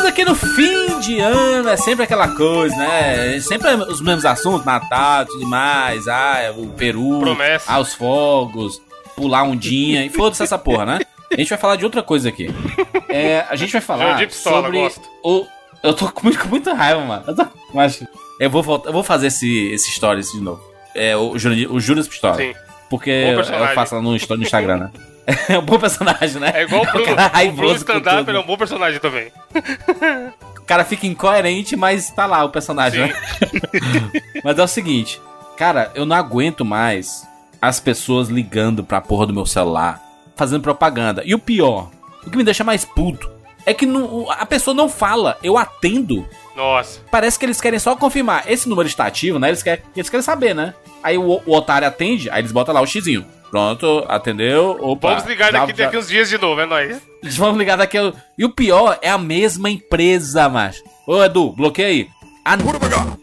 Estamos aqui no fim de ano, é sempre aquela coisa, né? Sempre os mesmos assuntos, Natal, tudo mais, ah, o Peru, Promessa. ah, os fogos, pular ondinha, e foda-se essa porra, né? A gente vai falar de outra coisa aqui. É, a gente vai falar de pistola, sobre gosto. o... Eu tô com, com muita raiva, mano. Eu, tô, mas eu vou, voltar, eu vou fazer esse, esse stories de novo. É, o, Júnior- o Juras Pistola. Sim. Porque eu faço lá no, no Instagram, né? É um bom personagem, né? É igual o Bruno. cara o Bruno com stand-up ele é um bom personagem também. O cara fica incoerente, mas tá lá o personagem, né? mas é o seguinte, cara, eu não aguento mais as pessoas ligando pra porra do meu celular, fazendo propaganda. E o pior, o que me deixa mais puto, é que não- a pessoa não fala, eu atendo. Nossa. Parece que eles querem só confirmar. Esse número está ativo, né? Eles querem, eles querem saber, né? Aí o, o otário atende, aí eles botam lá o xizinho. Pronto, atendeu. Opa, Vamos ligar já- daqui, já- daqui uns dias de novo, é nóis. Vamos ligar daqui. a- E o pior é a mesma empresa, macho. Ô, Edu, bloqueia aí. A...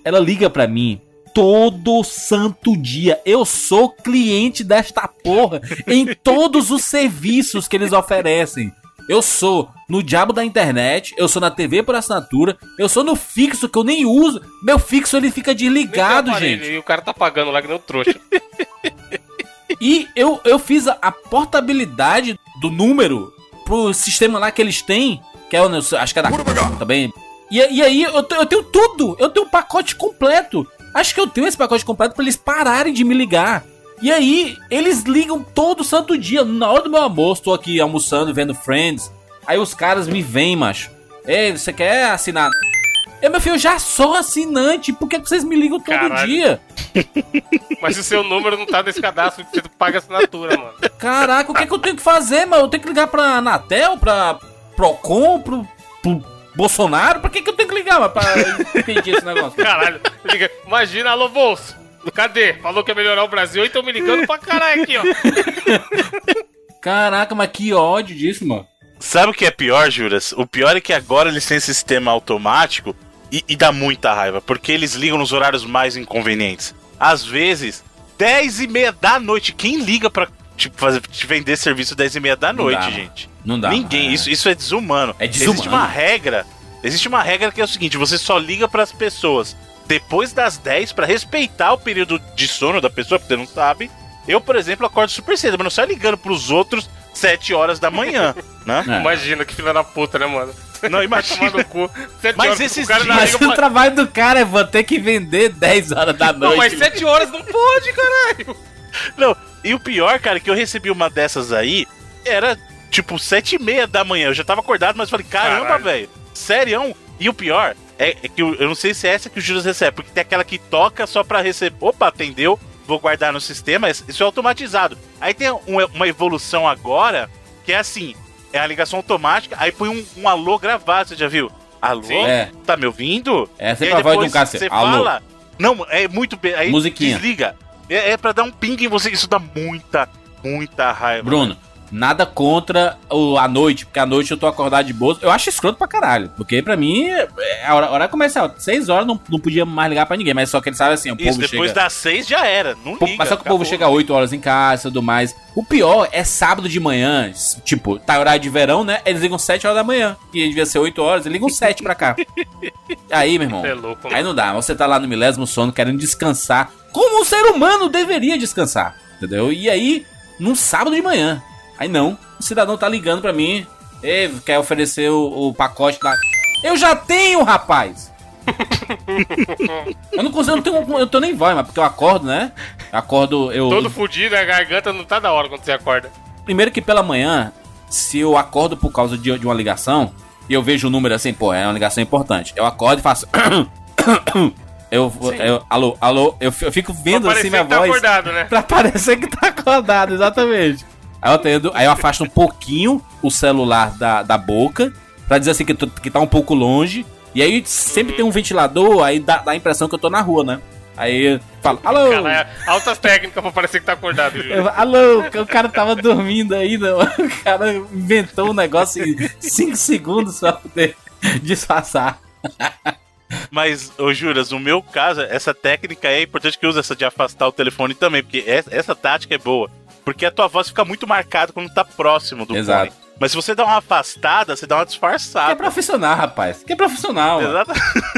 Ela liga pra mim todo santo dia. Eu sou cliente desta porra em todos os serviços que eles oferecem. Eu sou no diabo da internet, eu sou na TV por assinatura, eu sou no fixo que eu nem uso. Meu fixo ele fica desligado, aparelho, gente. E o cara tá pagando lá que nem um trouxa. E eu, eu fiz a, a portabilidade do número pro sistema lá que eles têm, que é o, acho que é da também. E, e aí eu, eu tenho tudo, eu tenho um pacote completo. Acho que eu tenho esse pacote completo pra eles pararem de me ligar. E aí, eles ligam todo santo dia. Na hora do meu almoço, tô aqui almoçando, vendo Friends. Aí os caras me vêm, macho. Ei, você quer assinar? Eu, meu filho, eu já sou assinante. Por que que vocês me ligam todo Caralho. dia? Mas o seu número não tá nesse cadastro que você paga assinatura, mano. Caraca, o que, que eu tenho que fazer, mano? Eu tenho que ligar pra Anatel, pra Procon, pro, pro Bolsonaro? Pra que, que eu tenho que ligar, mano, pra impedir esse negócio? Caralho. Liga. Imagina, alô, bolso. Cadê? Falou que ia melhorar o Brasil e tão me ligando pra caralho aqui, ó. Caraca, mas que ódio disso, mano. Sabe o que é pior, Juras? O pior é que agora eles têm esse sistema automático e, e dá muita raiva, porque eles ligam nos horários mais inconvenientes. Às vezes, 10 e meia da noite. Quem liga pra tipo, fazer, te vender serviço 10 e meia da Não noite, dá, gente? Não dá. Ninguém. é. Isso, isso é desumano. É desumano. Existe uma regra. Existe uma regra que é o seguinte: você só liga pras pessoas depois das 10 pra respeitar o período de sono da pessoa, porque você não sabe. Eu, por exemplo, acordo super cedo, mas não saio ligando pros outros 7 horas da manhã, né? É. Imagina que filha da puta, né, mano? Não, imagina. no cu. Mas horas, esses o cara dias- Mas o trabalho do cara é vou ter que vender 10 horas da Não, noite. mas sete horas não pode, caralho. Não, e o pior, cara, é que eu recebi uma dessas aí, era tipo sete e meia da manhã. Eu já tava acordado, mas falei, caramba, velho, sério? E o pior é, é que eu, eu não sei se é essa que o Juras recebe, porque tem aquela que toca só pra receber. Opa, atendeu, vou guardar no sistema, isso é automatizado. Aí tem um- uma evolução agora, que é assim, é a ligação automática, aí põe um, um alô gravado, você já viu? Alô? Sim. É. Tá me ouvindo? É sempre aí a voz de um cara Você alô. fala. Não, é muito bem. Aí Musiquinha. desliga. É, é pra dar um ping em você. Isso dá muita, muita raiva. Bruno, nada contra o, a noite, porque à noite eu tô acordado de boa. Eu acho escroto pra caralho. Porque pra mim, é a hora, a hora comercial. 6 horas não, não podia mais ligar pra ninguém. Mas só que ele sabe assim, o Isso, povo depois chega. das seis já era. Não liga. mas só que o povo chega 8 horas em casa e tudo mais. O pior é sábado de manhã. Tipo, tá horário de verão, né? Eles ligam 7 horas da manhã. Que devia ser 8 horas, eles ligam 7 pra cá. Aí, meu irmão. É louco, Aí não dá. Você tá lá no milésimo sono querendo descansar. Como um ser humano deveria descansar. Entendeu? E aí, num sábado de manhã. Aí não. O cidadão tá ligando pra mim. Ei, quer oferecer o, o pacote da. Eu já tenho, rapaz! eu não consigo, eu não tenho, eu tô nem voz, mas porque eu acordo, né? Acordo, eu. Todo fudido, a garganta não tá da hora quando você acorda. Primeiro que pela manhã, se eu acordo por causa de, de uma ligação, e eu vejo o número assim, pô, é uma ligação importante. Eu acordo e faço. eu, eu. Alô, alô, eu, fi- eu fico vendo Pra assim minha que tá voz. acordado, né? Pra parecer que tá acordado, exatamente. Aí eu, atendo, aí eu afasto um pouquinho o celular da, da boca, pra dizer assim que, tô- que tá um pouco longe. E aí sempre tem um ventilador, aí dá, dá a impressão que eu tô na rua, né? Aí eu falo, alô! Cara, é altas técnicas pra parecer que tá acordado. Eu- Alô, o cara tava dormindo ainda, mano. O cara inventou um negócio em 5 segundos só pra poder disfarçar. Mas, ô Juras, no meu caso, essa técnica é importante que use essa de afastar o telefone também, porque essa, essa tática é boa. Porque a tua voz fica muito marcada quando tá próximo do Exato. fone. Mas se você dá uma afastada, você dá uma Que é disfarçada. profissional, rapaz. Que é profissional. Exato.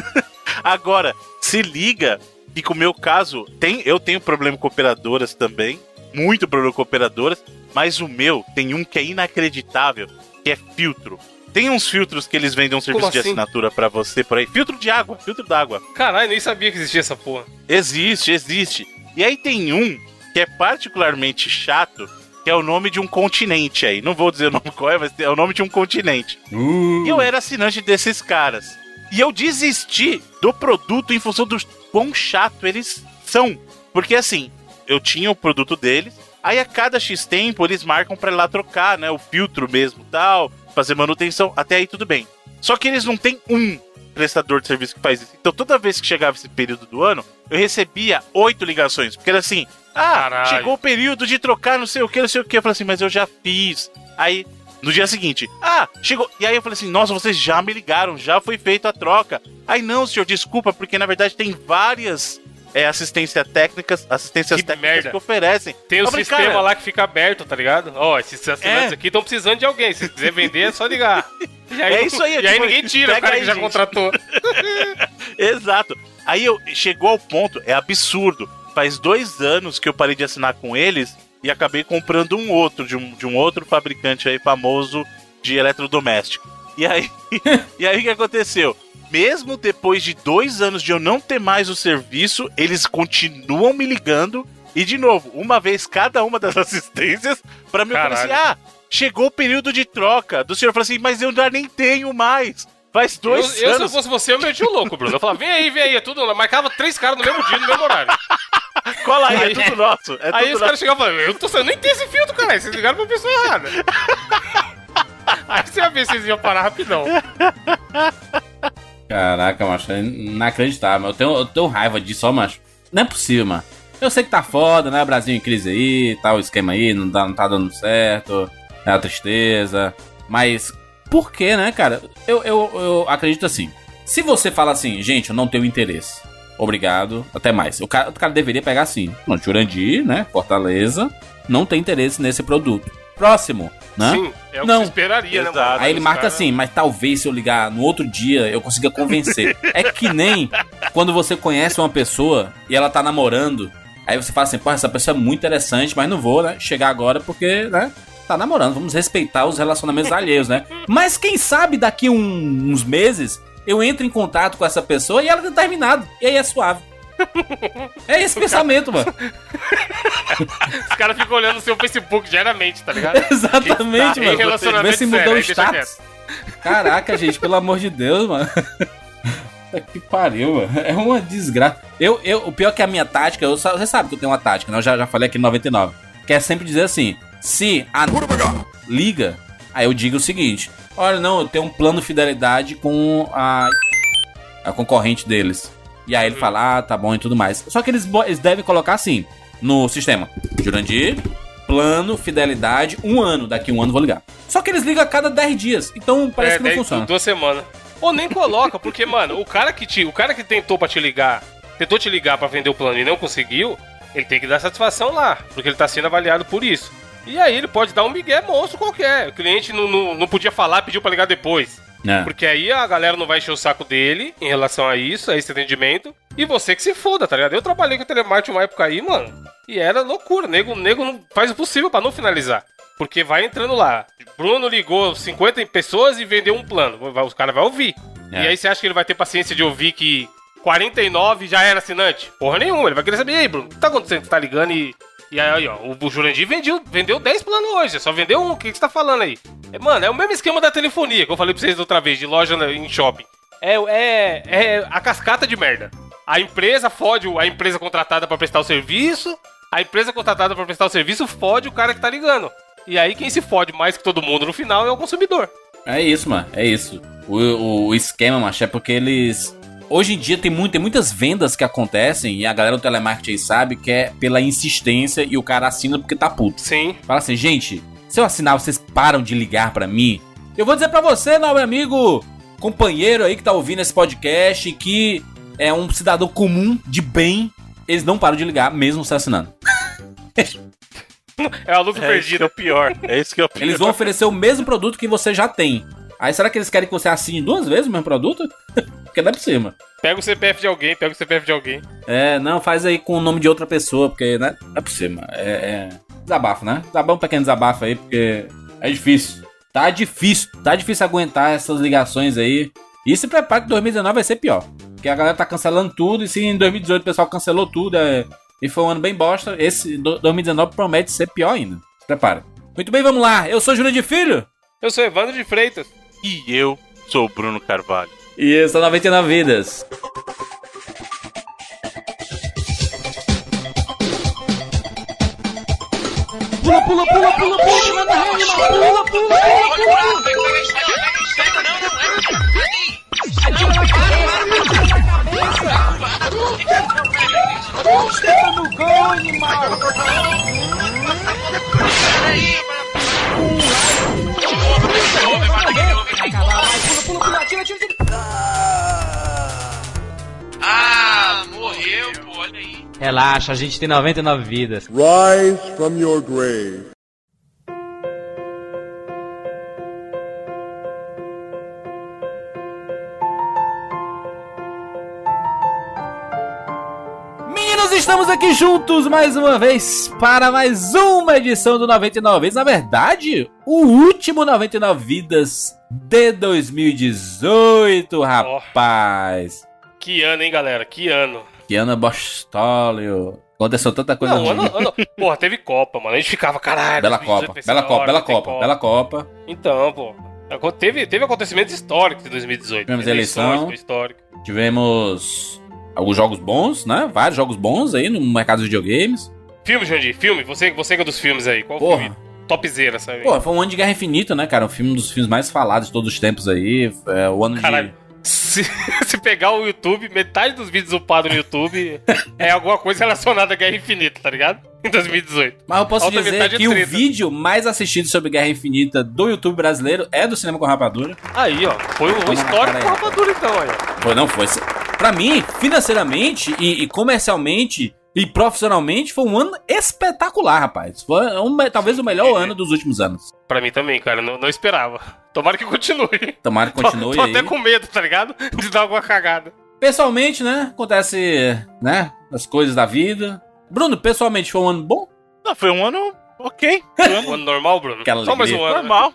Agora, se liga que com o meu caso, tem, eu tenho problema com operadoras também. Muito problema com operadoras. Mas o meu tem um que é inacreditável, que é filtro. Tem uns filtros que eles vendem um serviço de assim? assinatura pra você por aí. Filtro de água, filtro d'água. Caralho, nem sabia que existia essa porra. Existe, existe. E aí tem um que é particularmente chato, que é o nome de um continente aí. Não vou dizer o nome qual é, mas é o nome de um continente. Uh, E eu era assinante desses caras. E eu desisti do produto em função do quão chato eles são. Porque assim, eu tinha o produto deles, aí a cada X tempo eles marcam pra ir lá trocar, né? O filtro mesmo tal, fazer manutenção, até aí tudo bem. Só que eles não têm um prestador de serviço que faz isso. Então toda vez que chegava esse período do ano, eu recebia oito ligações. Porque era assim, ah, Caralho. chegou o período de trocar não sei o que, não sei o que. Eu falei assim, mas eu já fiz. Aí no dia seguinte, ah, chegou. E aí eu falei assim: nossa, vocês já me ligaram, já foi feita a troca. Aí não, senhor, desculpa, porque na verdade tem várias é, assistência técnicas, assistências Que técnicas merda. que oferecem. Tem falei, sistema cara, lá que fica aberto, tá ligado? Ó, esses assinantes É. aqui estão precisando de alguém. Se quiser vender, é só ligar. E É isso aí, E é aí tipo, ninguém tira o cara aí, que já gente. contratou. Exato. Aí eu chegou ao ponto, é absurdo. Faz dois anos que eu parei de assinar com eles e acabei comprando um outro, de um, de um outro fabricante aí famoso de eletrodoméstico. E aí, e aí o que aconteceu? Mesmo depois de dois anos de eu não ter mais o serviço, eles continuam me ligando. E de novo, uma vez cada uma das assistências, pra mim eu falei assim: Caralho. ah, chegou o período de troca. Do senhor falei assim, mas eu já nem tenho mais. Faz Eu, dois eu, se eu anos. fosse você, eu metia o louco, Bruno. Eu falava, vem aí, vem aí, é tudo. Eu marcava três caras no mesmo dia, no mesmo horário. Cola aí, Aí- é tudo nosso. É aí tudo os caras chegavam e falavam, eu, tô, eu nem tenho esse filtro, cara. Vocês ligaram pra pessoa errada. aí você ia ver se vocês iam parar rapidão. Caraca, macho, é inacreditável. Eu tenho, eu tenho raiva disso, ó, macho. Não é possível, mano. Eu sei que tá foda, né? Brasil em crise aí, tá o esquema aí, não, dá, não tá dando certo, é a tristeza. Mas por que, né, cara? Eu, eu, eu acredito assim. Se você fala assim, gente, eu não tenho interesse. Obrigado, até mais. O cara, o cara deveria pegar assim. Não, Jurandir, né? Fortaleza, não tem interesse nesse produto. Próximo, né? Sim, é o Não. que você esperaria, né, Exato. mano? Aí ele marca caras- assim, mas talvez se eu ligar no outro dia eu consiga convencer. é que nem quando você conhece uma pessoa e ela tá namorando, aí você fala assim, pô, essa pessoa é muito interessante, mas não vou, né, chegar agora porque, né, tá namorando, vamos respeitar os relacionamentos alheios, né? Mas quem sabe daqui um- uns meses eu entro em contato com essa pessoa e ela tá terminado, e aí é suave. É esse pensamento, mano. Os caras ficam olhando o seu Facebook diariamente, tá ligado? Exatamente, Em mano. relacionamento Vê se mudou o status. Caraca, gente, pelo amor de Deus, mano. Puta que pariu, mano. É uma desgraça. Eu, eu, o pior é que a minha tática, eu, você sabe que eu tenho uma tática, né? Eu já, já falei aqui no 99. Que é sempre dizer assim: se a liga, aí eu digo o seguinte: olha, não, eu tenho um plano de fidelidade com a, a concorrente deles. E aí ele fala, ah, tá bom e tudo mais. Só que eles, eles devem colocar assim no sistema: Jurandir, plano, fidelidade, um ano. Daqui um ano eu vou ligar. Só que eles ligam a cada 10 dias. Então parece é, que não daí funciona. Duas semanas. Ou nem coloca, porque, mano, o cara que te, o cara que tentou pra te ligar, tentou te ligar pra vender o plano e não conseguiu, ele tem que dar satisfação lá, porque ele tá sendo avaliado por isso. E aí ele pode dar um migué monstro qualquer. O cliente não, não, não podia falar, pediu pra ligar depois. É. Porque aí a galera não vai encher o saco dele em relação a isso, a esse atendimento. E você que se foda, tá ligado? Eu trabalhei com telemarketing uma época aí, mano. E era loucura. O nego, o nego não faz o possível pra não finalizar. Porque vai entrando lá. Bruno ligou 50 pessoas e vendeu um plano. Vai- Os caras vão ouvir. É. E aí você acha que ele vai ter paciência de ouvir que 49 já era assinante? Porra nenhuma. Ele vai querer saber, e aí, Bruno, o que tá acontecendo? Você tá ligando e. E aí, ó, o, Jurandir vendeu, vendeu 10 planos hoje, só vendeu um. O que, que você tá falando aí? É, mano, é o mesmo esquema da telefonia que eu falei pra vocês outra vez, de loja em shopping. É, é, é a cascata de merda. A empresa fode a empresa contratada pra prestar o serviço, a empresa contratada pra prestar o serviço fode o cara que tá ligando. E aí quem se fode mais que todo mundo no final é o consumidor. É isso, mano. É isso. O, o, o esquema, macho, é porque eles. Hoje em dia tem, muito, tem muitas vendas que acontecem e a galera do telemarketing aí sabe que é pela insistência e o cara assina porque tá puto. Sim. Fala assim, gente, se eu assinar, vocês param de ligar pra mim. Eu vou dizer pra você, nobre amigo, companheiro aí que tá ouvindo esse podcast, que é um cidadão comum, de bem, eles não param de ligar, mesmo você assinando. É a luz É que é perdida. o pior. É isso que é o pior. Eles vão oferecer o mesmo produto que você já tem. Aí será que eles querem que você assine duas vezes o mesmo produto? Porque é por cima. Pega o CPF de alguém, pega o CPF de alguém. É, não, faz aí com o nome de outra pessoa, porque né, não é por cima. É, é desabafo, né? Desabafo, um pequeno desabafo aí, porque é difícil. Tá difícil, tá difícil aguentar essas ligações aí. E se prepara que 2019 vai ser pior. Porque a galera tá cancelando tudo, e se em 2018 o pessoal cancelou tudo, é, e foi um ano bem bosta, esse do- 2019 promete ser pior ainda. Se prepara. Muito bem, vamos lá. Eu sou Júlio de Filho. Eu sou Evandro de Freitas. E eu sou o Bruno Carvalho. E esse é 99 Vidas. Relaxa, a gente tem 99 vidas. Rise from your grave. Estamos aqui juntos mais uma vez para mais uma edição do 99 Vidas. Na verdade, o último 99 Vidas de 2018, rapaz. Que ano, hein, galera? Que ano. Kiana Bostólio. Aconteceu tanta coisa Não, ano, ano. Porra, teve Copa, mano. A gente ficava, caralho. Bela 2018 Copa, bela Copa, hora, bela ter Copa, bela Copa. Então, pô. Teve, teve acontecimentos históricos em 2018. Tivemos eleição. histórico. Tivemos alguns jogos bons, né? Vários jogos bons aí no mercado de videogames. Filme, Jandir, filme. Você, você que é dos filmes aí. Qual Porra. filme? Topzera, sabe? Pô, foi um ano de Guerra Infinita, né, cara? Um filme um dos filmes mais falados de todos os tempos aí. É, o ano Caralho. de. Se, se pegar o YouTube, metade dos vídeos upados no YouTube é alguma coisa relacionada à Guerra Infinita, tá ligado? Em 2018. Mas eu posso A dizer que o vídeo mais assistido sobre Guerra Infinita do YouTube brasileiro é do Cinema com Rapadura. Aí, ó. Foi um Toma na histórico com rapadura, então, aí. Foi, não foi. Pra mim, financeiramente e, e comercialmente e profissionalmente, foi um ano espetacular, rapaz. Foi um, talvez o melhor ano dos últimos anos. Pra mim também, cara. Não, não esperava. Tomara que continue. Tomara que Tô- continue tô, aí. até com medo, tá ligado? De dar alguma cagada. Pessoalmente, né? Acontece, né? As coisas da vida. Bruno, pessoalmente foi um ano bom? Não, foi um ano ok. Foi um ano normal, Bruno? Aquela Só mais um ano. né? normal.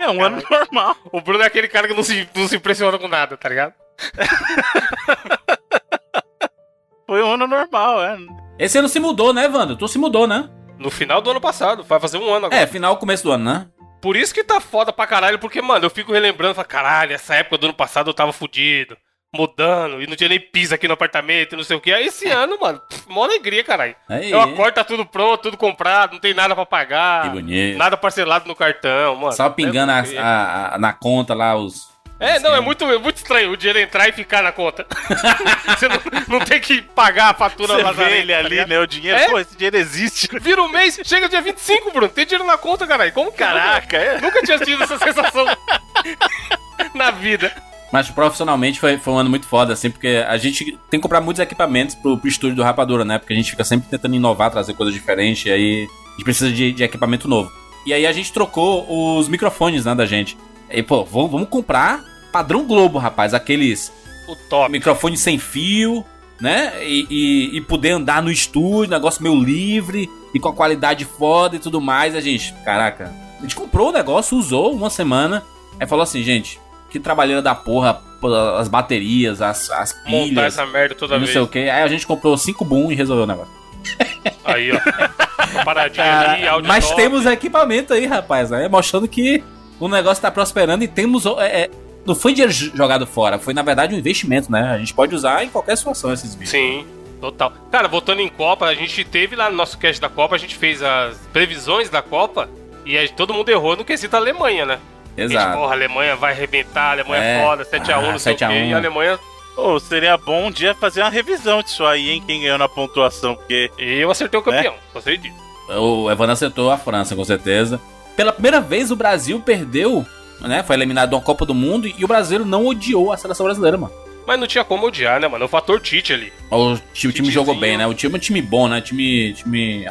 É um ano normal. O Bruno é aquele cara que não se, não se impressiona com nada, tá ligado? Foi um ano normal, é. Esse ano se mudou, né, Wanda? Tu se mudou, né? No final do ano passado. Vai fazer um ano agora. É, final, começo do ano, né? Por isso que tá foda pra caralho, porque, mano, eu fico relembrando, falo, caralho, essa época do ano passado eu tava fudido, mudando, e não tinha nem piso aqui no apartamento, e não sei o que. Aí esse ano, mano, pff, mó alegria, caralho. Aí. Eu acordo, tá tudo pronto, tudo comprado, não tem nada pra pagar. Que bonito. Nada parcelado no cartão, mano. Só pingando é, a- a- a- na conta lá os. É, não, é muito, é muito estranho o dinheiro entrar e ficar na conta. Você não, não tem que pagar a fatura Você lazarenta, vê ele tá ali, ligado? né? O dinheiro. É? Pô, esse dinheiro existe. Vira um mês, chega dia 25, Bruno. Tem dinheiro na conta, caralho. Como que Caraca, é. Nunca tinha tido essa sensação na vida. Mas profissionalmente foi, foi um ano muito foda, assim, porque a gente tem que comprar muitos equipamentos pro, pro estúdio do Rapadura, né? Porque a gente fica sempre tentando inovar, trazer coisas diferentes, e aí a gente precisa de, de equipamento novo. E aí a gente trocou os microfones, né, da gente. E, pô, vamos, vamos comprar padrão Globo, rapaz, aqueles O top. microfone sem fio, né? E, e, e poder andar no estúdio, negócio meio livre e com a qualidade foda e tudo mais. A gente, caraca, a gente comprou o negócio, usou uma semana, aí falou assim, gente, que trabalheira da porra, as baterias, as, as Montar pilhas, essa merda toda não vez. sei o que. Aí a gente comprou cinco boom e resolveu o negócio. Aí, ó. Paradinha ali, áudio mas top. temos equipamento aí, rapaz, né? mostrando que o negócio tá prosperando e temos. é, é, não foi dinheiro jogado fora, foi na verdade um investimento, né? A gente pode usar em qualquer situação esses vídeos. Sim, total. Cara, voltando em Copa, a gente teve lá no nosso cast da Copa, a gente fez as previsões da Copa e aí todo mundo errou no quesito Alemanha, né? A gente, Exato. porra, a Alemanha vai arrebentar, a Alemanha é, É. foda, 7x1, Ah, não sei o quê. 7x1. E a Alemanha, Ô, seria bom um dia fazer uma revisão disso aí, hein? Quem ganhou na pontuação, porque. eu acertei o campeão, gostei disso. O Evandro acertou a França, com certeza. Pela primeira vez o Brasil perdeu, né? Foi eliminado da Copa do Mundo e o brasileiro não odiou a seleção brasileira, mano. Mas não tinha como odiar, né, mano? O fator Tite ali. O time, o time jogou bem, né? O time é um time bom, né? Time, time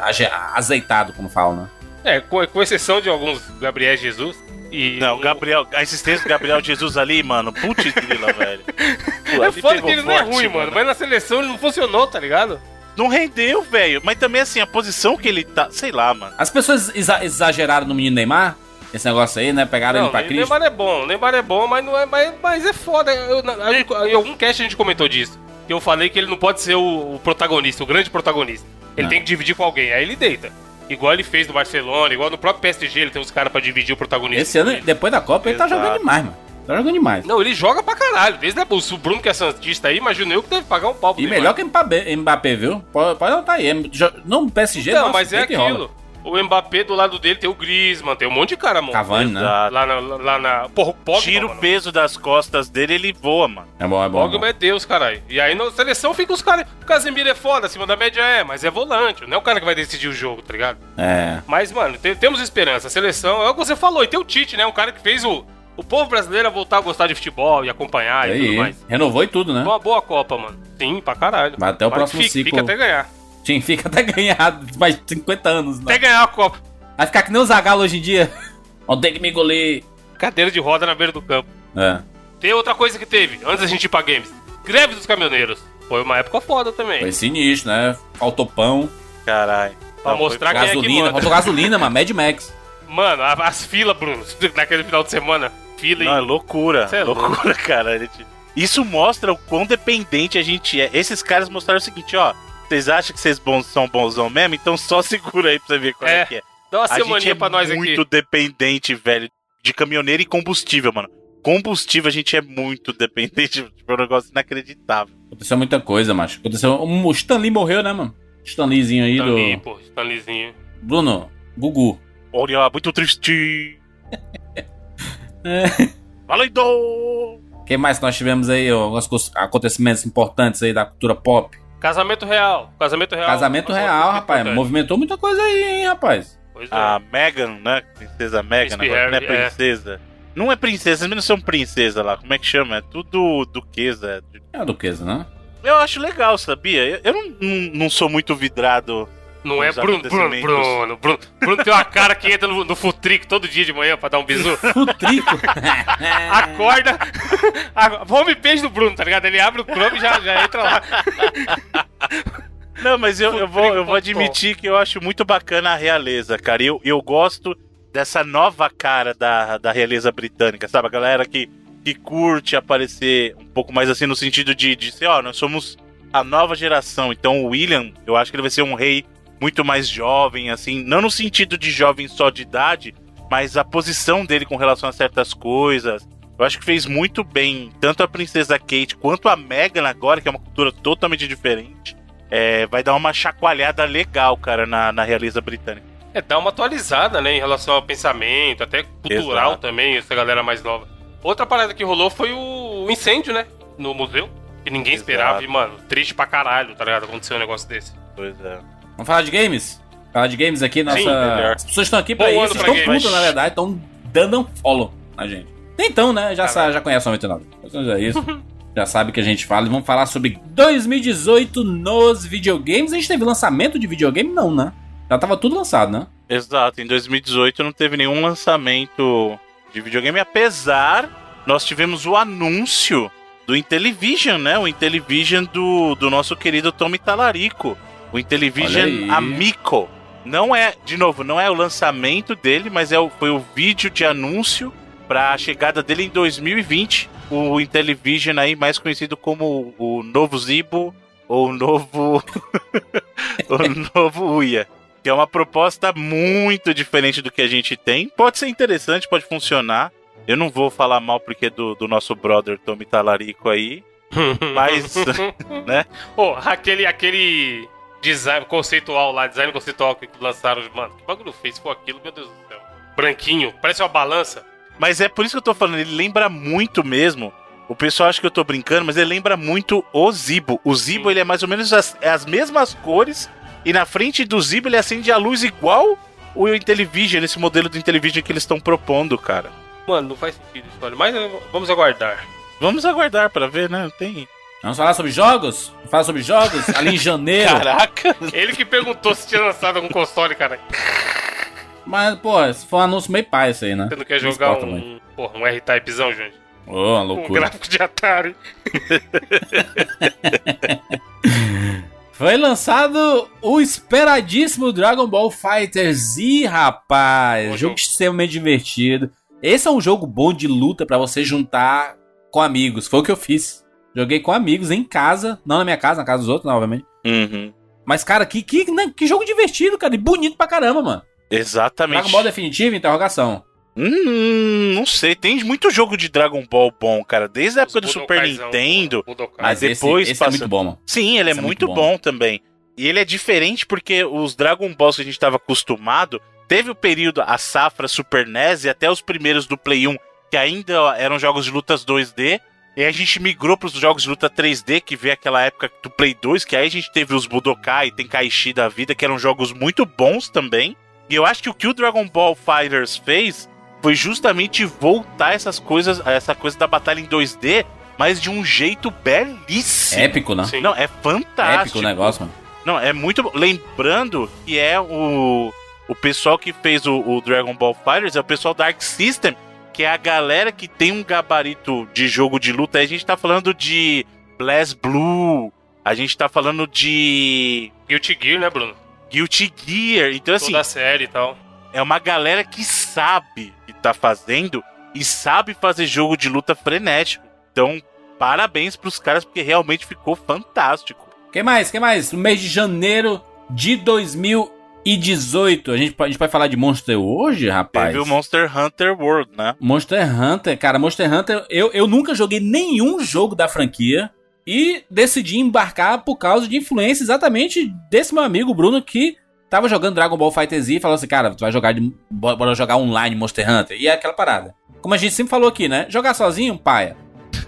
azeitado, como falam, né? É, com, com exceção de alguns Gabriel Jesus. E Não, o Gabriel, a existência do Gabriel Jesus ali, mano, putz grila, velho. Pô, É foda que ele não é forte, ruim, mano. Mas na seleção ele não funcionou, tá ligado? Não rendeu, velho. Mas também, assim, a posição que ele tá, sei lá, mano. As pessoas exa- exageraram no menino Neymar? Esse negócio aí, né? Pegaram Não, ele pra o Cristo. Neymar é bom, o Neymar é bom, mas não é, mas, mas é foda. Eu- a gente- em algum cast a gente comentou disso. Que eu falei que ele não pode ser o, o protagonista, o grande protagonista. Ele Não. tem que dividir com alguém, aí ele deita. Igual ele fez no Barcelona, igual no próprio PSG, ele tem uns caras pra dividir o protagonista. Esse ano, depois da Copa, ele tá Exato. jogando demais, mano. Tá jogando demais. Não, ele joga pra caralho. Desde a, o Bruno que é santista aí, imagino eu que deve pagar um pau pro E melhor que Mbappé, Mbappé viu? Pode, pode anotar aí. É Não, PSG, Não, mas é e rola. aquilo. O Mbappé do lado dele tem o Griezmann, tem um monte de cara, mano. Cavani, né? Exato. Lá na, lá na. Porra, o Pogba, Tira o mano. peso das costas dele, ele voa, mano. É bom, é bom. Pogba é Deus, caralho. E aí na seleção fica os caras. O Casemiro é foda, acima da média é, mas é volante, não é o cara que vai decidir o jogo, tá ligado? É. Mas, mano, te- temos esperança. A seleção, é o que você falou, e tem o Tite, né? Um cara que fez o, o povo brasileiro a voltar a gostar de futebol e acompanhar e, tudo Aí, mais. renovou e tudo, né? Foi uma boa Copa, mano. Sim, pra caralho. Vai até o Mas próximo fica, ciclo. Fica até ganhar. Sim, fica até ganhar mais de 50 anos, né? Até ganhar a Copa. Vai ficar que nem o Zagallo hoje em dia. Não tem que me engolir. Cadeira de roda na beira do campo. É. Tem outra coisa que teve, antes da gente ir pra games. Greve dos caminhoneiros. Foi uma época foda também. Foi sinistro, né? Faltou pão, Caralho. Pra Não, mostrar foi- quem é que gasolina. manda. Faltou gasolina, mano. Mad Max. Mano, as filas, Bruno, naquele final de semana. Fila Não, é loucura. Cê é loucura, cara. Gente- Isso mostra o quão dependente a gente é. Esses caras mostraram o seguinte, ó. Vocês acham que vocês bons, são bonzão mesmo? Então só segura aí pra você ver qual é, É. que é. Dá uma A gente é pra nós muito aqui. dependente, velho, de caminhoneiro e combustível, mano. Combustível a gente é muito dependente. Tipo, é um negócio inacreditável. Aconteceu muita coisa, macho. Aconteceu. O Stanley morreu, né, mano? Stanleyzinho aí Stanley, do. pô, Stanleyzinho. Bruno, Gugu. Olha, muito triste. É. Valendo! O que mais que nós tivemos aí? ó, Alguns acontecimentos importantes aí da cultura pop. Casamento real. Casamento real. Casamento real, rapaz. importante. Movimentou muita coisa aí, hein, rapaz. Pois é. A Megan, né? Princesa Megan, Príncipe agora, não é Harry, é. princesa. Não é princesa, eles não são princesa lá. Como é que chama? É tudo duquesa. É a duquesa, né? Eu acho legal, sabia? Eu, eu não, não, não sou muito vidrado. Não é Bruno, Bruno. Bruno, Bruno. Bruno tem uma cara que entra no, no Futric todo dia de manhã pra dar um bisu. O trico. Acorda. a homepage do Bruno, tá ligado? Ele abre o Chrome e já, já entra lá. Não, mas eu, eu, vou, eu vou admitir que eu acho muito bacana a realeza, cara. E eu, eu gosto dessa nova cara da, da realeza britânica, sabe? A galera que, que curte aparecer um pouco mais assim no sentido de, de ser, ó, nós somos a nova geração. Então o William, eu acho que ele vai ser um rei muito mais jovem, assim, não no sentido de jovem só de idade, mas a posição dele com relação a certas coisas. Eu acho que fez muito bem tanto a princesa Kate quanto a Meghan agora, que é uma cultura totalmente diferente. É, vai dar uma chacoalhada legal, cara, na, na realeza britânica. É, dá uma atualizada, né, em relação ao pensamento, até cultural Exato. também, essa galera mais nova. Outra parada que rolou foi o incêndio, né, no museu. Que ninguém Exato. esperava, e, mano, triste pra caralho, tá ligado? Aconteceu um negócio desse. Pois é. Vamos falar de games? Falar de games aqui, nossa. melhor. As pessoas estão aqui pra Bom isso, pra estão putas, na verdade, estão dando um follow na gente. Então, né? Já, sa- já conhece o 99. Então é isso. já sabe que a gente fala. E vamos falar sobre 2018 nos videogames. A gente teve lançamento de videogame? Não, né? Já tava tudo lançado, né? Exato, em 2018 não teve nenhum lançamento de videogame, apesar nós tivemos o anúncio do Intellivision, né? O Intellivision do, do nosso querido Tommy Talarico. O Intellivision. Amico. Não é, de novo, não é o lançamento dele, mas é o, foi o vídeo de anúncio para a chegada dele em 2020. O Intellivision aí, mais conhecido como o novo Zibo ou o novo o novo Uia. Que é uma proposta muito diferente do que a gente tem. Pode ser interessante, pode funcionar. Eu não vou falar mal porque é do, do nosso brother Tommy Talarico aí. Mas, né? Pô, aquele, aquele design conceitual lá, design conceitual que lançaram, mano, que bagulho fez foi aquilo, meu Deus do céu. Branquinho, parece uma balança. Mas é por isso que eu tô falando, ele lembra muito mesmo. O pessoal acha que eu tô brincando, mas ele lembra muito o Zibo. O Zibo, Sim. ele é mais ou menos as, é as mesmas cores. E na frente do Zibo, ele acende a luz igual o Intellivision, esse modelo do Intellivision que eles estão propondo, cara. Mano, não faz sentido isso, olha. Mas vamos aguardar. Vamos aguardar pra ver, né? Tem. Vamos falar sobre jogos? Vamos falar sobre jogos? Ali em janeiro. Caraca! Ele que perguntou se tinha lançado algum console, cara. Mas, pô, for um anúncio meio pai isso aí, né? Você não quer jogar um, porra, um R-Typezão, gente? Ô, uma Um loucura. gráfico de Atari. Foi lançado o esperadíssimo Dragon Ball Fighter Z, rapaz. Bom jogo jogo. extremamente divertido. Esse é um jogo bom de luta pra você juntar com amigos. Foi o que eu fiz. Joguei com amigos em casa, não na minha casa, na casa dos outros, não, obviamente. Uhum. Mas, cara, que, que, né, que jogo divertido, cara. E bonito pra caramba, mano. Exatamente. Dragon Ball definitivo, interrogação. Hum, não sei. Tem muito jogo de Dragon Ball bom, cara. Desde a época do Super Nintendo. Mas depois esse, esse passa- é muito bom, mano. Sim, ele é Esse é muito, muito bom. bom. também. E ele é diferente porque os Dragon Balls que a gente estava acostumado, teve o período, a safra Super NES e até os primeiros do Play 1, que ainda eram jogos de lutas 2D. E a gente migrou para os jogos de luta 3D, que veio aquela época do Play 2, que aí a gente teve os Budokai, Tenkaichi da vida, que eram jogos muito bons também. E eu acho que o que o Dragon Ball Fighters fez foi justamente voltar essas coisas, essa coisa da batalha em 2D, mas de um jeito belíssimo. Épico, né? Sim. Não, é fantástico. Épico o negócio, mano. Não, é muito bom. Lembrando que é o, o pessoal que fez o, o Dragon Ball Fighters, é o pessoal da Arc System, que é a galera que tem um gabarito de jogo de luta. Aí a gente tá falando de Blast Blue, a gente tá falando de Guilty Gear, né, Bruno? Guilty Gear. Então, assim, Toda a série e tal. é uma galera que sabe o que tá fazendo e sabe fazer jogo de luta frenético. Então, parabéns pros caras, porque realmente ficou fantástico. Quem mais? Quem mais? No mês de janeiro de 2018. A gente, a gente pode falar de Monster hoje, rapaz? Teve o Monster Hunter World, né? Monster Hunter, cara, Monster Hunter, eu, eu nunca joguei nenhum jogo da franquia e decidi embarcar por causa de influência exatamente desse meu amigo Bruno que tava jogando Dragon Ball Fighter Z e falou assim, cara, tu vai jogar de, bora jogar online Monster Hunter. E é aquela parada. Como a gente sempre falou aqui, né? Jogar sozinho, paia.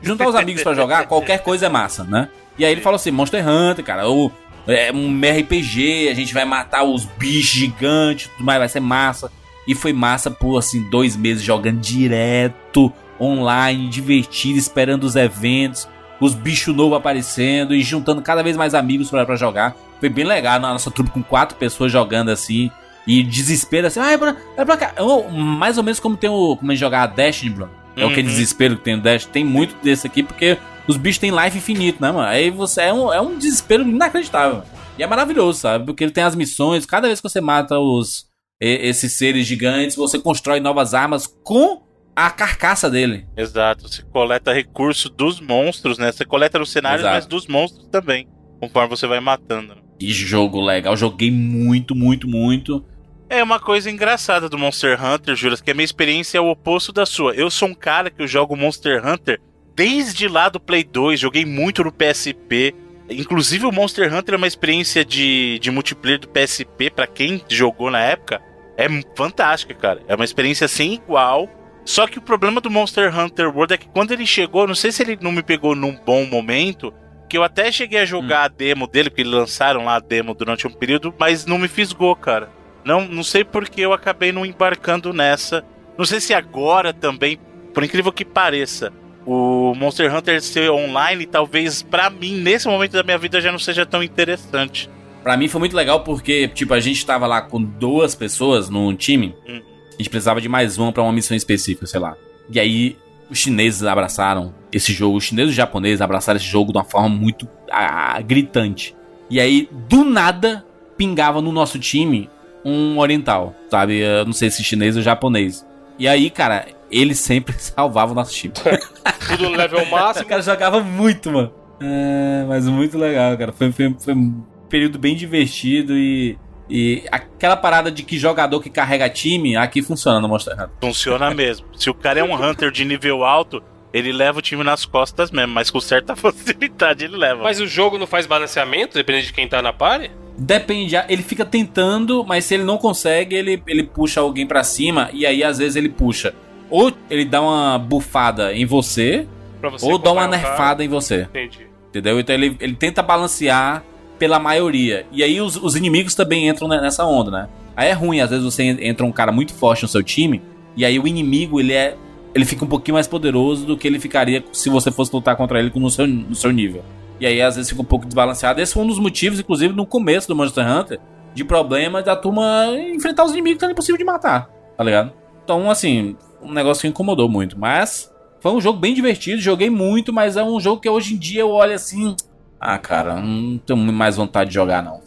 Juntar os amigos pra jogar, qualquer coisa é massa, né? E aí ele falou assim, Monster Hunter, cara, ou é um RPG, a gente vai matar os bichos gigantes, tudo mais, vai ser massa. E foi massa por assim, dois meses jogando direto, online, divertido, esperando os eventos, os bichos novos aparecendo e juntando cada vez mais amigos pra jogar. Foi bem legal na nossa trupe com quatro pessoas jogando assim. E desespero assim, ah, é pra, é pra cá. Eu- mais ou menos como tem o. Como a gente jogar a Destiny, Bruno. É Uhum. aquele desespero que tem o Dash. Tem muito desse aqui, porque os bichos têm life infinito, né, mano? Aí você é um, é um desespero inacreditável. E é maravilhoso, sabe? Porque ele tem as missões, cada vez que você mata os esses seres gigantes, você constrói novas armas com a carcaça dele. Exato, você coleta recurso dos monstros, né? Você coleta no cenário, Exato. mas dos monstros também, conforme você vai matando. né? E jogo legal, joguei muito, muito, muito. É uma coisa engraçada do Monster Hunter, Juras, que a minha experiência é o oposto da sua. Eu sou um cara que eu jogo Monster Hunter desde lá do Play 2, joguei muito no PSP. Inclusive o Monster Hunter é uma experiência de, de multiplayer do PSP, pra quem jogou na época, é fantástica, cara. É uma experiência sem igual. Só que o problema do Monster Hunter World é que quando ele chegou, não sei se ele não me pegou num bom momento, que eu até cheguei a jogar a demo dele, porque lançaram lá a demo durante um período, mas não me fisgou, cara. Não, não sei porque eu acabei não embarcando nessa. Não sei se agora também, por incrível que pareça, o Monster Hunter ser online, talvez pra mim, nesse momento da minha vida, já não seja tão interessante. Pra mim foi muito legal porque, tipo, a gente tava lá com duas pessoas num time. Hum. A gente precisava de mais uma pra uma missão específica, sei lá. E aí, os chineses abraçaram esse jogo. Os chineses e os japoneses abraçaram esse jogo de uma forma muito ah, gritante. E aí, do nada, pingava no nosso time um oriental, sabe? Eu não sei se chinês ou japonês. E aí, cara, eles sempre salvavam o nosso time. Tudo no level O máximo. cara jogava muito, mano. É, mas muito legal, cara. Foi, foi, foi um período bem divertido e. E aquela parada de que jogador que carrega time, aqui funciona no Monster Hunter. Funciona mesmo. Se o cara é um Hunter de nível alto, ele leva o time nas costas mesmo, mas com certa facilidade ele leva. Mas o jogo não faz balanceamento, dependendo de quem tá na party? Depende, ele fica tentando, mas se ele não consegue, ele, ele puxa alguém pra cima e aí às vezes ele puxa. Ou ele dá uma bufada em você, você ou dá uma nerfada em você. Entendi. Entendeu? Então ele, ele tenta balancear pela maioria. E aí os, os inimigos também entram ne- nessa onda, né? Aí é ruim, às vezes você en- entra um cara muito forte no seu time, e aí o inimigo ele é. Ele fica um pouquinho mais poderoso do que ele ficaria se você fosse lutar contra ele no seu, no seu nível. E aí às vezes fica um pouco desbalanceado. Esse foi um dos motivos, inclusive, no começo do Monster Hunter, de problema da turma enfrentar os inimigos que é impossível de matar, tá ligado? Então, assim, um negócio que incomodou muito. Mas foi um jogo bem divertido, joguei muito, mas é um jogo que hoje em dia eu olho assim. Ah, cara, não tenho mais vontade de jogar, não?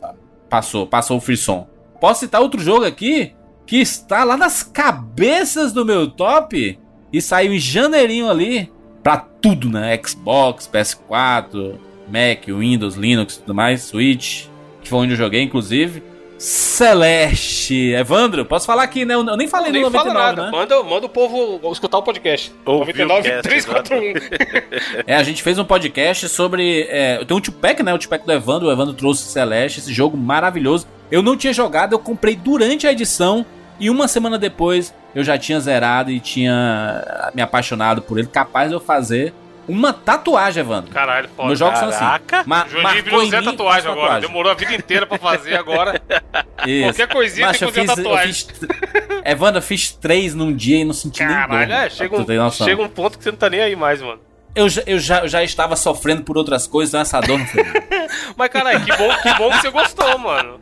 Passou, passou o frisson. Posso citar outro jogo aqui que está lá nas cabeças do meu top e saiu em janeirinho ali pra tudo, né? Xbox, PS4, Mac, Windows, Linux e tudo mais, Switch, que foi onde eu joguei, inclusive. Celeste. Evandro, posso falar aqui, né? Eu nem falei Nem no fala 99, nada. né? Manda, manda o povo escutar o podcast. Ouviu o 99 cast 341. É, a gente fez um podcast sobre. É, tem um Tupac, né? O Tupac do Evandro. O Evandro trouxe Celeste, esse jogo maravilhoso. Eu não tinha jogado, eu comprei durante a edição. E uma semana depois eu já tinha zerado e tinha me apaixonado por ele. Capaz de eu fazer uma tatuagem, Evandro. Caralho, foda. Meus jogos são assim. Caraca. Juninho virou Zé tatuagem faço agora. Demorou a vida inteira pra fazer agora. Isso. Qualquer coisinha Macho, tem que fazer fiz, tatuagem. fiz, Evandro, eu fiz três num dia e não senti nem dor. Caralho, é, chega um, chega um ponto que você não tá nem aí mais, mano. Eu, já, eu, já, eu já estava sofrendo por outras coisas, então essa dor não foi. Mas, caralho, que bom, que bom que você gostou, mano.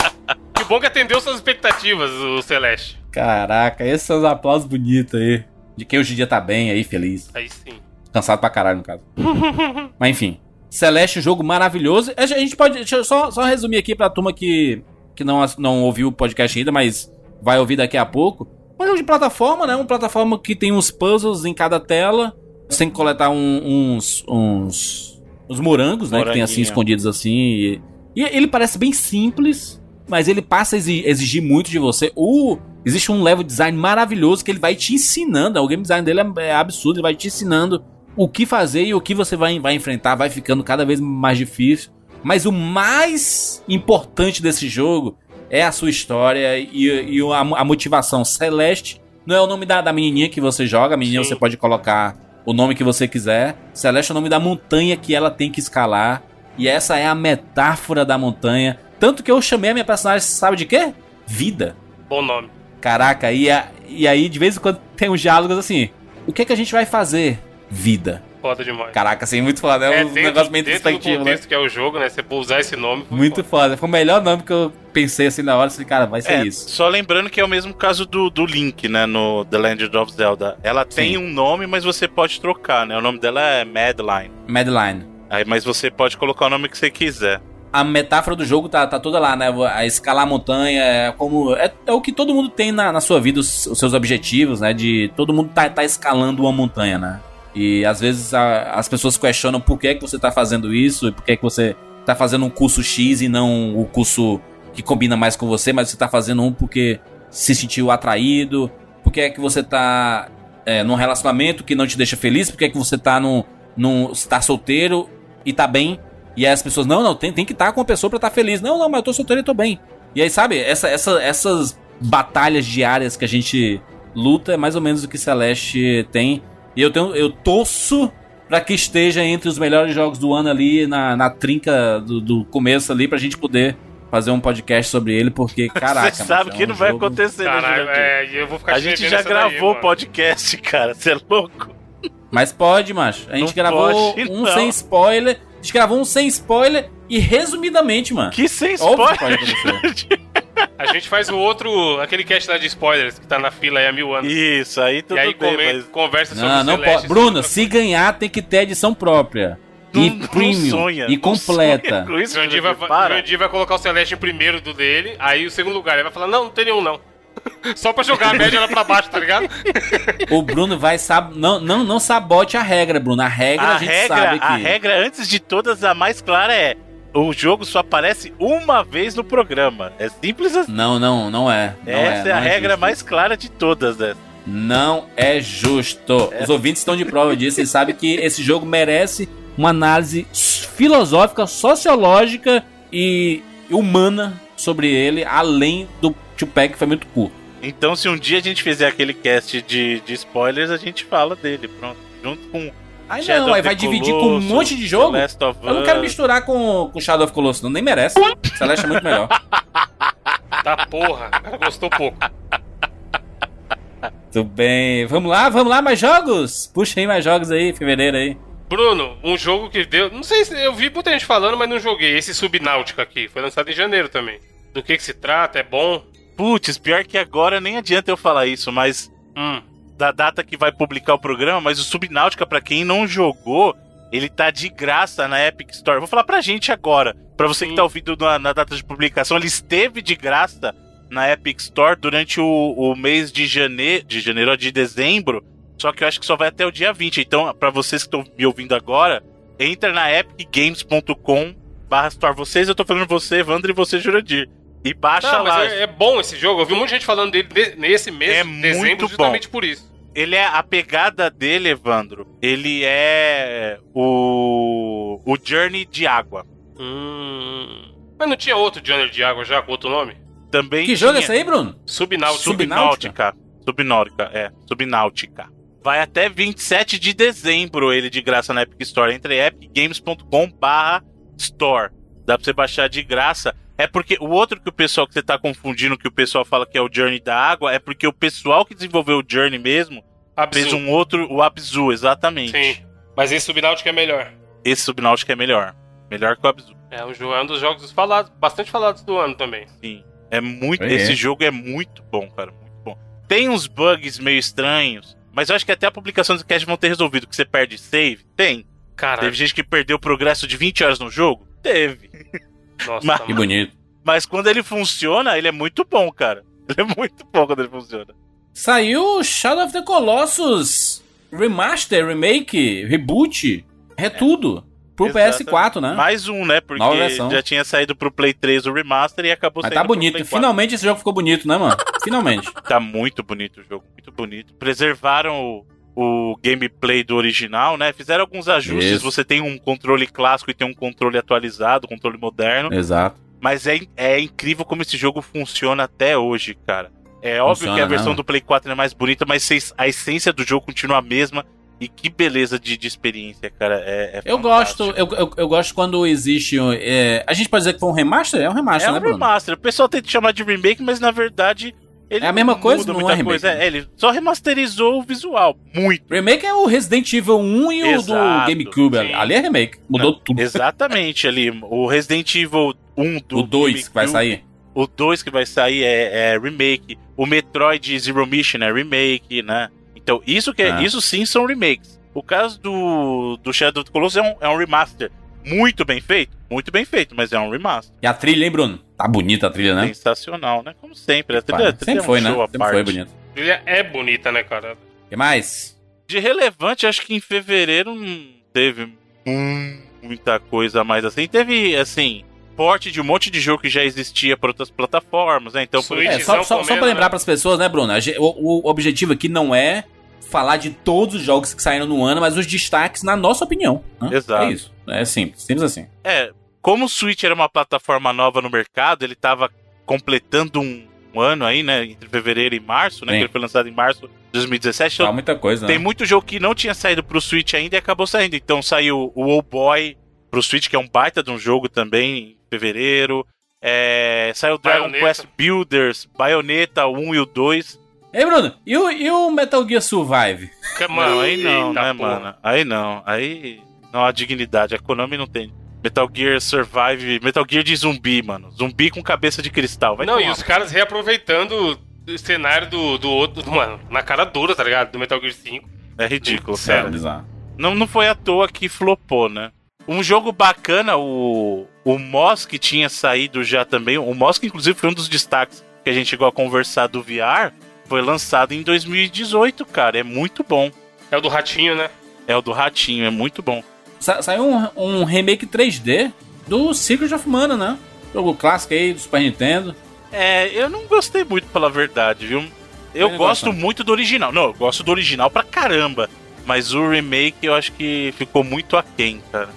Que bom que atendeu suas expectativas, o Celeste. Caraca, esses são os aplausos bonitos aí. De quem hoje em dia tá bem aí, feliz. Aí sim. Cansado pra caralho, no caso. Mas enfim. Celeste, jogo maravilhoso. A gente pode. Deixa eu só, só resumir aqui pra turma que, que não, não ouviu o podcast ainda, mas vai ouvir daqui a pouco. Um jogo de plataforma, né? Uma plataforma que tem uns puzzles em cada tela. Você tem que coletar um- uns. uns. uns morangos, né? Que tem assim escondidos assim. E, e ele parece bem simples, mas ele passa a exi- exigir muito de você. O. Existe um level design maravilhoso que ele vai te ensinando. O game design dele é, é absurdo, ele vai te ensinando o que fazer e o que você vai, vai enfrentar, vai ficando cada vez mais difícil. Mas o mais importante desse jogo é a sua história e, e a, a motivação. Celeste não é o nome da, da menininha que você joga, a menininha Sim. você pode colocar o nome que você quiser. Celeste é o nome da montanha que ela tem que escalar. E essa é a metáfora da montanha. Tanto que eu chamei a minha personagem, sabe de quê? Vida. Bom nome. Caraca, e, a- e aí de vez em quando tem uns diálogos assim: o que é que a gente vai fazer? Vida. Foda demais. Caraca, assim, muito foda. É, um negócio meio dentro introspectivo, né? que é o jogo, né? Você usar esse nome. foi Muito foda. foda. Foi o melhor nome que eu pensei assim na hora. Falei, cara, vai ser É, isso. só lembrando que é o mesmo caso do, do Link, né, no The Legend of Zelda. Ela tem Sim. um nome, mas você pode trocar, né? O nome dela é Madeline. Madeline. Aí, mas você pode colocar o nome que você quiser. A metáfora do jogo tá, tá toda lá, né? A escalar a montanha é como. É, é o que todo mundo tem na, na sua vida, os, os seus objetivos, né? De todo mundo tá, tá escalando uma montanha, né? E às vezes a- as pessoas questionam por que, é que você tá fazendo isso, e por que, é que você tá fazendo um curso X e não o curso que combina mais com você, mas você tá fazendo um porque se sentiu atraído, por que é que você tá é, num relacionamento que não te deixa feliz, por que é que você tá num, num. Tá solteiro e tá bem. E aí as pessoas, não, não, tem, tem que estar com uma pessoa pra estar feliz. Não, não, mas eu tô solteiro e tô bem. E aí, sabe, essa, essa, essas batalhas diárias que a gente luta é mais ou menos o que Celeste tem. E eu, tenho, eu torço pra que esteja entre os melhores jogos do ano ali, na, na trinca do, do começo ali, pra gente poder fazer um podcast sobre ele, porque, caraca, você sabe macho, é que um não vai jogo- acontecer, né, Caralho, Jurandir? é, e eu vou ficar A te gente já daí, gravou o mano. podcast, cara. Você é louco? Mas pode, macho. A gente Não gravou pode, um não. sem spoiler. A gente gravou um sem spoiler e resumidamente, mano. Que sem que spoiler. A gente faz o outro, aquele cast lá de spoilers, que tá na fila aí há mil anos. Isso, aí tudo e aí bem, come- mas... conversa sobre Não, não pode. Bruno, se ganhar, tem que ter edição própria. E Não- não premium. sonha, e não completa. sonha com isso, Jurandir vai, vai colocar o Celeste em primeiro do dele, aí o segundo lugar. Ele vai falar, não, não tem nenhum não. Só pra jogar a média lá pra baixo, tá ligado? O Bruno vai sab... não, não, não sabote a regra, Bruno. A regra a, A gente regra, sabe que. a regra, antes de todas, a mais clara é... O jogo só aparece uma vez no programa. É simples assim. Não, não, não é. Não Essa é, a não regra justo. mais clara de todas, né? Não é justo. Os ouvintes estão de prova disso. Eles sabem que esse jogo merece uma análise filosófica, sociológica e humana sobre ele, além do Tupac, que foi muito curto. Então, se um dia a gente fizer aquele cast de, de spoilers, a gente fala dele, pronto. Junto com Aí Shadow não, aí vai dividir com um monte de jogo. The Last of Eu não quero misturar com, com Shadow of Colossus, não, nem merece. Celeste é muito melhor. Tá porra, gostou pouco. Tudo bem. Vamos lá, vamos lá, mais jogos? Puxa aí mais jogos aí, fevereiro aí. Bruno, um jogo que deu. Não sei se eu vi muita gente falando, mas não joguei. Esse Subnáutica aqui. Foi lançado em janeiro também. Do que que se trata? É bom? Putz, pior que agora nem adianta eu falar isso, mas Hum. da data que vai publicar o programa, mas o Subnáutica, pra quem não jogou, ele tá de graça na Epic Store. Vou falar pra gente agora. Pra você que Sim. tá ouvindo na, na data de publicação, ele esteve de graça na Epic Store durante o, o mês de janeiro, de janeiro de dezembro. Só que eu acho que só vai até o dia 20. Então, pra vocês que estão me ouvindo agora, entra na epicgames.com barra store. Vocês, eu tô falando você, Evandro, e você, Jurandir. E baixa Não, lá. mas é, é bom esse jogo. Eu vi muita gente falando dele de- nesse mês, É de muito dezembro, bom. justamente por isso. Ele é a pegada dele, Evandro. Ele é o o Journey de água. Hum. Mas não tinha outro Johnny de água já com outro nome? Também Que jogo é tinha esse aí, Bruno? Subnáutica. Subnáutica. Subnáutica, é. Subnáutica. Vai até 27 de dezembro ele de graça na Epic Store. Entre epicgames.com barra store. Dá pra você baixar de graça. É porque o outro que o pessoal que você tá confundindo, que o pessoal fala que é o Journey da água, é porque o pessoal que desenvolveu o Journey mesmo Abzu. fez um outro, o Abzu, exatamente. Sim. Mas esse Subnáutica é melhor. Esse Subnáutica é melhor. Melhor que o Abzu. É um, jogo, é um dos jogos falados, bastante falados do ano também. Sim. É muito. É. Esse jogo é muito bom, cara. Muito bom. Tem uns bugs meio estranhos, mas eu acho que até a publicação do cast vão ter resolvido que você perde save. Tem. Cara, Teve gente que perdeu progresso de 20 horas no jogo? Teve. Nossa, mas- tá Que bonito. Mas quando ele funciona, ele é muito bom, cara. Ele é muito bom quando ele funciona. Saiu Shadow of the Colossus Remaster, Remake, Reboot, é tudo. Pro Exatamente. PS4, né? Mais um, né? Porque já tinha saído pro Play 3 o remaster e acabou Mas saindo tá pro bonito. Play 4. Finalmente esse jogo ficou bonito, né, mano? Finalmente. Tá muito bonito o jogo, muito bonito. Preservaram o, o gameplay do original, né? Fizeram alguns ajustes. Isso. Você tem um controle clássico e tem um controle atualizado, um controle moderno. Exato. Mas é, é incrível como esse jogo funciona até hoje, cara. É óbvio Funciona, que a versão né? do Play 4 é mais bonita, mas a essência do jogo continua a mesma. E que beleza de, de experiência, cara. É, é Eu gosto, eu, eu, eu gosto quando existe. um, é, a gente pode dizer que foi um remaster? É um remaster, É né, um Bruno? remaster. O pessoal tenta chamar de remake, mas na verdade. Ele É a mesma coisa, não muita é remake, coisa. né? É, ele só remasterizou o visual. Muito. Remake é o Resident Evil 1 e o do Exato, GameCube. sim. Ali é remake. Mudou Não, tudo. Exatamente ali. O Resident Evil 1 do O 2 que vai sair. O 2 que vai sair é, é remake. O Metroid Zero Mission é remake, né? Então, isso, que é, Ah. isso sim são remakes. O caso do, do Shadow of the Colossus é um, é um remaster. Muito bem feito, muito bem feito, mas é um remaster. E a trilha, hein, Bruno? Tá bonita a trilha, né? Sensacional, né? Como sempre. A trilha, Pá, a trilha Sempre é um foi, né? Sempre parte. foi bonito. A trilha é bonita, né, cara? O que mais? De relevante, acho que em fevereiro não teve muita coisa a mais assim. Teve, assim, porte de um monte de jogo que já existia para outras plataformas, né? Então, por. É, só, só, só pra lembrar né? pras pessoas, né, Bruno? O, o objetivo aqui não é falar de todos os jogos que saíram no ano, mas os destaques na nossa opinião. né? Exato. É isso. É simples. Simples assim. É, como o Switch era uma plataforma nova no mercado, ele tava completando um, um ano aí, né? Entre fevereiro e março, né? Sim. Que ele foi lançado em março de 2017. Tá Então, muita coisa, tem né? muito jogo que não tinha saído pro Switch ainda e acabou saindo. Então saiu o Old Boy pro Switch, que é um baita de um jogo também, em fevereiro. É, saiu o Dragon Bayonetta. Quest Builders, Bayonetta 1 e o 2. Ei, Bruno, e o, e o Metal Gear Survive? Não, aí não, eita né, porra. mano? Aí não. Aí não há dignidade. A Konami não tem. Metal Gear Survive. Metal Gear de zumbi, mano. Zumbi com cabeça de cristal. Vai Não, e os caras reaproveitando o cenário do, do outro, mano, na cara dura, tá ligado? Do Metal Gear 5. É ridículo, Sério. cara. bizarro. Não, não foi à toa que flopou, né? Um jogo bacana, o, o Moss que tinha saído já também. O Moss, que inclusive foi um dos destaques que a gente chegou a conversar do VR, foi lançado em 2018, cara. É muito bom. É o do ratinho, né? É o do Ratinho, é muito bom. Sa- saiu um, um remake 3D do Secret of Mana, né? Jogo clássico aí do Super Nintendo. É, eu não gostei muito, pela verdade, viu? Eu gosto muito do original. Não, eu gosto do original pra caramba. Mas o remake eu acho que ficou muito aquém, cara.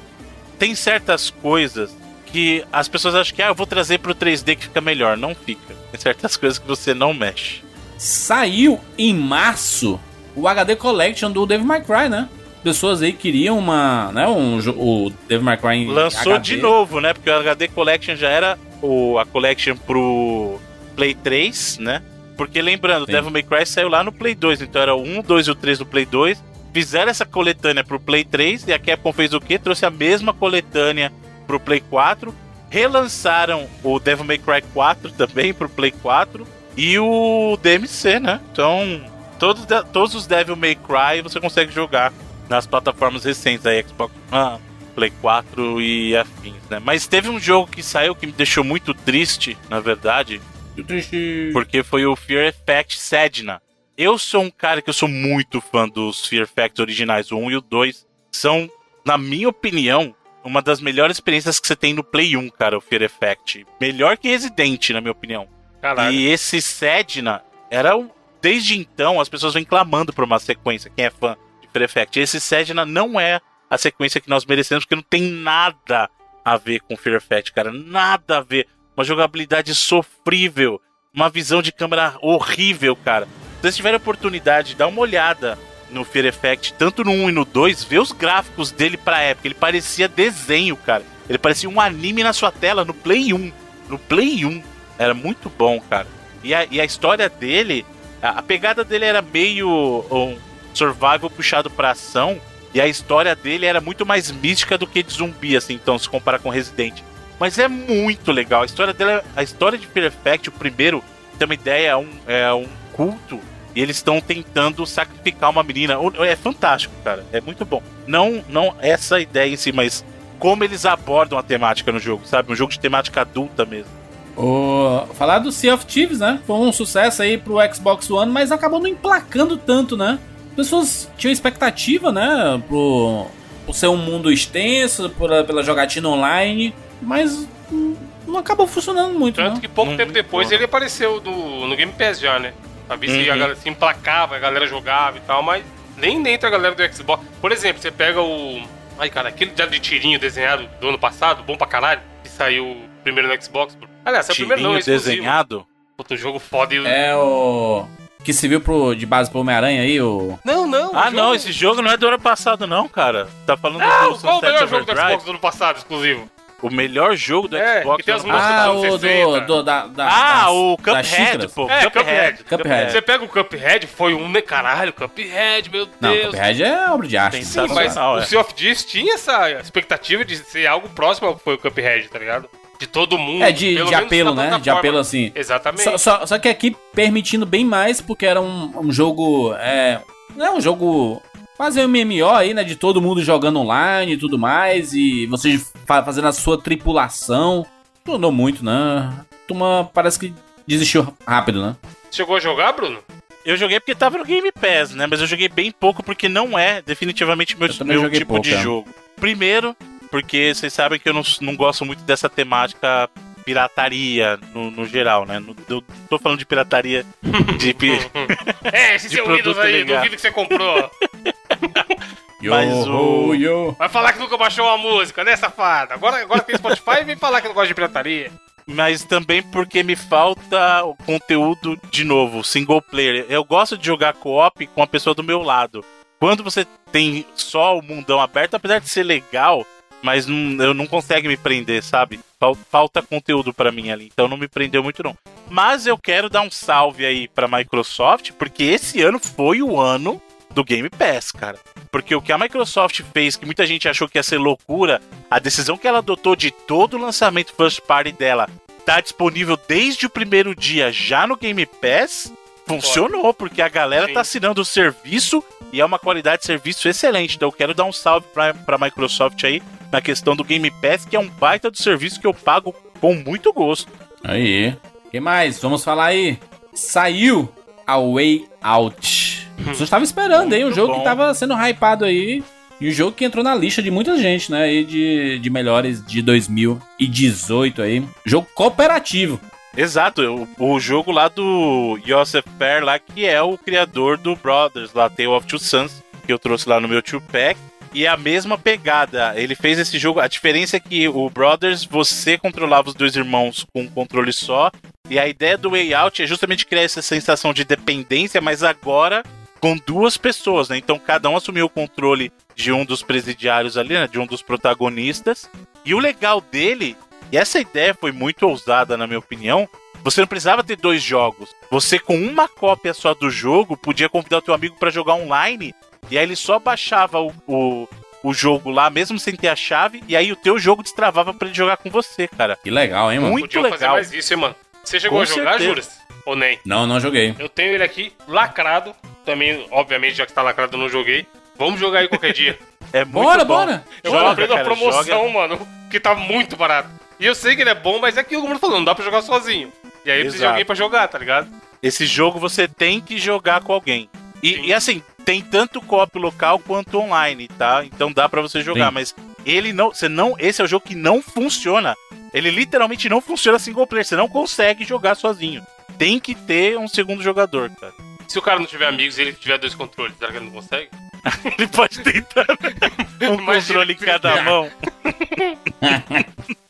Tem certas coisas que as pessoas acham que ah, eu vou trazer pro 3D que fica melhor. Não fica. Tem certas coisas que você não mexe. Saiu em março o HD Collection do Devil May Cry, né? Pessoas aí queriam uma, né, um, o Devil May Cry em Lançou HD. de novo, né? Porque o HD Collection já era o, a Collection pro Play 3, né? Porque lembrando, o Sim. Devil May Cry saiu lá no Play 2, então era o 1, 2 e o 3 do Play 2. Fizeram essa coletânea pro Play 3 e a Capcom fez o quê? Trouxe a mesma coletânea pro Play 4 relançaram o Devil May Cry 4 também pro Play 4 e o DMC, né? Então, todos, todos os Devil May Cry você consegue jogar nas plataformas recentes aí, Xbox One, Play 4 e afins, né? Mas teve um jogo que saiu que me deixou muito triste, na verdade, Que triste. porque foi o Fear Effect Sedna. Eu sou um cara que eu sou muito fã dos Fear Effect originais, o 1 e o 2. São, na minha opinião, uma das melhores experiências que você tem no Play 1, cara, o Fear Effect. Melhor que Resident, na minha opinião. Caralho. E esse Sedna era um. Desde então, as pessoas vêm clamando por uma sequência, quem é fã Effect. Esse Sedna não é a sequência que nós merecemos, porque não tem nada a ver com Fear Effect, cara. Nada a ver. Uma jogabilidade sofrível. Uma visão de câmera horrível, cara. Se vocês tiverem oportunidade, dá uma olhada no Fear Effect, tanto no 1 e no 2, vê os gráficos dele pra época. Ele parecia desenho, cara. Ele parecia um anime na sua tela, no Play 1. No Play 1. Era muito bom, cara. E a, e a história dele, a, a pegada dele era meio um survival puxado pra ação. E a história dele era muito mais mística do que de zumbi, assim, então, se comparar com Resident. Mas é muito legal. A história dele, a história de Fear Effect, o primeiro, tem uma ideia, é um, é um culto. E eles estão tentando sacrificar uma menina. É fantástico, cara. É muito bom. Não, não essa ideia em si, mas como eles abordam a temática no jogo, sabe? Um jogo de temática adulta mesmo. O... Falar do Sea of Thieves, né? Foi um sucesso aí pro Xbox One, mas acabou não emplacando tanto, né? As pessoas tinham expectativa, né? Pro... Por ser um mundo extenso, por, pela jogatina online, mas não acabou funcionando muito, Tanto não. que pouco Hum, tempo depois porra. ele apareceu no, no Game Pass já, né? Pra ver se Uhum. a galera se emplacava, a galera jogava e tal, mas nem dentro a galera do Xbox. Por exemplo, você pega o. Ai, cara, aquele de tirinho desenhado do ano passado, bom pra caralho, que saiu primeiro no Xbox. Aliás, saiu primeiro não, Tirinho exclusivo. desenhado. Puta, jogo foda. e- É o. Que se viu pro, de base pro Homem-Aranha aí, o. Não, não. Ah, o não, jogo- esse jogo não é do ano passado, não, cara. Tá falando Não, do qual o melhor jogo do? Xbox do ano passado, exclusivo? O melhor jogo do É, Xbox que tem do as músicas. Ah, do, 60. do- da, da, Ah, das- o Cuphead, pô. É, Cuphead. Cuphead. Você pega o Cuphead, foi um, né? Caralho, Cuphead, meu Não, Deus. Cuphead é obra de arte. Sim, mas Sensacional, o é. Sea of Thieves tinha essa expectativa de ser algo próximo ao que foi o Cuphead, tá ligado? De todo mundo. É, de, pelo de apelo, né? De apelo assim. Exatamente. Só, só, só que aqui permitindo bem mais, porque era um, um jogo. É, não é um jogo. Quase um MMO aí, né? De todo mundo jogando online e tudo mais. E vocês fa- fazendo a sua tripulação. Não andou muito, né? A turma parece que desistiu rápido, né? Chegou a jogar, Bruno? Eu joguei porque tava no Game Pass, né? Mas eu joguei bem pouco porque não é definitivamente meu, meu tipo pouco, de é. jogo. Primeiro, porque vocês sabem que eu não, não gosto muito dessa temática pirataria no, no geral, né? No- eu tô falando de pirataria de É, esse De seu Windows aí, legal. duvido que você comprou. Mas o- yo. Vai falar que nunca baixou uma música, né, safado? Agora, agora tem Spotify e vem falar que não gosta de pirataria. mas também porque me falta o conteúdo de novo, single player. Eu gosto de jogar co-op com a pessoa do meu lado. Quando você tem só o mundão aberto, apesar de ser legal, mas não, eu não consegue me prender, sabe? Fal- Falta conteúdo pra mim ali, então não me prendeu muito não. Mas eu quero dar um salve aí pra Microsoft, porque esse ano foi o ano do Game Pass, cara. Porque o que a Microsoft fez, que muita gente achou que ia ser loucura, a decisão que ela adotou de todo o lançamento first party dela tá disponível desde o primeiro dia já no Game Pass, funcionou, porque a galera Sim. tá assinando o serviço e é uma qualidade de serviço excelente. Então eu quero dar um salve pra, pra Microsoft aí na questão do Game Pass, que é um baita do serviço que eu pago com muito gosto. Aí. que mais? Vamos falar aí. Saiu a Way Out. Você estava esperando aí, um jogo bom. que tava sendo hypado aí. E um jogo que entrou na lista de muita gente, né? Aí de, de melhores de 2018 aí. Jogo cooperativo. Exato, o, o jogo lá do Joseph Fair lá, que é o criador do Brothers, lá, Tale of Two Sons, que eu trouxe lá no meu two pack. E a mesma pegada. Ele fez esse jogo. A diferença é que o Brothers, você controlava os dois irmãos com um controle só. E a ideia do Way Out é justamente criar essa sensação de dependência, mas agora com duas pessoas, né? Então cada um assumiu o controle de um dos presidiários ali, né? De um dos protagonistas. E o legal dele, e essa ideia foi muito ousada, na minha opinião, você não precisava ter dois jogos. Você, com uma cópia só do jogo, podia convidar o teu amigo para jogar online. E aí ele só baixava o, o, o jogo lá, mesmo sem ter a chave, e aí o teu jogo destravava pra ele jogar com você, cara. Que legal, hein, mano? Muito Podiam fazer legal. mais isso, hein, mano. Você chegou Com a jogar, certeza. Juras? Ou nem? Não, não joguei. Eu tenho ele aqui lacrado. Também, obviamente, já que tá lacrado, eu não joguei. Vamos jogar aí qualquer dia. É muito Bora, bom. bora! Eu Joga, comprei cara, promoção, joga. mano, que tá muito barato. E eu sei que ele é bom, mas é aquilo que o mundo falou, não dá pra jogar sozinho. E aí precisa de alguém pra jogar, tá ligado? Esse jogo você tem que jogar com alguém. E, e assim, tem tanto co-op local quanto online, tá? Então dá pra você jogar, Sim. mas ele não, você não, esse é o jogo que não funciona. Ele literalmente não funciona single player, você não consegue jogar sozinho. Tem que ter um segundo jogador, cara. Se o cara não tiver amigos e ele tiver dois controles, será que ele não consegue? Ele pode tentar um Imagina controle em cada mão.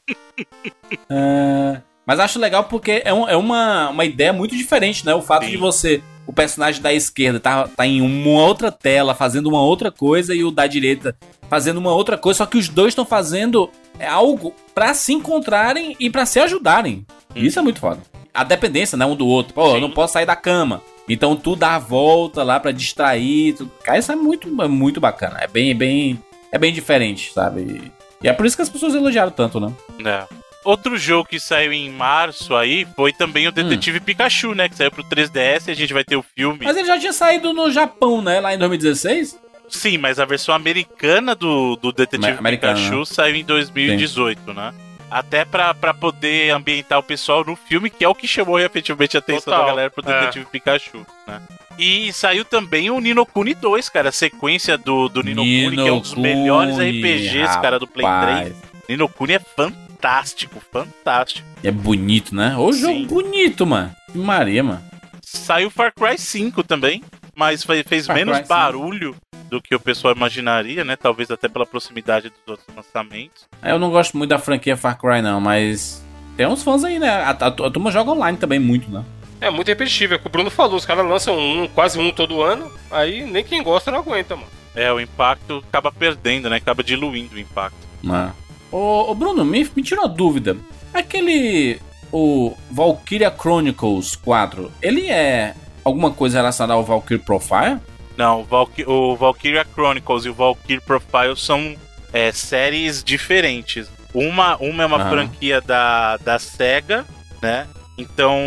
É, Mas acho legal porque é, um- é uma, uma ideia muito diferente, né? O fato Sim. de você, o personagem da esquerda, tá, tá em uma outra tela fazendo uma outra coisa e o da direita fazendo uma outra coisa, só que os dois estão fazendo é, algo pra se encontrarem e pra se ajudarem. Isso é muito foda. A dependência, né, um do outro. Pô, eu Sim. não posso sair da cama. Então tu dá a volta lá pra distrair. Tu... Cara, isso é muito, é muito bacana. É bem, bem, é bem diferente, sabe? E é por isso que as pessoas elogiaram tanto, né? É. Outro jogo que saiu em março aí foi também o Detetive Pikachu, né? Que saiu pro 3DS e a gente vai ter o filme. Mas ele já tinha saído no Japão, né? Lá em 2016. Sim, mas a versão americana do, do Detetive Amer- americana, Pikachu né? saiu em 2018, né? Até pra, pra poder ambientar o pessoal no filme, que é o que chamou efetivamente a atenção Total, da galera pro é. Detetive Pikachu, né? E saiu também o Nino Kuni 2, cara, a sequência do, do Nino, Kuni, que é um dos Kuni, melhores RPGs, cara, do Play rapaz. 3. Nino Kuni é fantástico, fantástico. É bonito, né? Ô jogo Sim. bonito, mano. Que Maria, mano. Saiu Far Cry 5 também, mas fe- fez Far menos Cry 5. barulho do que o pessoal imaginaria, né? Talvez até pela proximidade dos outros lançamentos. Eu não gosto muito da franquia Far Cry, não, mas. Tem uns fãs aí, né? A, a, a turma joga online também muito, né? É muito repetitivo, é o que o Bruno falou, os caras lançam um, quase um todo ano, aí nem quem gosta não aguenta, mano. É, o impacto acaba perdendo, né? Acaba diluindo o impacto. Né? Ô, ô, Bruno, me, me tira uma dúvida. Aquele. O Valkyria Chronicles 4, ele é alguma coisa relacionada ao Valkyrie Profile? Não, o, Valky o Valkyria Chronicles e o Valkyrie Profile são é, séries diferentes. Uma, uma é uma Aham. franquia da, da SEGA, né? Então,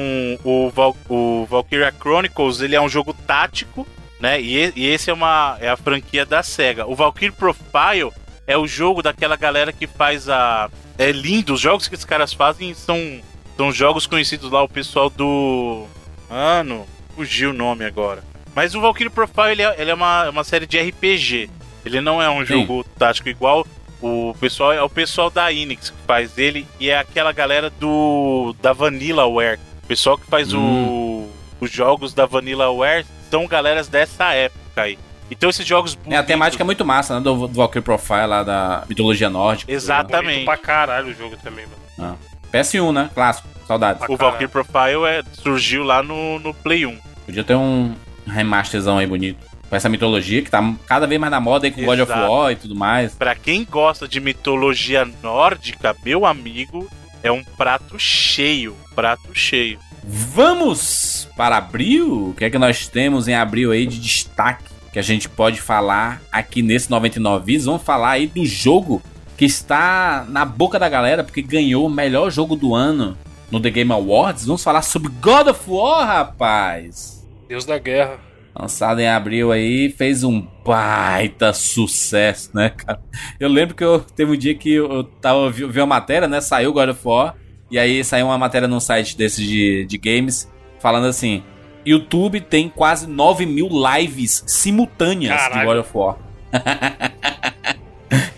o, Val o Valkyria Chronicles, ele é um jogo tático, né? E, e- e esse é, uma, é a franquia da SEGA. O Valkyrie Profile é o jogo daquela galera que faz a... É lindo, os jogos que esses caras fazem são, são jogos conhecidos lá, o pessoal do... Mano, fugiu o nome agora. Mas o Valkyrie Profile ele é, ele é uma, uma série de RPG. Ele não é um Sim. jogo tático igual o pessoal é o pessoal da Enix que faz ele e é aquela galera do da Vanillaware. O pessoal que faz o- os jogos da Vanillaware são galeras dessa época aí. Então esses jogos É, a temática é muito massa, né? Do, do Valkyrie Profile lá da mitologia nórdica. Exato. Bonito Exatamente. pra caralho o jogo também, mano. PS1, né? Clássico. Saudades. O Valkyrie Profile é, surgiu lá no, no Play 1. Podia ter um remasterzão aí bonito. Com essa mitologia que tá cada vez mais na moda aí com God of Exato. War e tudo mais. Pra quem gosta de mitologia nórdica, meu amigo, é um prato cheio, prato cheio. Vamos para abril? O que é que nós temos em abril aí de destaque que a gente pode falar aqui nesse 99 Vidas? Vamos falar aí do jogo que está na boca da galera porque ganhou o melhor jogo do ano no The Game Awards. Vamos falar sobre God of War, rapaz. Deus da guerra. Lançado em abril aí, fez um baita sucesso, né, cara? Eu lembro que eu teve um dia que eu tava vi, vi uma matéria, né? Saiu God of War, e aí saiu uma matéria num site desses de, de games, falando assim: YouTube tem quase 9 mil lives simultâneas de Caralho. God of War.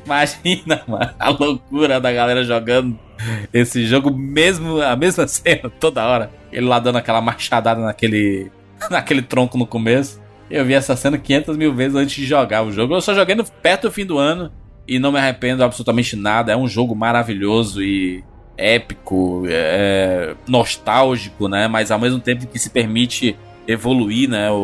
Imagina, mano, a loucura da galera jogando esse jogo, mesmo a mesma cena toda hora. Ele lá dando aquela machadada naquele naquele tronco no começo. Eu vi essa cena 500 mil vezes antes de jogar o jogo. Eu só joguei no, perto do fim do ano e não me arrependo absolutamente nada. É um jogo maravilhoso e épico, é, nostálgico, né? Mas ao mesmo tempo que se permite evoluir, né? O,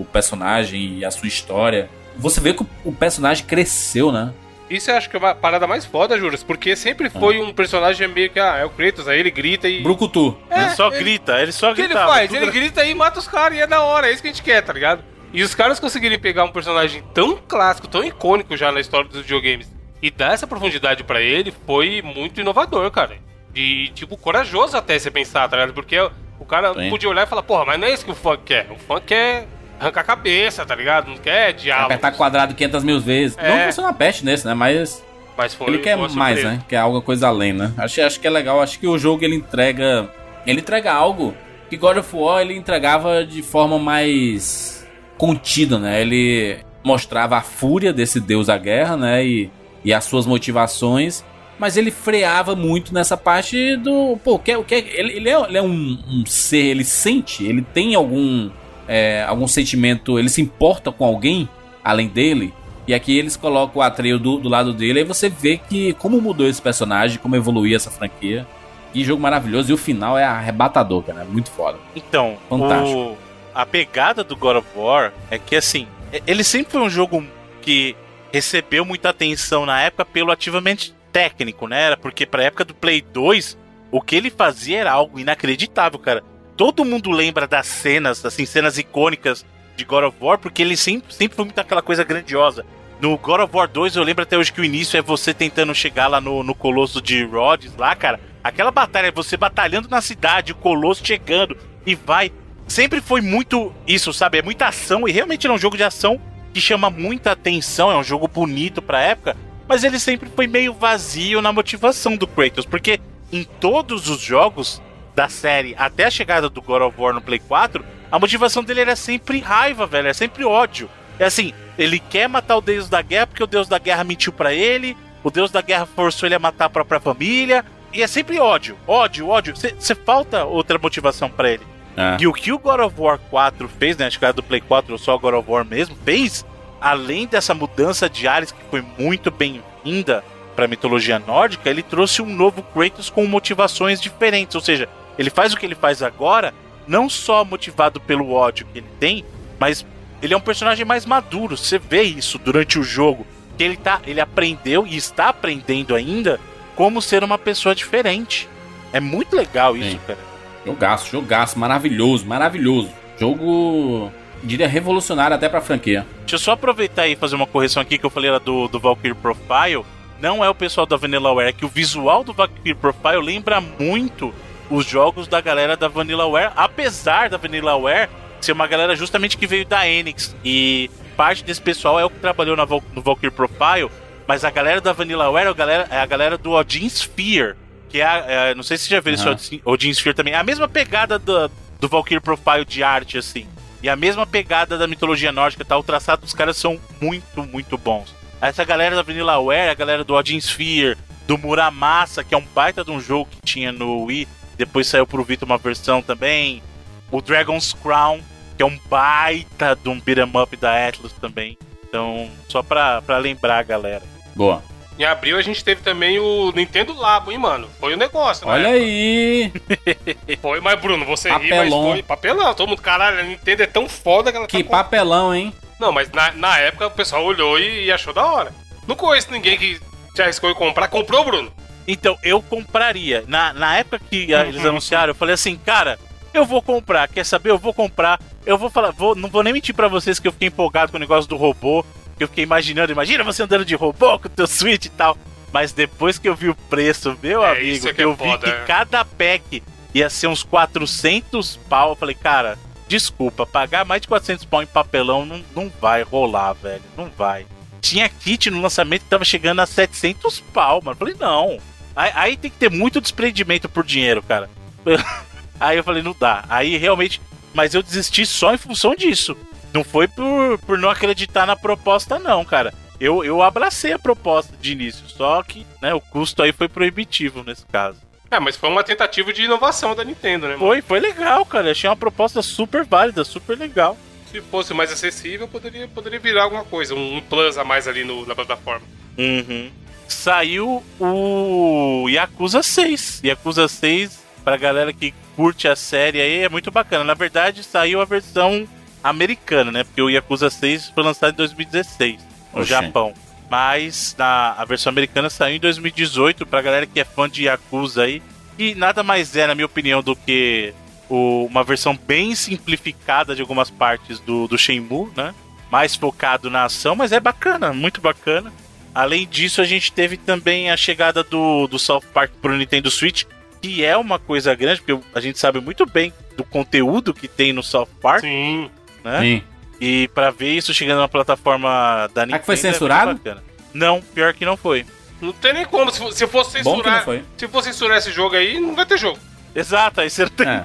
o personagem e a sua história. Você vê que o, o personagem cresceu, né? Isso eu acho que é uma parada mais foda, Juras, porque sempre foi Ah. um personagem meio que, ah, é o Kratos, aí ele grita e. Brucutu. É, ele só ele- grita, ele só O que ele faz? tudo Ele grita e mata os caras, e é da hora, é isso que a gente quer, tá ligado? E os caras conseguirem pegar um personagem tão clássico, tão icônico já na história dos videogames e dar essa profundidade pra ele foi muito inovador, cara. E, tipo, corajoso até você pensar, tá ligado? Porque o cara Sim. podia olhar e falar, porra, mas não é isso que o funk quer. O funk quer arrancar a cabeça, tá ligado? Não quer diálogo. Apertar quadrado 500 mil vezes. É. Não que funciona uma peste nesse, né? Mas Mas foi ele quer mais, surpresa. né? Quer alguma coisa além, né? Acho, acho que é legal. Acho que o jogo ele entrega. Ele entrega algo que God of War ele entregava de forma mais contida, né? Ele mostrava a fúria desse deus da guerra, né? E, e as suas motivações. Mas ele freava muito nessa parte do. Pô, que, que, ele, ele é, ele é um, um ser, ele sente, ele tem algum. é, algum sentimento, ele se importa com alguém além dele. E aqui eles colocam o Atreio do, do lado dele, aí você vê que como mudou esse personagem, como evoluiu essa franquia. Que jogo maravilhoso, e o final é arrebatador, cara, é muito foda. Então, Fantástico. o- a pegada do God of War é que assim, ele sempre foi um jogo que recebeu muita atenção na época pelo ativamente técnico, né? Era porque pra época do Play 2, o que ele fazia era algo inacreditável, cara. Todo mundo lembra das cenas, assim, cenas icônicas de God of War, porque ele sempre, sempre foi muito aquela coisa grandiosa. No God of War 2, eu lembro até hoje que o início é você tentando chegar lá no, no Colosso de Rhodes, lá, cara. Aquela batalha, é você batalhando na cidade, o Colosso chegando e vai. Sempre foi muito isso, sabe? É muita ação e realmente é um jogo de ação que chama muita atenção, é um jogo bonito pra época, mas ele sempre foi meio vazio na motivação do Kratos, porque em todos os jogos da série, até a chegada do God of War no Play 4, a motivação dele era sempre raiva, velho, é sempre ódio. É assim, ele quer matar o deus da guerra porque o deus da guerra mentiu pra ele, o deus da guerra forçou ele a matar a própria família, e é sempre ódio, ódio, ódio. Você falta outra motivação pra ele. É. E o que o God of War 4 fez, né? Acho que era do Play 4 ou só o God of War mesmo, fez, além dessa mudança de áreas que foi muito bem-vinda pra mitologia nórdica, ele trouxe um novo Kratos com motivações diferentes. Ou seja, ele faz o que ele faz agora, não só motivado pelo ódio que ele tem, mas ele é um personagem mais maduro. Você vê isso durante o jogo. Que ele tá. Ele aprendeu e está aprendendo ainda como ser uma pessoa diferente. É muito legal isso, Sim. cara. Jogaço, jogaço, maravilhoso, maravilhoso. Jogo, diria, revolucionário até pra franquia. Deixa eu só aproveitar e fazer uma correção aqui que eu falei lá do, do Valkyrie Profile. Não é o pessoal da Vanillaware, é que o visual do Valkyrie Profile lembra muito os jogos da galera da Vanillaware, apesar da Vanillaware ser uma galera justamente que veio da Enix. E parte desse pessoal é o que trabalhou na no Valkyrie Profile, mas a galera da Vanillaware é a galera, é a galera do Odin Sphere, que é, a- é, não sei se você já viu esse Ah. Odin- Odin Sphere também, é a mesma pegada do, do Valkyrie Profile de arte, assim. E a mesma pegada da mitologia nórdica, tá? O traçado dos caras são muito, muito bons. Essa galera da Vanillaware, a galera do Odin Sphere, do Muramasa, que é um baita de um jogo que tinha no Wii, depois saiu pro Vita uma versão também. O Dragon's Crown, que é um baita de um beat'em up da Atlus também. Então, só pra, pra lembrar a galera. Boa. Em abril a gente teve também o Nintendo Labo, hein, mano? Foi o negócio, né? Olha aí. Foi, mas Bruno, você ri, mas Papelão. foi papelão. Todo mundo, caralho, a Nintendo é tão foda que ela Que tá com- papelão, hein? Não, mas na, na época o pessoal olhou e, e achou da hora. Não conheço ninguém que já arriscou em comprar. Comprou, Bruno? Então, eu compraria. Na, na época que ah, eles anunciaram, eu falei assim, cara, eu vou comprar. Quer saber? Eu vou comprar. Eu vou falar, vou, não vou nem mentir pra vocês que eu fiquei empolgado com o negócio do robô. Eu fiquei imaginando, imagina você andando de robô com o teu Switch e tal. Mas depois que eu vi o preço, meu É, amigo, é que é eu vi foda, que é. cada pack ia ser uns 400 pau, eu falei, cara, desculpa, pagar mais de 400 pau em papelão não, não vai rolar, velho, não vai. Tinha kit no lançamento que tava chegando a 700 pau, mano. Eu falei, não. Aí, aí tem que ter muito desprendimento por dinheiro, cara. aí eu falei, não dá. Aí realmente. Mas eu desisti só em função disso. Não foi por, por não acreditar na proposta, não, cara. Eu, eu abracei a proposta de início, só que né, o custo aí foi proibitivo nesse caso. É, mas foi uma tentativa de inovação da Nintendo, né, mano? Foi, foi legal, cara. Achei uma proposta super válida, super legal. Se fosse mais acessível, poderia, poderia virar alguma coisa, um plus a mais ali no- na plataforma. Uhum. Saiu o Yakuza 6. Yakuza 6, pra galera que curte a série aí, é muito bacana. Na verdade, saiu a versão americana, né? Porque o Yakuza 6 foi lançado em 2016 no Oxê. Japão. Mas na, a versão americana saiu em 2018 pra galera que é fã de Yakuza aí. E nada mais é, na minha opinião, do que o- uma versão bem simplificada de algumas partes do, do Shenmue, né? Mais focado na ação, mas é bacana, muito bacana. Além disso, a gente teve também a chegada do, do South Park pro Nintendo Switch, que é uma coisa grande, porque a gente sabe muito bem do conteúdo que tem no South Park, Sim. Né? Sim. E pra ver isso chegando na plataforma da Nintendo. que foi é censurado? bacana. Não, pior que não foi. Não tem nem como. Se, fo- se for Bom que não censurar. foi. Se for censurar esse jogo aí, não vai ter jogo. Exato, aí você tem. É.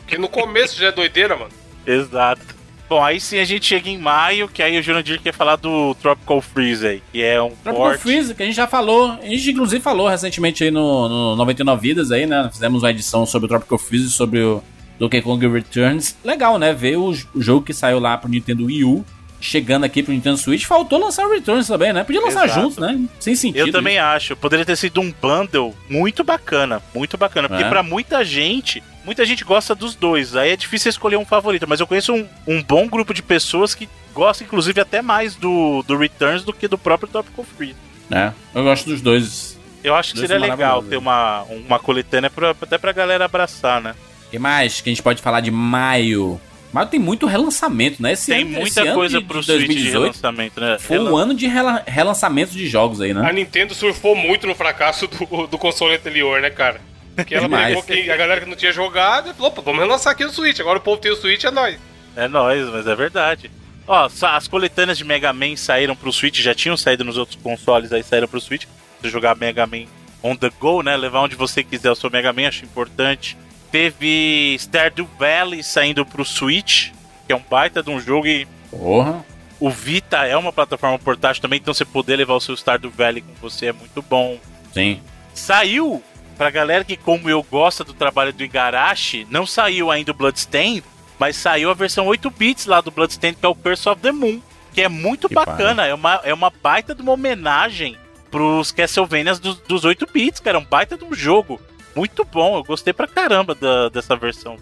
Porque no começo já é doideira, mano. Exato. Bom, aí sim a gente chega em maio, que aí o Jurandir quer falar do Tropical Freeze aí, que é um Tropical port. Freeze, que a gente já falou. A gente inclusive falou recentemente aí no, no 99 Vidas aí, né? Fizemos uma edição sobre o Tropical Freeze, sobre o Donkey Kong Returns. Legal, né? Ver o, o jogo que saiu lá pro Nintendo Wii U, chegando aqui pro Nintendo Switch. Faltou lançar o Returns também, né? Podia lançar Exato. juntos, né? Sem sentido. Eu também acho. Poderia ter sido um bundle muito bacana. Muito bacana. Porque É. pra muita gente, muita gente gosta dos dois. Aí é difícil escolher um favorito. Mas eu conheço um, um bom grupo de pessoas que gostam, inclusive, até mais do, do Returns do que do próprio Tropical Freeze. É, eu gosto dos dois. Eu acho que seria legal ter uma, uma coletânea pra, até pra galera abraçar, né? O que mais que a gente pode falar de maio? Maio tem muito relançamento, né? Esse Tem ano, muita esse ano coisa de, pro de Switch de 2018 relançamento, né? Foi um ano de rela- relançamento de jogos aí, A né? Nintendo surfou muito no fracasso do, do console anterior, né, cara? Que ela Demais. pegou quem- a galera que não tinha jogado e falou, opa, vamos relançar aqui no Switch. Agora o povo tem o Switch, é nóis. É nóis, mas é verdade. Ó, as coletâneas de Mega Man saíram pro Switch, já tinham saído nos outros consoles, aí saíram pro Switch. Você jogar Mega Man on the go, né? Levar onde você quiser o seu Mega Man, acho importante. Teve Stardew Valley saindo pro Switch, que é um baita de um jogo e Porra. o Vita é uma plataforma portátil também, então você poder levar o seu Stardew Valley com você é muito bom. Sim. Saiu, pra galera que, como eu, gosta do trabalho do Igarashi, não saiu ainda o Bloodstained, mas saiu a versão 8 bits lá do Bloodstained, que é o Curse of the Moon, que é muito Que bacana, é uma, é uma baita de uma homenagem pros Castlevanias dos, dos 8 bits, cara, é um baita de um jogo. Muito bom, eu gostei pra caramba da- dessa versão.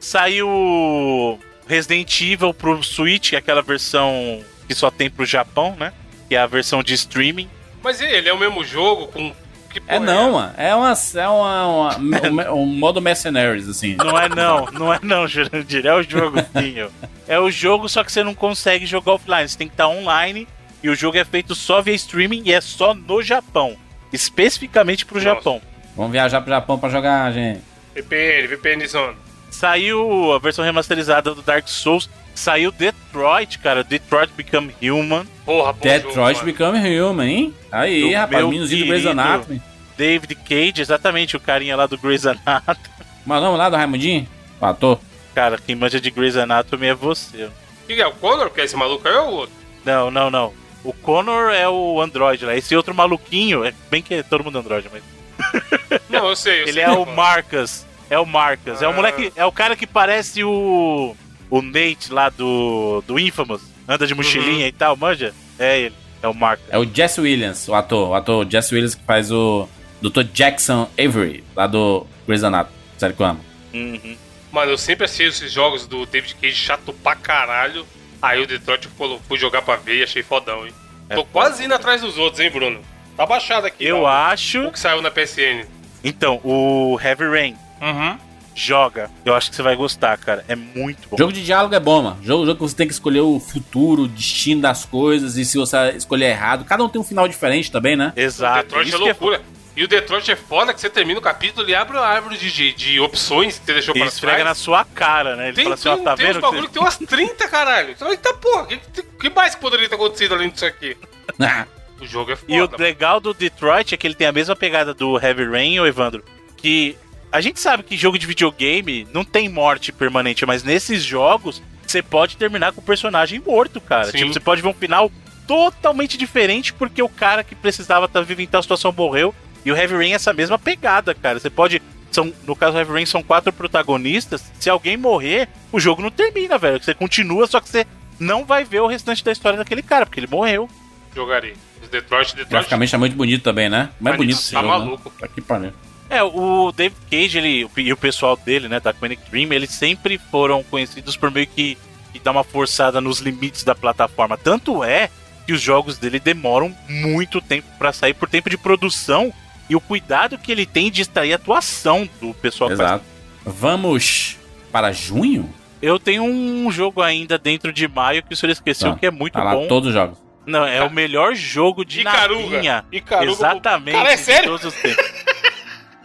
Saiu Resident Evil pro Switch, aquela versão que só tem pro Japão, né? Que é a versão de streaming. Mas ele é o mesmo jogo com. Que É porra não, mano. É uma, é uma, uma- um, um modo mercenaries, assim. Não é não, não é não, Jurandir. É o jogo. É o jogo, só que você não consegue jogar offline. Você tem que estar online e o jogo é feito só via streaming e é só no Japão. Especificamente pro Nossa. Japão. Vamos viajar pro Japão pra jogar, gente. VPN, VPN Zone. Saiu a versão remasterizada do Dark Souls. Saiu Detroit, cara. Detroit Become Human. Porra, bom Detroit jogo, mano. Become Human, hein? Aí, Do rapaz, meu meninozinho do Grey's. Anatomy. David Cage, exatamente o carinha lá do Grey's Anatomy. Mas vamos lá do Raimundinho? O ator. Cara, quem manja de Grey's Anatomy é você. Que é o Connor? Que é esse maluco aí ou o outro? Não, não, não. O Connor é o Android lá. Esse outro maluquinho, é bem que é todo mundo Android, mas. Não, eu sei. Eu Ele sei, é o mano. Marcus. É o Marcus. É o Ah. moleque. É o cara que parece o. O Nate lá do. Do Infamous. Anda de mochilinha e tal, manja? É ele. É o Marcus. É o Jesse Williams, o ator. O ator Jesse Williams que faz o Dr. Jackson Avery, lá do Grey's Anatomy. Sério que eu amo. Uhum. Mano, eu sempre achei esses jogos do David Cage chato pra caralho. Aí o Detroit fui jogar pra ver e achei fodão, hein? É Tô quase indo atrás dos outros, hein, Bruno? Tá baixado aqui. Eu acho. O que saiu na PSN. Então, o Heavy Rain. Uhum. Joga. Eu acho que você vai gostar, cara. É muito bom. Jogo de diálogo é bom, mano. Jogo, jogo que você tem que escolher o futuro, o destino das coisas, e se você escolher errado. Cada um tem um final diferente também, né? O Exato. Detroit é Isso que é loucura. E o Detroit é foda que você termina o capítulo e abre a árvore de, de, de opções que você deixou Ele pra esfrega na sua cara, né? Ele Tem, fala assim, ó, tem, tá tem uns vendo? bagulho que tem umas 30, caralho. Então, eita porra, o que, que, que mais que poderia ter acontecido além disso aqui? O jogo é foda. E o legal do Detroit é que ele tem a mesma pegada do Heavy Rain, ô Evandro, que a gente sabe que jogo de videogame não tem morte permanente, mas nesses jogos você pode terminar com o personagem morto, cara. Sim. Tipo, você pode ver um final totalmente diferente porque o cara que precisava estar vivo em tal situação morreu. E o Heavy Rain é essa mesma pegada, cara. Você pode. São, no caso do Heavy Rain são quatro protagonistas. Se alguém morrer, o jogo não termina, velho. Você continua, só que você não vai ver o restante da história daquele cara, porque ele morreu. Jogarei. Detroit, Detroit. Graficamente é muito bonito também, né? Mais Mas bonito tá esse jogo, maluco. Né? Tá pariu. É, o David Cage ele, e o pessoal dele, né, da Quantic Dream, eles sempre foram conhecidos por meio que, que dar uma forçada nos limites da plataforma. Tanto é que os jogos dele demoram muito tempo pra sair por tempo de produção e o cuidado que ele tem de extrair a atuação do pessoal. Exato. Vamos para junho? Eu tenho um jogo ainda dentro de maio que o senhor esqueceu, Tá. que é muito Tá lá bom. todos os jogos. Não, é o melhor jogo de Icaruga. navinha. Icaruga. Exatamente. Cara, é de sério? todos os tempos.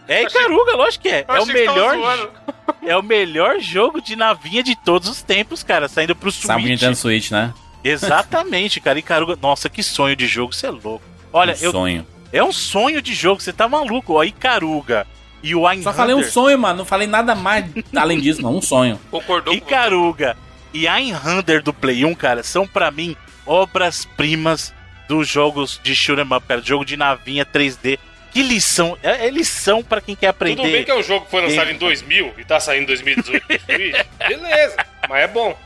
É Icaruga, lógico que é. Eu É o melhor, é o melhor jogo de navinha de todos os tempos, cara, saindo pro Sabe Switch. Nintendo Switch, né? Exatamente, cara. Icaruga, nossa, que sonho de jogo, você é louco. Olha, um eu, sonho. é um sonho de jogo, você tá maluco. Ó, Icaruga e o Einhander. Só falei um sonho, mano. Não falei nada mais além disso, não. Um sonho. Concordou com Icaruga e Einhander do Play 1, cara, são pra mim obras-primas dos jogos de shoot'em up, cara. Jogo de navinha 3D. Que lição, é, é lição pra quem quer aprender. Tudo bem que é um jogo que foi lançado em 2000 e tá saindo em 2018 pro Switch. Beleza, mas é bom.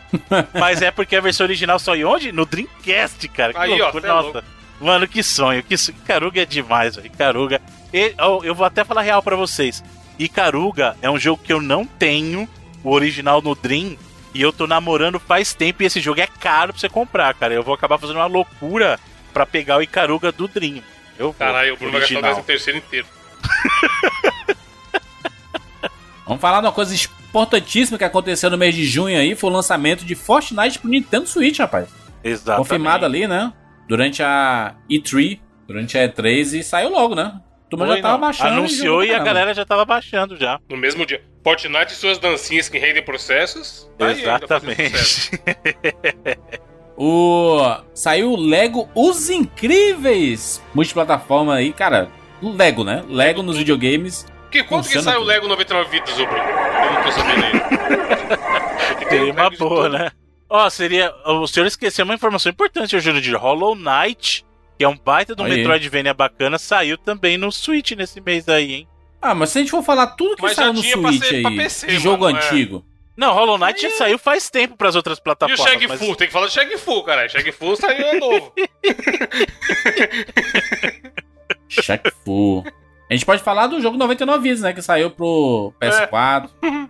Mas é porque a versão original só em onde? No Dreamcast, cara. Que Aí, ó, loucura. cê é Nossa. Mano, que sonho. Que sonho. Icaruga é demais, velho. Icaruga. E, ó, eu vou até falar real pra vocês. Icaruga é um jogo que eu não tenho o original no Dream. E eu tô namorando faz tempo e esse jogo é caro pra você comprar, cara. Eu vou acabar fazendo uma loucura pra pegar o Icaruga do Dream. Eu vou. Caralho, o Bruno vai gastar o terceiro inteiro. Vamos falar de uma coisa importantíssima que aconteceu no mês de junho aí. Foi o lançamento de Fortnite pro Nintendo Switch, rapaz. Exatamente. Confirmado ali, né? Durante a E3, durante a E3 e saiu logo, né? A turma já tava não. baixando. Anunciou e pra a galera já tava baixando já. No mesmo dia. Fortnite e suas dancinhas que rendem processos. tá. Exatamente. O... Saiu o Lego Os Incríveis! Multiplataforma aí, cara. Lego, né? Lego nos videogames. Que quanto que Funciona sai o tudo. Lego 99 vidas, Bruno? Eu não tô sabendo ainda. Seria uma boa, né? Ó, seria. O senhor esqueceu uma informação importante, eu juro, de Hollow Knight, que é um baita de um Aí. Metroidvania bacana, saiu também no Switch nesse mês aí, hein? Ah, mas se a gente for falar tudo que Mas saiu no pra Switch ser aí, PC, de jogo mano, é. antigo. Não, Hollow Knight já saiu faz tempo pras outras E o plataformas. Shag mas- Fu? Tem que falar do Shag Fu, caralho. Shag Fu saiu é novo. Shaq Fu. A gente pode falar do jogo 99 vidas, né? Que saiu pro PS4.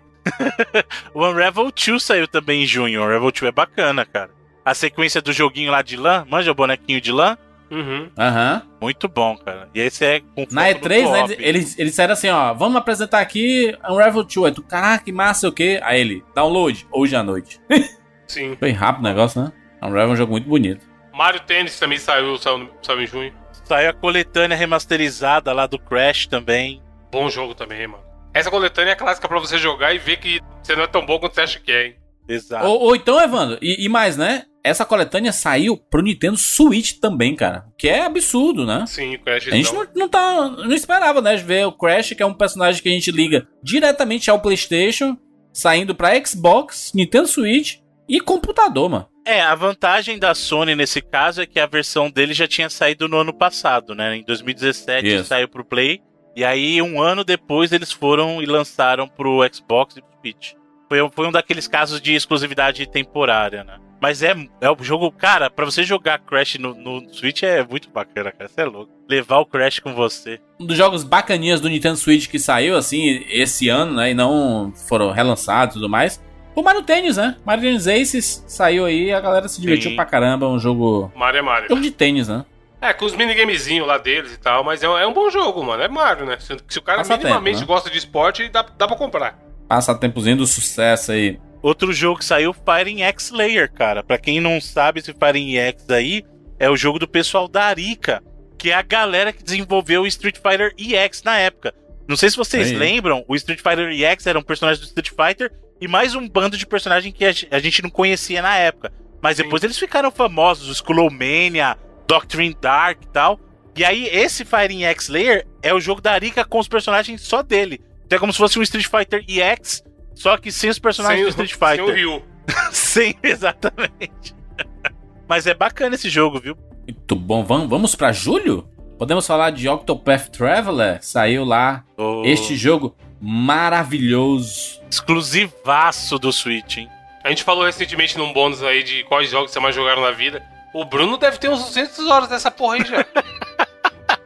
O Unravel 2 saiu também em junho. O Unravel 2 é bacana, cara. A sequência do joguinho lá de lã, manja o bonequinho de lã? Uhum. Aham. Muito bom, cara. E esse é com Na foco no E3, né, eles, eles, disseram assim, ó, vamos apresentar aqui Unravel 2. Aí tu, caraca, que massa, o quê? Aí ele, download, hoje à noite. Sim. Foi rápido o negócio, né? Unravel é um jogo muito bonito. Mario Tennis também saiu, saiu, saiu em junho. Saiu a coletânea remasterizada lá do Crash também. Bom jogo também, mano. Essa coletânea é clássica pra você jogar e ver que você não é tão bom quanto você acha que é, hein? Exato. Ou, ou então, Evandro, e, e mais, né? Essa coletânea saiu pro Nintendo Switch também, cara. Que é absurdo, né? Sim, o Crash A gente não, não tá. Não esperava, né? Ver o Crash, que é um personagem que a gente liga diretamente ao PlayStation, saindo pra Xbox, Nintendo Switch e computador, mano. É, a vantagem da Sony nesse caso é que a versão dele já tinha saído no ano passado, né? Em 2017 Isso. saiu pro Play. E aí, um ano depois, eles foram e lançaram pro Xbox e pro Switch. Foi, um- foi um daqueles casos de exclusividade temporária, né? Mas é, é o jogo, cara, pra você jogar Crash no, no Switch é muito bacana, cara. Você é louco. Levar o Crash com você. Um dos jogos bacaninhas do Nintendo Switch que saiu, assim, esse ano, né? E não foram relançados e tudo mais. O Mario Tennis, né? Mario Tennis Aces saiu aí a galera se divertiu Sim. pra caramba. Um jogo. Mario é Mario. Jogo de tênis, né? É, com os minigamezinhos lá deles e tal, mas é, um- é um bom jogo, mano. É Mario, né? Se, se o cara Passatempo, minimamente né? gosta de esporte, dá, dá pra comprar. Passatempozinho do sucesso aí. Outro jogo que saiu, Fighting X Layer, cara. Pra quem não sabe, esse Fighting X aí é o jogo do pessoal da Arica, que é a galera que desenvolveu o Street Fighter EX na época. Não sei se vocês Aí. lembram, o Street Fighter EX era um personagem do Street Fighter e mais um bando de personagem que a ge- a gente não conhecia na época. Mas Sim. depois eles ficaram famosos, o Skullomania, Doctrine Dark e tal. E aí, esse Fighting X Layer é o jogo da Arica com os personagens só dele. Então é como se fosse um Street Fighter EX, só que sem os personagens do Sem o- Street Fighter. Sem o Ryu. Sim, exatamente. Mas é bacana esse jogo, viu? Muito bom. Vamos, vamos pra julho? Podemos falar de Octopath Traveler? Saiu lá. O Este jogo maravilhoso. exclusivaço do Switch, hein? A gente falou recentemente num bônus aí de quais jogos você mais jogaram na vida. O Bruno deve ter uns 200 horas dessa porra aí já.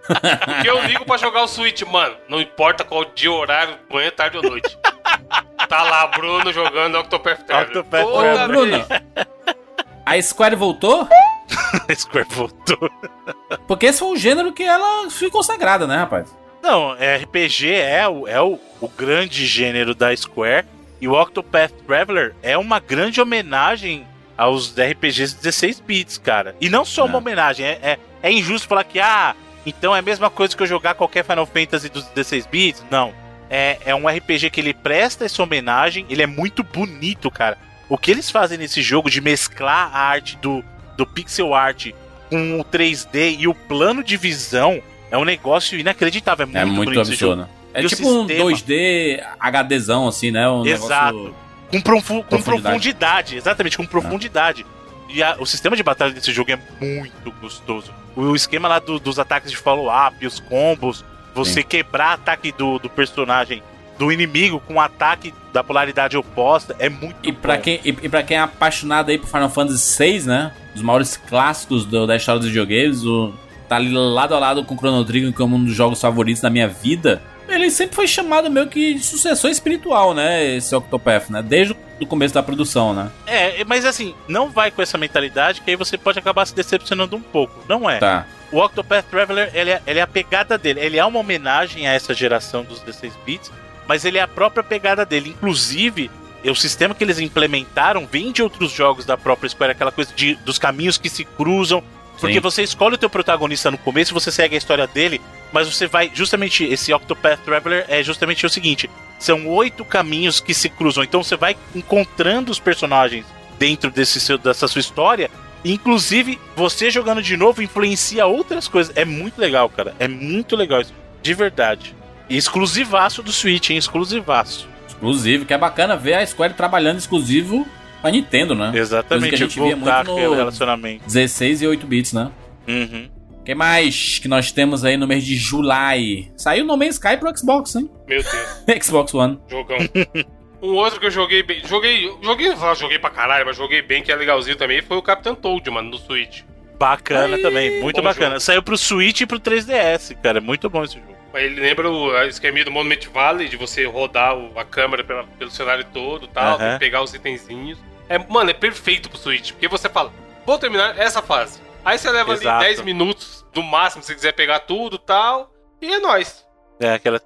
Porque eu ligo pra jogar o Switch, mano. Não importa qual dia, horário, manhã, tarde ou noite. Tá lá, Bruno jogando Octopath Traveler. Octopath Traveler. Bruno, vez. a Square voltou? Square voltou. Porque esse foi o gênero que ela foi consagrada, né, rapaz? Não, é, RPG é, o, é o, o grande gênero da Square. E o Octopath Traveler é uma grande homenagem aos RPGs 16 bits, cara. E não só uma É. homenagem, é, é, é injusto falar que, ah, então é a mesma coisa que eu jogar qualquer Final Fantasy dos 16 bits. Não. É, é um RPG que ele presta essa homenagem, ele é muito bonito, cara. O que eles fazem nesse jogo de mesclar a arte do, do pixel art com o 3D e o plano de visão é um negócio inacreditável. É muito, É muito bonito esse jogo. absurdo. É E tipo um sistema? 2D HDzão, assim, né? Um Exato. negócio... Com, profu- com Profundidade. profundidade. exatamente, com profundidade. E a- o sistema de batalha desse jogo é muito gostoso. O esquema lá do- dos ataques de follow-up, os combos, você Sim. quebrar ataque do, do personagem, do inimigo com ataque da polaridade oposta, é muito E bom. quem, e, e pra quem é apaixonado aí por Final Fantasy VI, né? Dos maiores clássicos do- da história dos videogames, o, tá ali lado a lado com o Chrono Trigger como um dos jogos favoritos da minha vida. Ele sempre foi chamado meio que de sucessor espiritual, né? Esse Octopath, né? Desde o começo da produção, né? É, mas assim, não vai com essa mentalidade que aí você pode acabar se decepcionando um pouco. Não é. Tá. O Octopath Traveler, ele é, ele é a pegada dele. Ele é uma homenagem a essa geração dos 16 bits, mas ele é a própria pegada dele. Inclusive, o sistema que eles implementaram vem de outros jogos da própria Square, aquela coisa de, dos caminhos que se cruzam. Porque Sim. você escolhe o teu protagonista no começo, você segue a história dele, mas você vai justamente esse Octopath Traveler é justamente o seguinte: são oito caminhos que se cruzam. Então você vai encontrando os personagens dentro desse seu, dessa sua história. Inclusive, você jogando de novo influencia outras coisas. É muito legal, cara. É muito legal isso. De verdade. Exclusivaço do Switch, hein? Exclusivaço. Exclusivo, que é bacana ver a Square trabalhando exclusivo pra Nintendo, né? Exatamente. Coisa que a gente via voltar muito com aquele no- relacionamento. 16 e 8 bits, né? Uhum. O que mais que nós temos aí no mês de julho? Saiu No Man's Sky pro Xbox, hein? Meu Deus, Xbox One. jogão. Um outro que eu joguei bem. Joguei. Joguei, joguei pra caralho, mas joguei bem, que é legalzinho também, foi o Capitão Toad, mano, no Switch. Bacana também. Muito bacana. jogo. Saiu pro Switch e pro 3DS, cara. É muito bom esse jogo. Ele lembra o esqueminha do Monument Valley, de você rodar o- a câmera pela- pelo cenário todo e tal, Aham. tem que pegar os itenzinhos. É, mano, é perfeito pro Switch, porque você fala, vou terminar essa fase. Aí você leva Exato. ali 10 minutos, no máximo, se você quiser pegar tudo e tal, e é nóis. É aquela.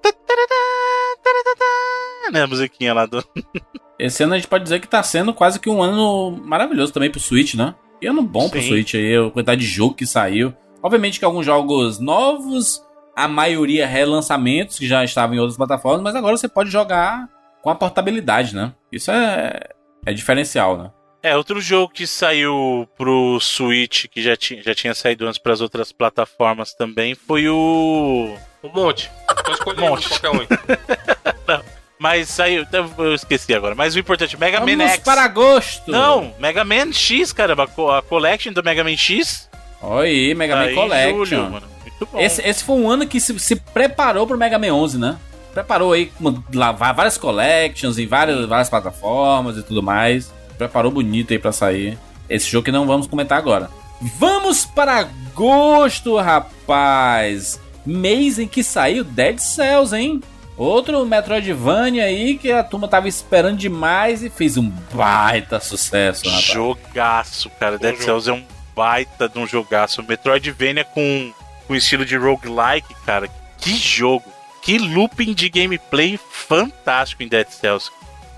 Né, a musiquinha lá do. Esse ano a gente pode dizer que tá sendo quase que um ano maravilhoso também pro Switch, né? E ano bom pro Sim. Switch aí, a quantidade de jogo que saiu. Obviamente que alguns jogos novos, a maioria relançamentos que já estavam em outras plataformas, mas agora você pode jogar com a portabilidade, né? Isso é, é diferencial, né? É, outro jogo que saiu pro Switch, que já tinha, já tinha saído antes pras outras plataformas também, foi o. Um monte. Pode escolher Um um, monte. qualquer um. Mas saiu. Eu esqueci agora. Mas o importante, Mega Man Vamos X. para agosto! Não, Mega Man X, caramba. a co- A Collection do Mega Man X. Olha aí, Mega tá Man aí Collection. julho, mano. Muito bom. Esse, esse foi um ano que se, se preparou pro Mega Man 11, né? Preparou aí va- várias collections em várias, várias plataformas e tudo mais. Preparou bonito aí pra sair. Esse jogo que não vamos comentar agora. Vamos para agosto, rapaz! Mês em que saiu Dead Cells, hein? Outro Metroidvania aí que a turma tava esperando demais e fez um baita sucesso, rapaz. Jogaço, cara. Dead jogo. Cells é um baita de um jogaço. Metroidvania com, com estilo de roguelike, cara. Que jogo. Que looping de gameplay fantástico em Dead Cells.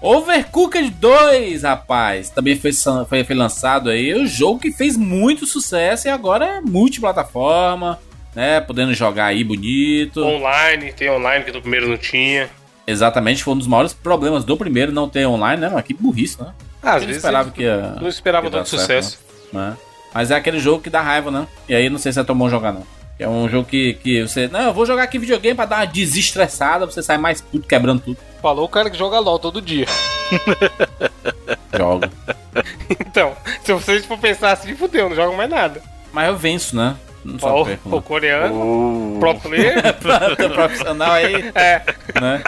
Overcooked 2, rapaz, também foi, foi, foi lançado aí. O jogo que fez muito sucesso e agora é multiplataforma, né? Podendo jogar aí bonito. Online, tem online que do primeiro não tinha. Exatamente, foi um dos maiores problemas do primeiro não ter online, né? Mas que burrice, né? Ah, às Eu não vezes esperava eles que ia. não esperava tanto certo, sucesso. né? Mas é aquele jogo que dá raiva, né? E aí não sei se é tão bom jogar, não. É um jogo que, que você. Não, eu vou jogar aqui videogame pra dar uma desestressada, você sai mais puto quebrando tudo. Falou o cara que joga LOL todo dia. Joga. Então, se vocês for pensar assim, fudeu, não joga mais nada. Mas eu venço, né? Não só o não. coreano, pro player, profissional aí, é. né?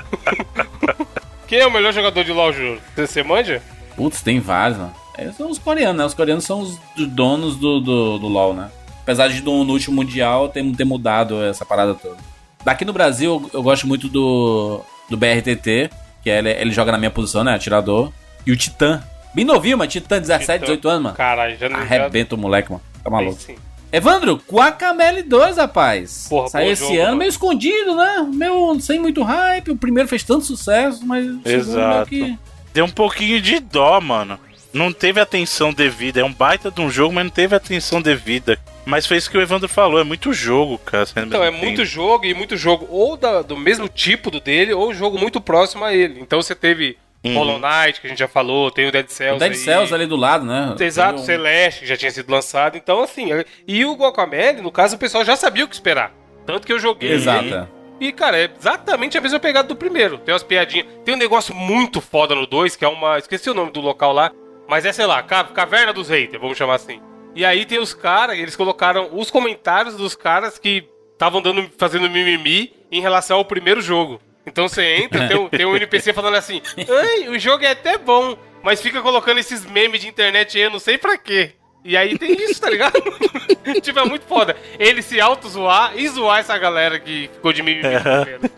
Quem é o melhor jogador de LoL, Júlio? Você, você manja? Putz, tem vários, né? Eles são os coreanos, né? Os coreanos são os do- donos do, do, do LoL, né? Apesar de no, no último Mundial ter, ter mudado essa parada toda. Daqui no Brasil, eu, eu gosto muito do, do BRTT, que é, ele, ele joga na minha posição, né? Atirador. E o Titã. Bem novinho, mano. Titã, 17, Titã. 18 anos, mano. Caralho, já não já- Arrebenta o moleque, mano. Tá Aí maluco. sim. Evandro, Guacamele 2, rapaz. Porra, Saiu esse jogo, ano, mano. meio escondido, né? Meio sem muito hype. O primeiro fez tanto sucesso, mas o segundo meio Exato. que... Deu um pouquinho de dó, mano. Não teve atenção devida. É um baita de um jogo, mas não teve atenção devida. Mas foi isso que o Evandro falou. É muito jogo, cara. Então, é muito tempo. jogo e muito jogo ou da- do mesmo tipo do dele, ou jogo muito próximo a ele. Então você teve Uhum. Hollow Knight, que a gente já falou, tem o Dead Cells. O Dead aí. Cells ali do lado, né? Exato, um- Celeste, que já tinha sido lançado. Então, assim, e o Guacamele, no caso, o pessoal já sabia o que esperar. Tanto que eu joguei. Exato. E, cara, é exatamente a mesma pegada do primeiro. Tem umas piadinhas. Tem um negócio muito foda no 2, que é uma. Esqueci o nome do local lá. Mas é, sei lá, Ca- Caverna dos Haters, vamos chamar assim. E aí tem os caras, eles colocaram os comentários dos caras que estavam dando, fazendo mimimi em relação ao primeiro jogo. Então você entra, tem um, tem um NPC falando assim: Ai, o jogo é até bom, mas fica colocando esses memes de internet aí, eu não sei pra quê. E aí tem isso, tá ligado? tipo, é muito foda. Ele se auto-zoar e zoar essa galera que ficou de mimimi no primeiro.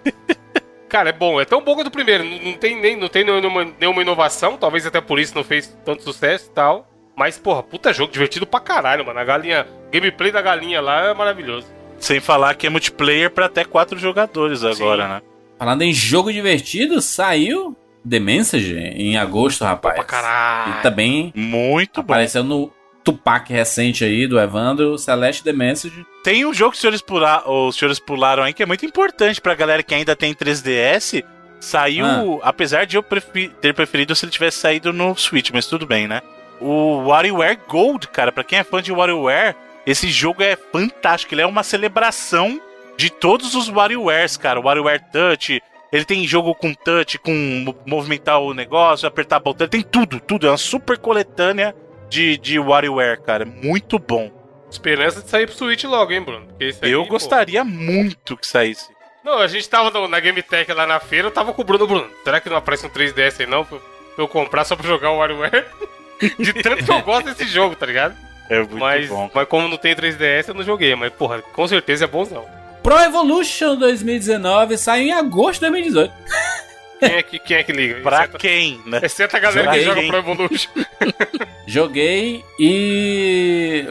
Cara, é bom, é tão bom quanto o primeiro. Não, tem, nem, não tem nenhuma, nenhuma inovação, talvez até por isso não fez tanto sucesso e tal. Mas, porra, puta jogo divertido pra caralho, mano. A galinha, gameplay da galinha lá é maravilhoso. Sem falar que é multiplayer pra até quatro jogadores agora, né? Falando em jogo divertido, saiu The Message em agosto, rapaz. Pra caralho. E também Muito bom. apareceu no Tupac recente aí do Evandro, Celeste The Message. Tem um jogo que os senhores, pula- os senhores pularam aí que é muito importante pra galera que ainda tem 3DS. Saiu, Ah. apesar de eu ter preferido se ele tivesse saído no Switch, mas tudo bem, né? O WarioWare Gold, cara, pra quem é fã de WarioWare, esse jogo é fantástico. Ele é uma celebração de todos os WarioWares, cara. O WarioWare Touch, ele tem jogo com touch, com mo- movimentar o negócio, apertar botão, tem tudo, tudo. É uma super coletânea de, de WarioWare, cara. Muito bom. Esperança de sair pro Switch logo, hein, Bruno? Aí, eu pô. gostaria muito que saísse. Não, a gente tava no- na Game Tech lá na feira, eu tava com o Bruno Bruno. Será que não aparece um 3DS aí não? Pra pra eu comprar só pra jogar o WarioWare? De tanto que eu gosto desse jogo, tá ligado? É muito mas, bom. mas como não tem 3DS, eu não joguei. Mas, porra, com certeza é bonzão. Pro Evolution 2019 saiu em agosto de 2018. Quem é que, quem é que liga? Pra exceto, quem, né? exceto a galera que Joguei. joga Pro Evolution. Joguei e.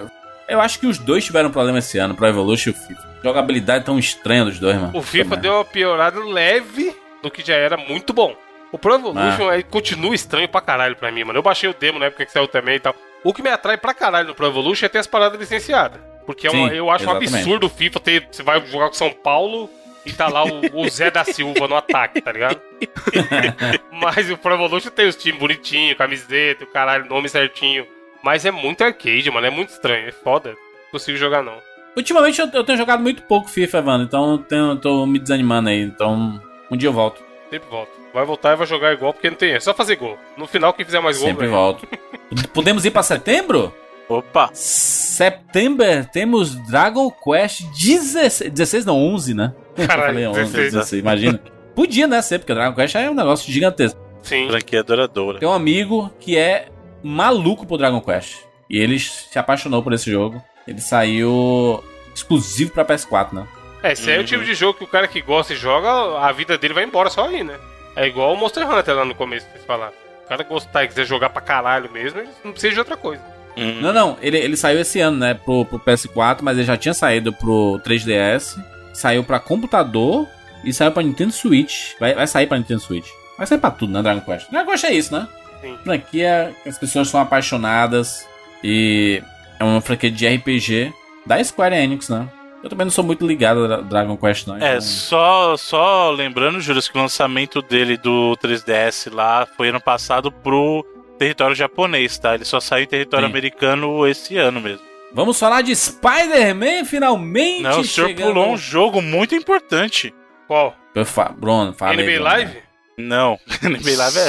Eu acho que os dois tiveram problema esse ano, Pro Evolution e o FIFA. Jogabilidade tão estranha dos dois, mano. O FIFA Também. deu uma piorada leve do que já era muito bom. O Pro Evolution Ah. aí continua estranho pra caralho pra mim, mano. Eu baixei o demo na época que saiu também e tal. O que me atrai pra caralho no Pro Evolution é ter as paradas licenciadas. Porque é uma- Sim, eu acho um exatamente. absurdo o FIFA ter. Você vai jogar com São Paulo e tá lá o, o Zé da Silva no ataque, tá ligado? Mas o Pro Evolution tem os times bonitinhos, camiseta, o caralho, nome certinho. Mas é muito arcade, mano. É muito estranho. É foda. Não consigo jogar, não. Ultimamente eu, eu tenho jogado muito pouco FIFA, Evandro, então eu tenho- tô me desanimando aí. Então, um dia eu volto. Sempre volto. Vai voltar e vai jogar igual, porque não tem. É só fazer gol. No final, quem fizer mais gol. Sempre volto. Podemos ir pra setembro? Opa! Setembro temos Dragon Quest 16, 16 não, 11, né? Eu Caralho, falei 11, 16. 16, imagina. Podia, né, ser, porque Dragon Quest é um negócio gigantesco. Sim. Franquia duradoura. Tem um amigo que é maluco por Dragon Quest. E ele se apaixonou por esse jogo. Ele saiu exclusivo pra PS4, né? É, esse aí é o tipo de jogo que o cara que gosta e joga, a vida dele vai embora só aí, né? É igual o Monster Hunter lá no começo, vocês falaram. O cara gostar e quiser jogar pra caralho mesmo, ele não precisa de outra coisa. Hum. Não, não, ele, ele saiu esse ano, né, pro, pro PS4, mas ele já tinha saído pro 3DS, saiu pra computador e saiu pra Nintendo Switch. Vai, vai sair pra Nintendo Switch. Vai sair pra tudo, né, Dragon Quest? Dragon Quest é isso, né? Sim. Franquia que as pessoas são apaixonadas e é uma franquia de RPG da Square Enix, né? Eu também não sou muito ligado a Dra- Dragon Quest, não. É, então- só, só lembrando, Júlio, que o lançamento dele do 3DS lá foi ano passado pro território japonês, tá? Ele só saiu em território Sim. americano esse ano mesmo. Vamos falar de Spider-Man finalmente Não, o senhor chegando... pulou um jogo muito importante. Qual? Eu fa- Bruno, fala aí, NBA Bruno. Live? Não, NBA Live é.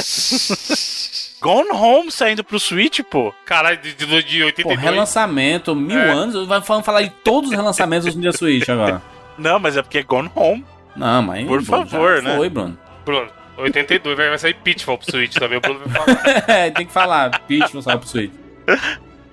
Gone Home saindo pro Switch, pô. Caralho, de, de, de Pô, 82. relançamento, mil É. anos, vai falando falar de todos os relançamentos do Nintendo Switch agora. Não, mas é porque é Gone Home. Não, mas. Por Bruno, favor, já né? Foi, Bruno. Bruno, 82 vai, sair Pitfall pro Switch também, o Bruno vai falar. É, tem que falar. Peach não saiu pro Switch.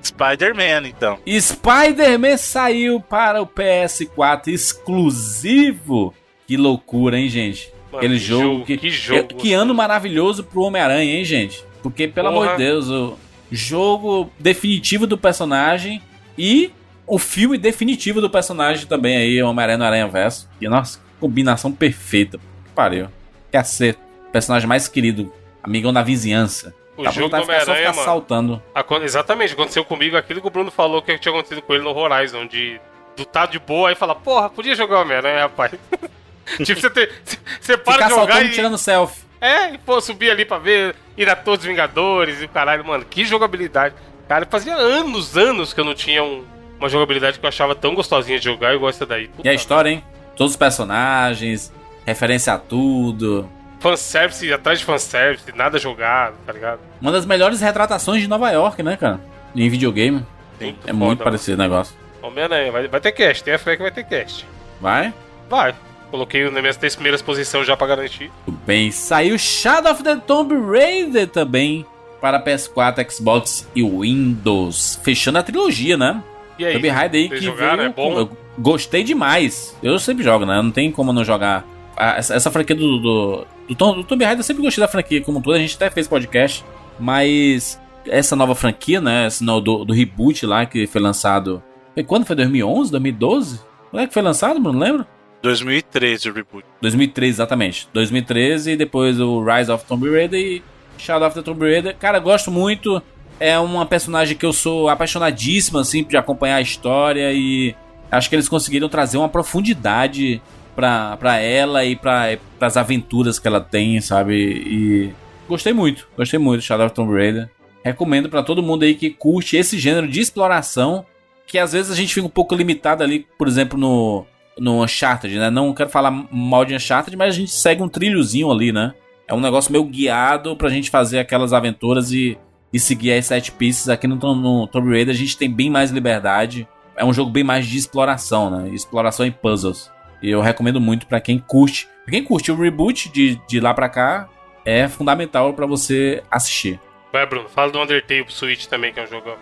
Spider-Man, então. Spider-Man saiu para o PS4 exclusivo. Que loucura, hein, gente? Mano, Aquele que jogo, jogo, que, que jogo que, que ano maravilhoso pro Homem-Aranha, hein, gente? Porque, pelo Porra. amor de Deus, o jogo definitivo do personagem e o filme definitivo do personagem também aí, Homem-Aranha no Aranha Verso. E nossa, combinação perfeita. Que pariu. Quer ser o personagem mais querido, amigão da vizinhança. O Dá jogo do só Homem-Aranha, mano. saltando. Exatamente, aconteceu comigo aquilo que o Bruno falou que tinha acontecido com ele no Horizon, de do tá de boa aí fala, porra, podia jogar o Homem-Aranha, rapaz. tipo, você, ter, você para Ficar de jogar saltando e, e tirando selfie. É, e pô, subir ali pra ver, ir a todos os Vingadores e o caralho, mano, que jogabilidade. Cara, fazia anos, anos que eu não tinha um- uma jogabilidade que eu achava tão gostosinha de jogar igual essa daí. Puta E a história, hein? Todos os personagens, referência a tudo. Fanservice atrás de fanservice, nada jogado, tá ligado? Uma das melhores retratações de Nova York, né, cara? Em videogame. Muito É muito foda, parecido o negócio. Homem-Aranha, vai, vai ter cast, tem a fé que vai ter cast. Vai? Vai. Coloquei nas minhas três primeiras posições já pra garantir. Tudo bem. Saiu Shadow of the Tomb Raider também para PS4, Xbox e Windows. Fechando a trilogia, né? E aí? Tomb Raider aí que jogaram? veio É bom? eu gostei demais. Eu sempre jogo, né? Não tem como não jogar. Ah, essa, essa franquia do, do, do, Tom- do Tomb Raider, eu sempre gostei da franquia como um todo. A gente até fez podcast. Mas essa nova franquia, né? Esse do, do reboot lá que foi lançado. Foi quando? Foi 2011? 2012? Quando é que foi lançado, Bruno? Lembra? 2013 o reboot. 2013, exatamente. 2013 e depois o Rise of Tomb Raider e Shadow of the Tomb Raider. Cara, gosto muito. É uma personagem que eu sou apaixonadíssimo, assim, de acompanhar a história e acho que eles conseguiram trazer uma profundidade pra, pra ela e pra, pras aventuras que ela tem, sabe? E gostei muito, gostei muito de Shadow of Tomb Raider. Recomendo pra todo mundo aí que curte esse gênero de exploração, que às vezes a gente fica um pouco limitado ali, por exemplo, no, no Uncharted, né? Não quero falar mal de Uncharted, mas a gente segue um trilhozinho ali, né? É um negócio meio guiado pra gente fazer aquelas aventuras e, e seguir as sete pistas. Aqui no, no Tomb Raider a gente tem bem mais liberdade. É um jogo bem mais de exploração, né? Exploração e puzzles. E eu recomendo muito pra quem curte. Pra quem curte o reboot de, de lá pra cá, é fundamental pra você assistir. Vai, Bruno, fala do Undertale pro Switch também, que é um jogão.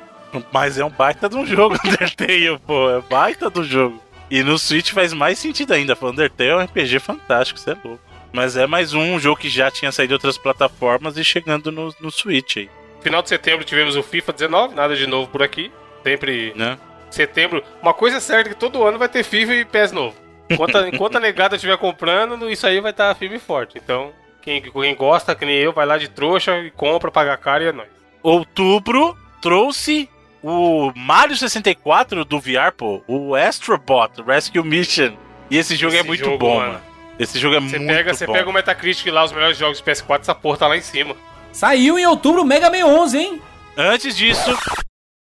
Mas é um baita de um jogo, Undertale, pô. É baita do jogo. E no Switch faz mais sentido ainda. Undertale é um RPG fantástico, você é louco. Mas é mais um jogo que já tinha saído de outras plataformas e chegando no, no Switch aí, Final de setembro tivemos o FIFA 19, nada de novo por aqui. Sempre né? setembro. Uma coisa é certa que todo ano vai ter FIFA e PES novo. Enquanto, a- enquanto a negada estiver comprando, isso aí vai estar firme e forte. Então, quem, quem gosta, que nem eu, vai lá de trouxa e compra, paga caro e é nóis. Outubro trouxe o Mario 64 do VR, pô. O Astrobot Rescue Mission. E esse jogo é Esse muito jogo, bom, mano. mano. Esse jogo é Você muito pega, você bom. pega o Metacritic lá, os melhores jogos de PS4, essa porra tá lá em cima. Saiu em outubro o Mega Man 11, hein? Antes disso,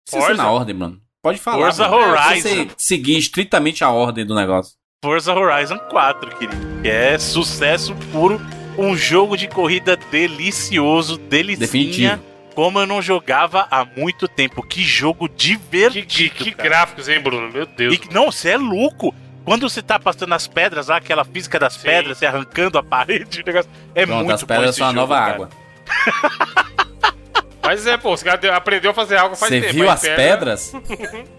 Forza? na ordem, mano. Pode falar. Forza mano. Horizon. Se você seguir estritamente a ordem do negócio. Forza Horizon 4, querido. Que é sucesso puro. Um jogo de corrida delicioso, delicinha. Definitivo. Como eu não jogava há muito tempo. Que jogo Que, divertido. que, que cara. gráficos, hein, Bruno? Meu Deus. E, que- não, você é louco. Quando você tá passando as pedras lá, aquela física das Sim. pedras, você arrancando a parede, o negócio. É Pronto, muito as pedras bom são a esse nova jogo, cara. água. Mas é, pô, você aprendeu a fazer algo faz Você tempo. viu mas as pedra- pedras?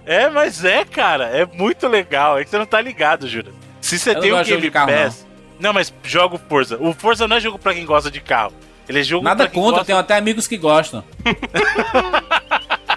É, mas é, cara. É muito legal. É que você não tá ligado, Jura. Se você Eu não tem o Game carro, Pass. Não. mas joga o Forza. O Forza não é jogo pra quem gosta de carro. Ele é jogo Nada pra quem contra, gosta tenho até amigos que gostam.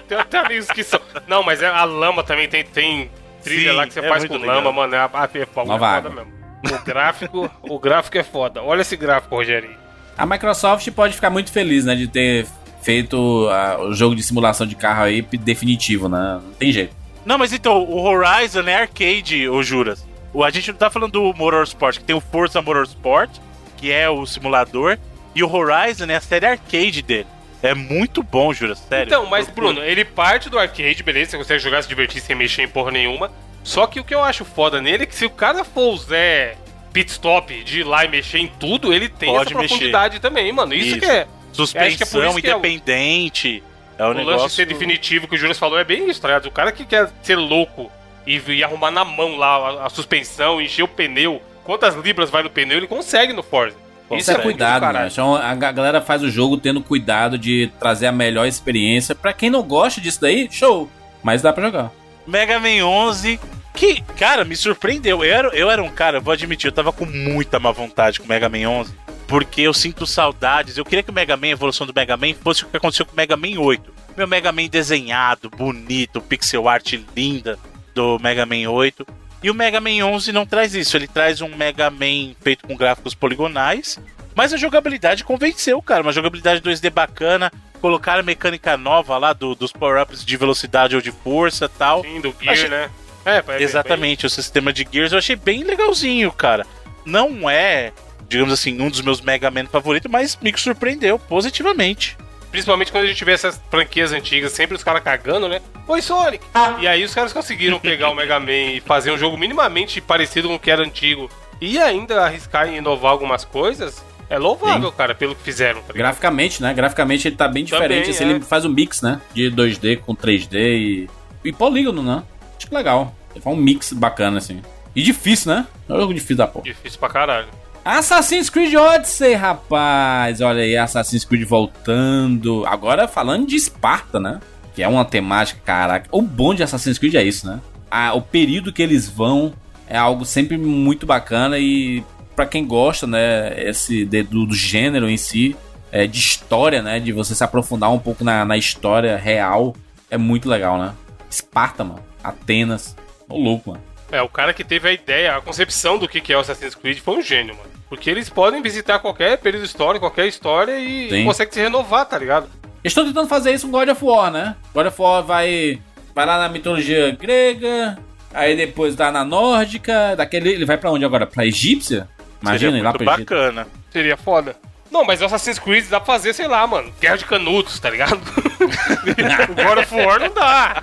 Tem até amigos que são. Não, mas é, a lama também tem, tem trilha Sim, lá que você é faz com legal. lama, mano. É, a- a- é, foda Nova água. mesmo. O gráfico, o gráfico é foda. Olha esse gráfico, Rogério. A Microsoft pode ficar muito feliz, né, de ter feito ah, o jogo de simulação de carro aí definitivo, né? Não tem jeito. Não, mas então, o Horizon é arcade, ô Juras. O, a gente não tá falando do Motorsport, que tem o Forza Motorsport, que é o simulador, e o Horizon é a série arcade dele. É muito bom, Juras, sério. Então, mas. Bruno, ele parte do arcade, beleza? Você consegue jogar, se divertir sem mexer em porra nenhuma. Só que o que eu acho foda nele é que se o cara for o Zé pit stop de ir lá e mexer em tudo, ele tem Pode essa mexer. profundidade também, mano. Isso, Isso. que é. Suspensão acho que é por isso que é o- independente. É, o O, negócio. lance de ser definitivo que o Júlio falou é bem isso, tá ligado? O cara que quer ser louco e, e arrumar na mão lá a, a suspensão, encher o pneu, quantas libras vai no pneu, ele consegue no Forza. Isso é cuidado, do né? Então, a ga- galera faz o jogo tendo cuidado de trazer a melhor experiência. Pra quem não gosta disso daí, show. Mas dá pra jogar. Mega Man 11, que, cara, me surpreendeu. Eu era, eu era um cara, eu vou admitir, eu tava com muita má vontade com o Mega Man 11, porque eu sinto saudades. Eu queria que o Mega Man, a evolução do Mega Man, fosse o que aconteceu com o Mega Man 8. Meu Mega Man desenhado, bonito, pixel art linda. do Mega Man 8. E o Mega Man 11 não traz isso, ele traz um Mega Man feito com gráficos poligonais, mas a jogabilidade convenceu, cara. Uma jogabilidade 2D bacana, colocaram a mecânica nova lá do- dos power-ups de velocidade ou de força tal. Sim, do Gear, Achei- né? É, é, Exatamente, o sistema de Gears eu achei bem legalzinho, cara. Não é, digamos assim, um dos meus Mega Man favoritos, mas me surpreendeu positivamente. Principalmente quando a gente vê essas franquias antigas, sempre os caras cagando, né? Oi, Sonic! E aí os caras conseguiram pegar o Mega Man e fazer um jogo minimamente parecido com o que era antigo. E ainda arriscar em inovar algumas coisas. É louvável, cara, pelo que fizeram. Tá? Graficamente, né? Graficamente ele tá bem diferente. Também, assim, é. Ele faz um mix, né? De 2D com 3D e. E polígono, né? Acho que legal. Ele faz um mix bacana, assim. E difícil, né? É um jogo difícil da porra. Difícil pra caralho. Assassin's Creed Odyssey, rapaz! Olha aí, Assassin's Creed voltando. Agora falando de Esparta, né? Que é uma temática, caraca. O bom de Assassin's Creed é isso, né? Ah, o período que eles vão é algo sempre muito bacana e pra quem gosta, né? Esse de- do, do gênero em si, é, de história, né? De você se aprofundar um pouco na, na história real, é muito legal, né? Esparta, mano. Atenas. Ô louco, mano. É, o cara que teve a ideia, a concepção do que que é o Assassin's Creed foi um gênio, mano. Porque eles podem visitar qualquer período histórico, qualquer história e Sim. conseguem se renovar, tá ligado? Eles estão tentando fazer isso com God of War, né? God of War vai, vai lá na mitologia grega, aí depois dá na nórdica, daquele ele vai pra onde agora? Pra egípcia? Imagina, Seria ir lá Egito. bacana. Seria foda. Não, mas o Assassin's Creed dá pra fazer, sei lá, mano. Guerra de canudos, tá ligado? o God of War não dá.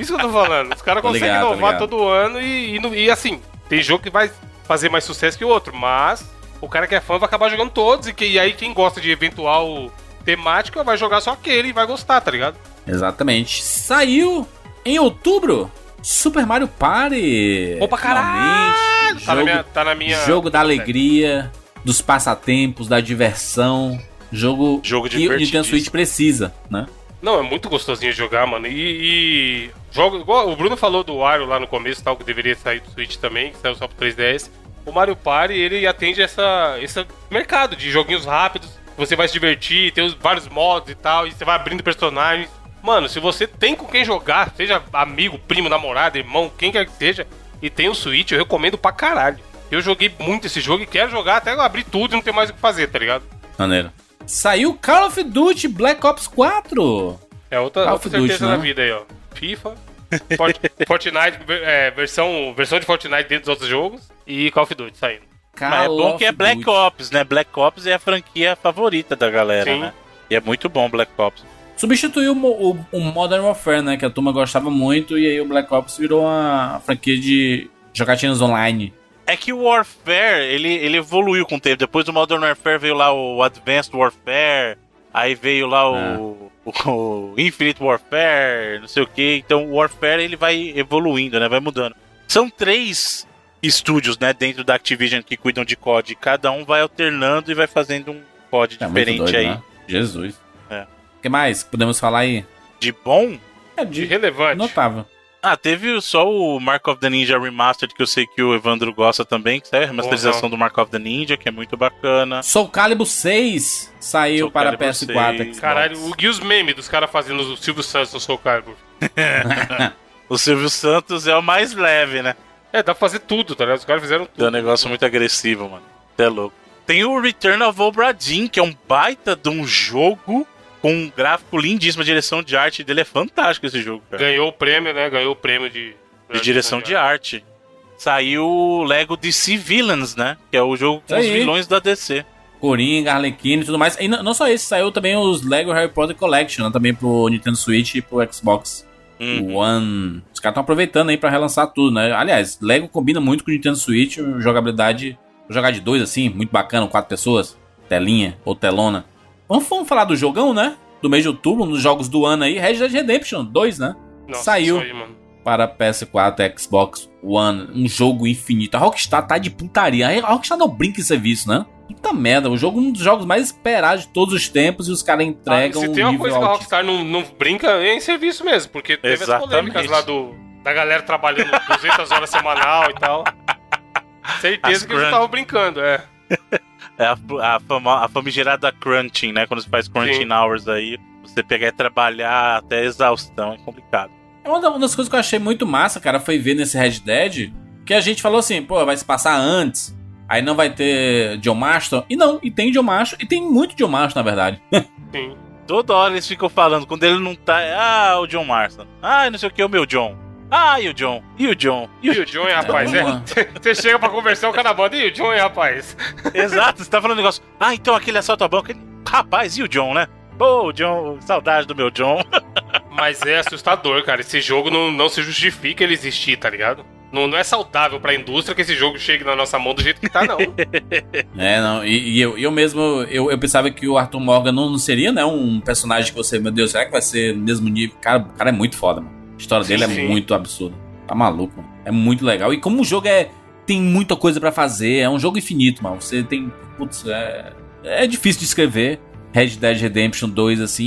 Isso que eu tô falando. Os caras conseguem ligado, inovar todo ano e, e, e, assim, tem jogo que vai fazer mais sucesso que o outro, mas o cara que é fã vai acabar jogando todos e, que, e aí quem gosta de eventual temática vai jogar só aquele e vai gostar, tá ligado? Exatamente. Saiu em outubro Super Mario Party. Opa, caralho! Tá na Jogo, minha. Tá na minha jogo da alegria, dos passatempos, da diversão. Jogo, Jogo que o Nintendo. Switch precisa, né? Não, é muito gostosinho jogar, mano. E, e jogo igual o Bruno falou do Wario lá no começo, tal, que deveria sair do Switch também, que saiu só pro 3DS. O Mario Party, ele atende essa, esse mercado de joguinhos rápidos. Você vai se divertir, tem os, vários modos e tal, e você vai abrindo personagens. Mano, se você tem com quem jogar, seja amigo, primo, namorado, irmão, quem quer que seja, e tem o Switch, eu recomendo pra caralho. Eu joguei muito esse jogo e quero jogar até eu abrir tudo e não ter mais o que fazer, tá ligado? Maneiro. Saiu Call of Duty Black Ops 4. É outra, Call outra of Duty, certeza né? na vida aí, ó. FIFA, Fort- Fortnite, é, versão, versão de Fortnite dentro dos outros jogos e Call of Duty saindo. Mas é Call bom que é Black Duty. Ops, né? Black Ops é a franquia favorita da galera, Sim. né? E é muito bom Black Ops. Substituiu o, o- o Modern Warfare, né? Que a turma gostava muito. E aí o Black Ops virou uma franquia de jogatinas online. É que o Warfare, ele, ele evoluiu com o tempo. Depois do Modern Warfare veio lá o Advanced Warfare, aí veio lá o, o, o Infinite Warfare, não sei o que. Então o Warfare ele vai evoluindo, né? Vai mudando. São três estúdios, né, dentro da Activision que cuidam de COD. Cada um vai alternando e vai fazendo um COD É muito diferente doido, aí. né? Jesus. É. O que mais podemos falar aí? De bom, É De de relevante. notável. Ah, teve só o Mark of the Ninja Remastered, que eu sei que o Evandro gosta também, que é a remasterização do Mark of the Ninja, que é muito bacana. Soul Calibur 6 saiu Soul para Calibur PS4. 6. Xbox. Caralho, o, e os memes dos caras fazendo o Silvio Santos no Soul Calibur. O Silvio Santos é o mais leve, né? É, dá pra fazer tudo, tá ligado? Os caras fizeram É um tudo. negócio muito agressivo, mano. Você é louco. Tem o Return of Obra Dinn, que é um baita de um jogo com um gráfico lindíssimo. A direção de arte dele é fantástico esse jogo, cara. Ganhou o prêmio, né? Ganhou o prêmio de... De direção de arte. Saiu o Lego DC Villains, né? Que é o jogo com os vilões da DC. Coringa, Arlequina e tudo mais. E não, só esse, saiu também os Lego Harry Potter Collection, né? também pro Nintendo Switch e pro Xbox Hum. One. Os caras estão aproveitando aí pra relançar tudo, né? Aliás, Lego combina muito com o Nintendo Switch, jogabilidade. Jogar de dois assim, muito bacana, quatro pessoas, telinha ou telona. Vamos, vamos falar do jogão, né? Do mês de outubro, nos jogos do ano aí, Red Dead Redemption 2, né? Nossa, Saiu. aí, mano. para PS4, Xbox One, um jogo infinito. A Rockstar tá de putaria. A Rockstar não brinca em serviço, né? Puta merda, o jogo é um dos jogos mais esperados de todos os tempos e os caras Ah, entregam se um tem uma coisa que a. Rockstar não, não brinca, é em serviço mesmo. Porque teve Exatamente. as polêmicas lá do, da galera trabalhando 200 horas semanal e tal. Certeza As que eles estavam brincando, é. É a, a, fama- a famigerada crunching, né? Quando você faz crunching Sim. hours aí, você pegar e trabalhar até exaustão é complicado. É uma da- uma das coisas que eu achei muito massa, cara, foi ver nesse Red Dead que a gente falou assim, pô, vai se passar antes. Aí não vai ter John Marston. E não, e tem John Marston, e tem muito John Marston, na verdade. Sim. Toda hora eles ficam falando, quando ele não tá, ah, o John Marston. Ah, não sei o que, o meu John. Ah, e o John? E o John? E E o... o John, hein, rapaz? É é. Você chega pra conversar o cara na banda. E o John, hein, rapaz? Exato, você tá falando um negócio. Ah, então aquele assalto a banco. ele- Rapaz, e o John, né? Pô, o John, saudade do meu John. Mas é assustador, cara. Esse jogo não, não se justifica ele existir, tá ligado? Não, não é saudável pra indústria que esse jogo chegue na nossa mão do jeito que tá, não. É, não, e, e eu, eu mesmo, eu, eu pensava que o Arthur Morgan não, não seria, né, um personagem que você, meu Deus, será que vai ser no mesmo nível? Cara, o cara é muito foda, mano. A história dele Sim, é sim. muito absurda. Tá maluco, mano. É muito legal. E como o jogo é, tem muita coisa pra fazer, é um jogo infinito, mano. Você tem, putz, é, é difícil de escrever Red Dead Redemption 2, assim,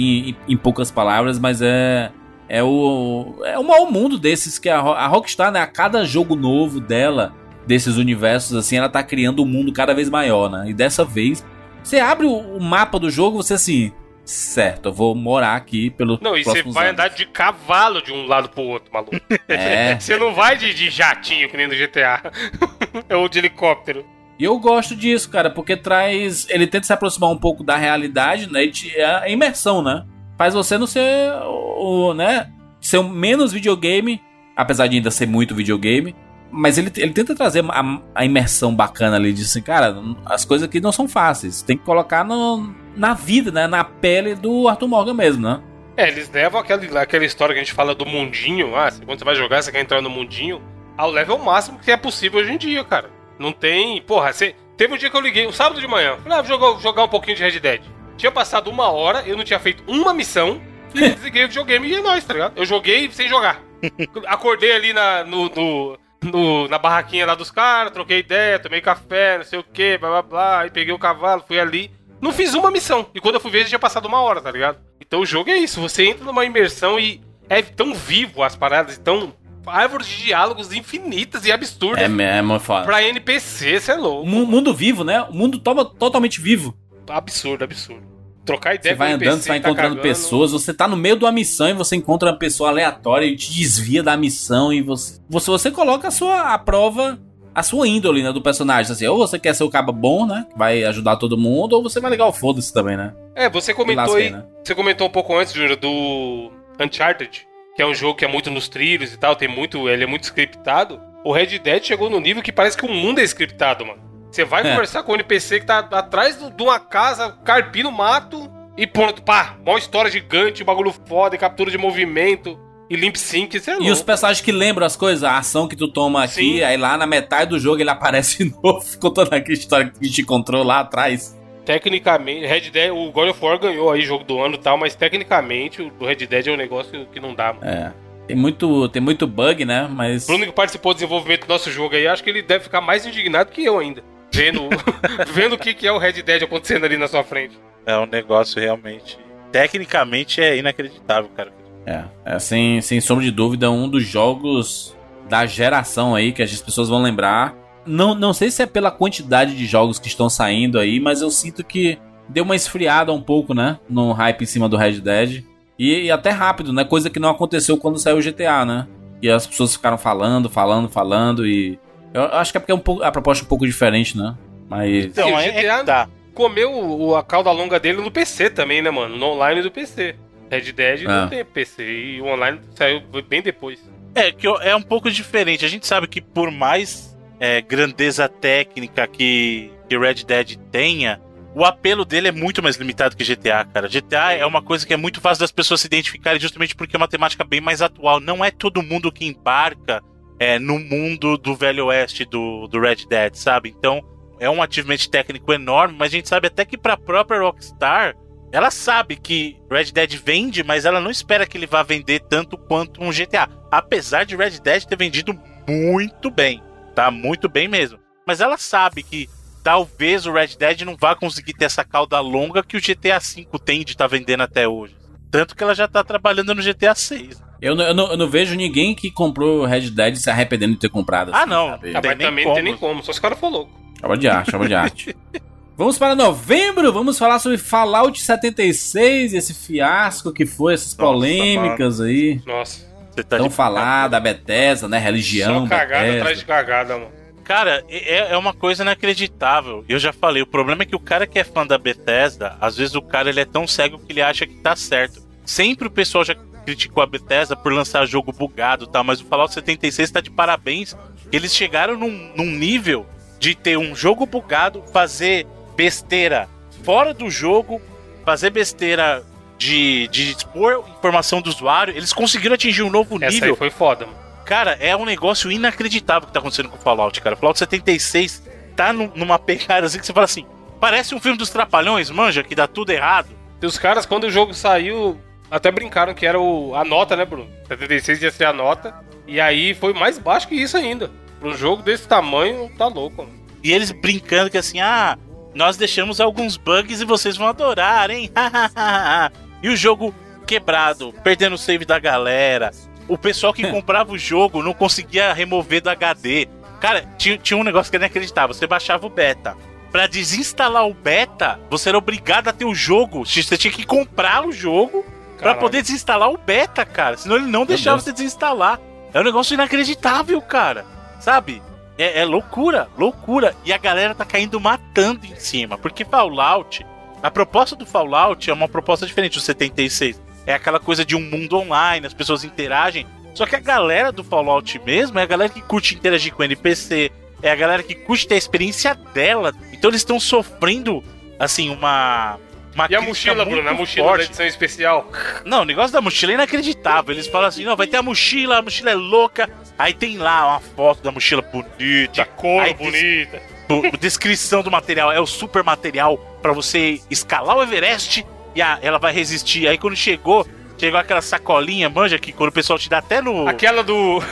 em, em poucas palavras, mas é... É o, é o mau mundo desses que a, a Rockstar, né? A cada jogo novo dela, desses universos, assim, ela tá criando um mundo cada vez maior, né? E dessa vez, você abre o, o mapa do jogo, você assim, certo, eu vou morar aqui pelo Não, e você vai anos. andar de cavalo de um lado pro outro, maluco. É, Você não vai de, de jatinho que nem no GTA. Ou de helicóptero. e eu gosto disso, cara, porque traz, ele tenta se aproximar um pouco da realidade, né? E é a imersão, né? Faz você não ser, o, né? Ser um menos videogame, apesar de ainda ser muito videogame. Mas ele, ele tenta trazer a, a imersão bacana ali, de assim, cara, as coisas aqui não são fáceis. Tem que colocar no, na vida, né? Na pele do Arthur Morgan mesmo, né? É, eles levam aquela, aquela história que a gente fala do mundinho. Ah, quando você vai jogar, você quer entrar no mundinho. Ao level máximo que é possível hoje em dia, cara. Não tem. Porra, você. Teve um dia que eu liguei, um sábado de manhã. Falei, ah, vou jogar, jogar um pouquinho de Red Dead. Tinha passado uma hora, eu não tinha feito uma missão. E eu desliguei o videogame e é nóis, tá ligado? Eu joguei sem jogar. Acordei ali na, no, no- no- na barraquinha lá dos caras, troquei ideia, tomei café, não sei o que, blá blá blá. Aí peguei o cavalo, fui ali. Não fiz uma missão. E quando eu fui ver, já tinha passado uma hora, tá ligado? Então o jogo é isso. Você entra numa imersão e é tão vivo as paradas, tão. Árvores de diálogos infinitas e absurdas. É mesmo, foda. Pra NPC, você é louco. mu- mundo vivo, né? O mundo toma totalmente vivo. Absurdo, absurdo. Trocar Você ideia vai com andando, NPC você vai tá encontrando pessoas, você tá no meio de uma missão e você encontra uma pessoa aleatória e te desvia da missão e você. Você, você coloca a sua a prova, a sua índole, né, do personagem. Assim, ou você quer ser o cabo bom, né? Que vai ajudar todo mundo, ou você vai ligar o foda-se também, né? É, você Me comentou lasquei, aí. né? Você comentou um pouco antes, Júnior, do Uncharted, que é um jogo que é muito nos trilhos e tal, tem muito. Ele é muito scriptado. O Red Dead chegou no nível que parece que o mundo é scriptado, mano. Você vai É. conversar com o NPC que tá atrás de uma casa, carpir no mato, e pronto, pá, mó história gigante, bagulho foda, e captura de movimento, e limp sync, você é E os personagens que lembram as coisas, a ação que tu toma aqui, Sim. aí lá na metade do jogo ele aparece de novo, contando aquela história que te encontrou lá atrás. Tecnicamente, Red Dead, o God of War ganhou aí jogo do ano e tal, mas tecnicamente o Red Dead é um negócio que não dá, mano. É. Tem muito, tem muito bug, né? Mas. Bruno que participou do desenvolvimento do nosso jogo aí, acho que ele deve ficar mais indignado que eu ainda. Vendo, vendo o que, que é o Red Dead acontecendo ali na sua frente. É um negócio realmente. Tecnicamente é inacreditável, cara. É, é sem, sem sombra de dúvida, um dos jogos da geração aí que as pessoas vão lembrar. Não, não sei se é pela quantidade de jogos que estão saindo aí, mas eu sinto que deu uma esfriada um pouco, né? No hype em cima do Red Dead. E, e até rápido, né? Coisa que não aconteceu quando saiu o GTA, né? E as pessoas ficaram falando, falando, falando e. Eu acho que é porque é um pouco, a proposta é um pouco diferente, né? Mas. Então, E o é, é que tá. Comeu o- a cauda longa dele no PC também, né, mano? No online do PC. Red Dead Ah. não tem PC e o online saiu bem depois. É, que é um pouco diferente. A gente sabe que por mais é, grandeza técnica que, que Red Dead tenha, o apelo dele é muito mais limitado que GTA, cara. GTA é uma coisa que é muito fácil das pessoas se identificarem justamente porque é uma temática bem mais atual. Não é todo mundo que embarca é, no mundo do Velho Oeste do, do Red Dead, sabe? Então é um achievement técnico enorme, mas a gente sabe até que pra própria Rockstar ela sabe que Red Dead vende, mas ela não espera que ele vá vender tanto quanto um GTA. Apesar de Red Dead ter vendido muito bem, tá? Muito bem mesmo. Mas ela sabe que talvez o Red Dead não vá conseguir ter essa cauda longa que o GTA V tem de estar vendendo até hoje. Tanto que ela já tá trabalhando no GTA 6. Eu não, eu, não, eu não vejo ninguém que comprou Red Dead se arrependendo de ter comprado. Ah, assim, não. sabe? Ah, Tem mas também como. não tem nem como, só se o cara for louco. Obra de arte, obra de arte. Vamos para novembro, vamos falar sobre Fallout 76, esse fiasco que foi, essas Nossa, polêmicas aí. Nossa. Você tá Tão de falar da Bethesda, né? Religião, Só cagada Bethesda. atrás de cagada, mano. Cara, é, é uma coisa inacreditável. Eu já falei, o problema é que o cara que é fã da Bethesda, às vezes o cara ele é tão cego que ele acha que tá certo. Sempre o pessoal já criticou a Bethesda por lançar jogo bugado e tal, mas o Fallout 76 tá de parabéns. Eles chegaram num, num nível de ter um jogo bugado, fazer besteira fora do jogo, fazer besteira de, de expor informação do usuário. Eles conseguiram atingir um novo Essa nível aí foi foda, mano. Cara, é um negócio inacreditável que tá acontecendo com o Fallout, cara. Fallout 76 tá num- numa pegada assim que você fala assim: parece um filme dos Trapalhões, manja, que dá tudo errado. E os caras, quando o jogo saiu, até brincaram que era o, a nota, né, Bruno? 76 ia ser a nota. E aí foi mais baixo que isso ainda. Pra um jogo desse tamanho, tá louco, mano. E eles brincando que assim, ah, nós deixamos alguns bugs e vocês vão adorar, hein? e o jogo quebrado, perdendo o save da galera. O pessoal que comprava o jogo não conseguia remover do HD. Cara, tinha, tinha um negócio que era inacreditável. Você baixava o beta. Pra desinstalar o beta, você era obrigado a ter o jogo. Você tinha que comprar o jogo pra Caralho. poder desinstalar o beta, cara. Senão ele não deixava você desinstalar. É um negócio inacreditável, cara. Sabe? É, é loucura, loucura. E a galera tá caindo matando em cima. Porque Fallout, a proposta do Fallout é uma proposta diferente do 76. É aquela coisa de um mundo online, as pessoas interagem. Só que a galera do Fallout mesmo é a galera que curte interagir com NPC, é a galera que curte ter a experiência dela. Então eles estão sofrendo, assim, uma. Uma E a mochila, Bruno? A mochila forte. da edição especial. Não, o negócio da mochila é inacreditável. Eles falam assim: não, vai ter a mochila, a mochila é louca. Aí tem lá uma foto da mochila bonita. De couro Aí bonita. do- descrição do material. É o super material pra você escalar o Everest e a- ela vai resistir. Aí quando chegou, chegou aquela sacolinha, manja, que quando o pessoal te dá até no. Aquela do.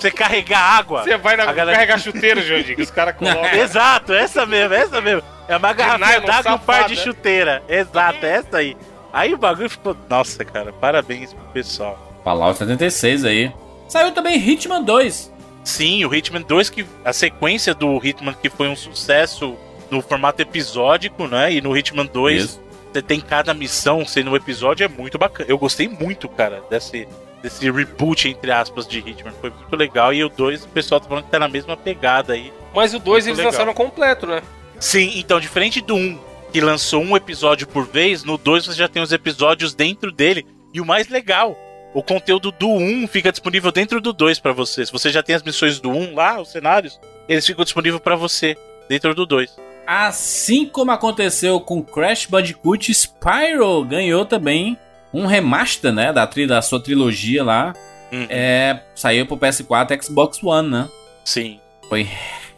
Você carregar água. Você vai na, galera- carregar chuteiro, Jandir, que os caras colocam. Exato, essa mesmo, essa mesmo. É uma nylon d'água e um par de né? chuteira. Exato, é essa aí. Aí o bagulho ficou. Nossa, cara, parabéns pro pessoal. Fallout 76 aí. Saiu também Hitman 2. Sim, o Hitman 2, que a sequência do Hitman que foi um sucesso no formato episódico, né? E no Hitman 2, Isso. você tem cada missão sendo um episódio, é muito bacana. Eu gostei muito, cara, desse, desse reboot, entre aspas, de Hitman. Foi muito legal. E o 2, o pessoal tá falando que tá na mesma pegada aí. Mas o 2 Muito eles legal. lançaram completo, né? Sim, então, diferente do 1, que lançou um episódio por vez, no 2 você já tem os episódios dentro dele. E o mais legal, o conteúdo do 1 fica disponível dentro do 2 pra você. Se você já tem as missões do 1 lá, os cenários, eles ficam disponíveis pra você dentro do 2. Assim como aconteceu com Crash Bandicoot, Spyro ganhou também um remaster, né, da, tri da sua trilogia lá. Uhum. É, saiu pro PS4 e Xbox One, né? Sim. Foi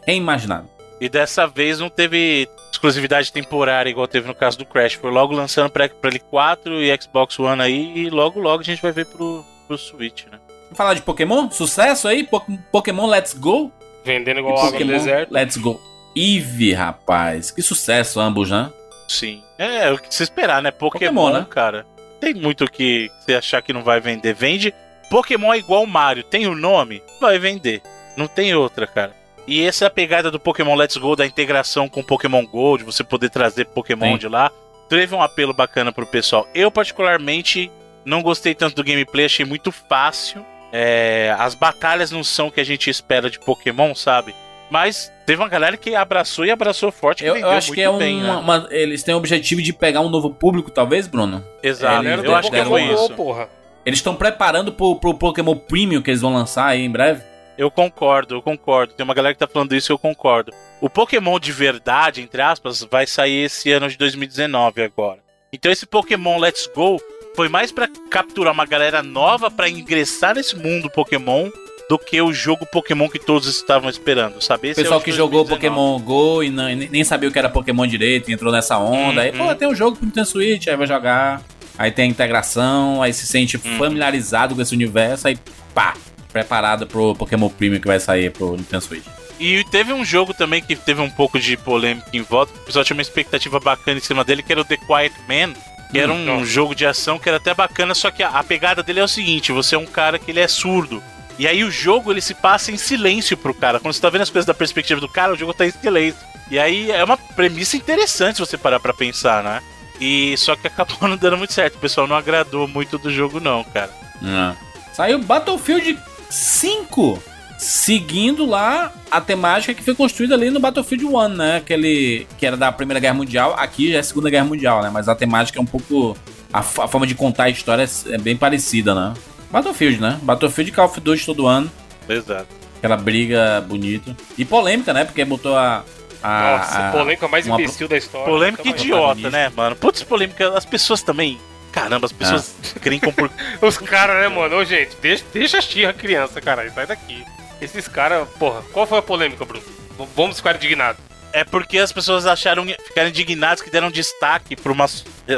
reimaginado. E dessa vez não teve exclusividade temporária igual teve no caso do Crash. Foi logo lançando pra, pra L4 e Xbox One aí. E logo, logo a gente vai ver pro, pro Switch, né? Vamos falar de Pokémon? Sucesso aí? Po- Pokémon Let's Go? Vendendo igual água no Pokémon deserto. Let's Go. Eve, rapaz. Que sucesso ambos, né? Sim. É, o que se esperar, né? Pokémon, Pokémon, né? cara. Tem muito que você achar que não vai vender. Vende. Pokémon é igual Mario. Tem o nome? Vai vender. Não tem outra, cara. E essa é a pegada do Pokémon Let's Go, da integração com Pokémon Go, de você poder trazer Pokémon Sim. de lá. Teve um apelo bacana pro pessoal. Eu, particularmente, não gostei tanto do gameplay, achei muito fácil. É, as batalhas não são o que a gente espera de Pokémon, sabe? Mas teve uma galera que abraçou e abraçou forte. que Eu, eu acho que é bem, uma, né? uma- Eles têm o objetivo de pegar um novo público, talvez, Bruno? Exato. Ele- eu acho que foi uma- isso. Porra. Eles estão preparando pro, pro Pokémon Premium que eles vão lançar aí em breve. Eu concordo, eu concordo. Tem uma galera que tá falando isso e eu concordo. O Pokémon de verdade, entre aspas, vai sair esse ano de 2019 agora. Então esse Pokémon Let's Go foi mais pra capturar uma galera nova pra ingressar nesse mundo Pokémon do que o jogo Pokémon que todos estavam esperando, sabe? Esse é pessoal de que jogou 2019. Pokémon Go e não- e nem sabia o que era Pokémon direito, entrou nessa onda. Aí, Uhum. pô, tem um jogo pro Nintendo Switch, aí vai jogar. Aí tem a integração, aí se sente Uhum. familiarizado com esse universo, aí pá, preparado pro Pokémon Premium que vai sair pro Nintendo Switch. E teve um jogo também que teve um pouco de polêmica em volta. O pessoal tinha uma expectativa bacana em cima dele, que era o The Quiet Man. Que era um Nossa. jogo de ação que era até bacana, só que a, a pegada dele é o seguinte: você é um cara que ele é surdo. E aí o jogo ele se passa em silêncio pro cara. Quando você tá vendo as coisas da perspectiva do cara, o jogo tá em silêncio. E aí é uma premissa interessante se você parar pra pensar, né? E só que acabou não dando muito certo. O pessoal não agradou muito do jogo, não, cara. Ah. Saiu Battlefield 5, seguindo lá a temática que foi construída ali no Battlefield 1, né? Aquele que era da Primeira Guerra Mundial, aqui já é a Segunda Guerra Mundial, né? Mas a temática é um pouco. A, a forma de contar a história é bem parecida, né? Battlefield, né? Battlefield Call of Duty todo ano. Exato. Aquela briga bonita. E polêmica, né? Porque botou a. a Nossa, a- polêmica mais uma- imbecil da história. Polêmica idiota, né, mano? Putz, polêmica. As pessoas também. Caramba, as pessoas crincam por. Os caras, né, mano? Ô, gente, deixa, deixa a Xirra criança, caralho. Sai daqui. Esses caras, porra, qual foi a polêmica, Bruno? V- Vamos ficar indignados. É porque as pessoas acharam, ficaram indignadas que deram destaque pra uma,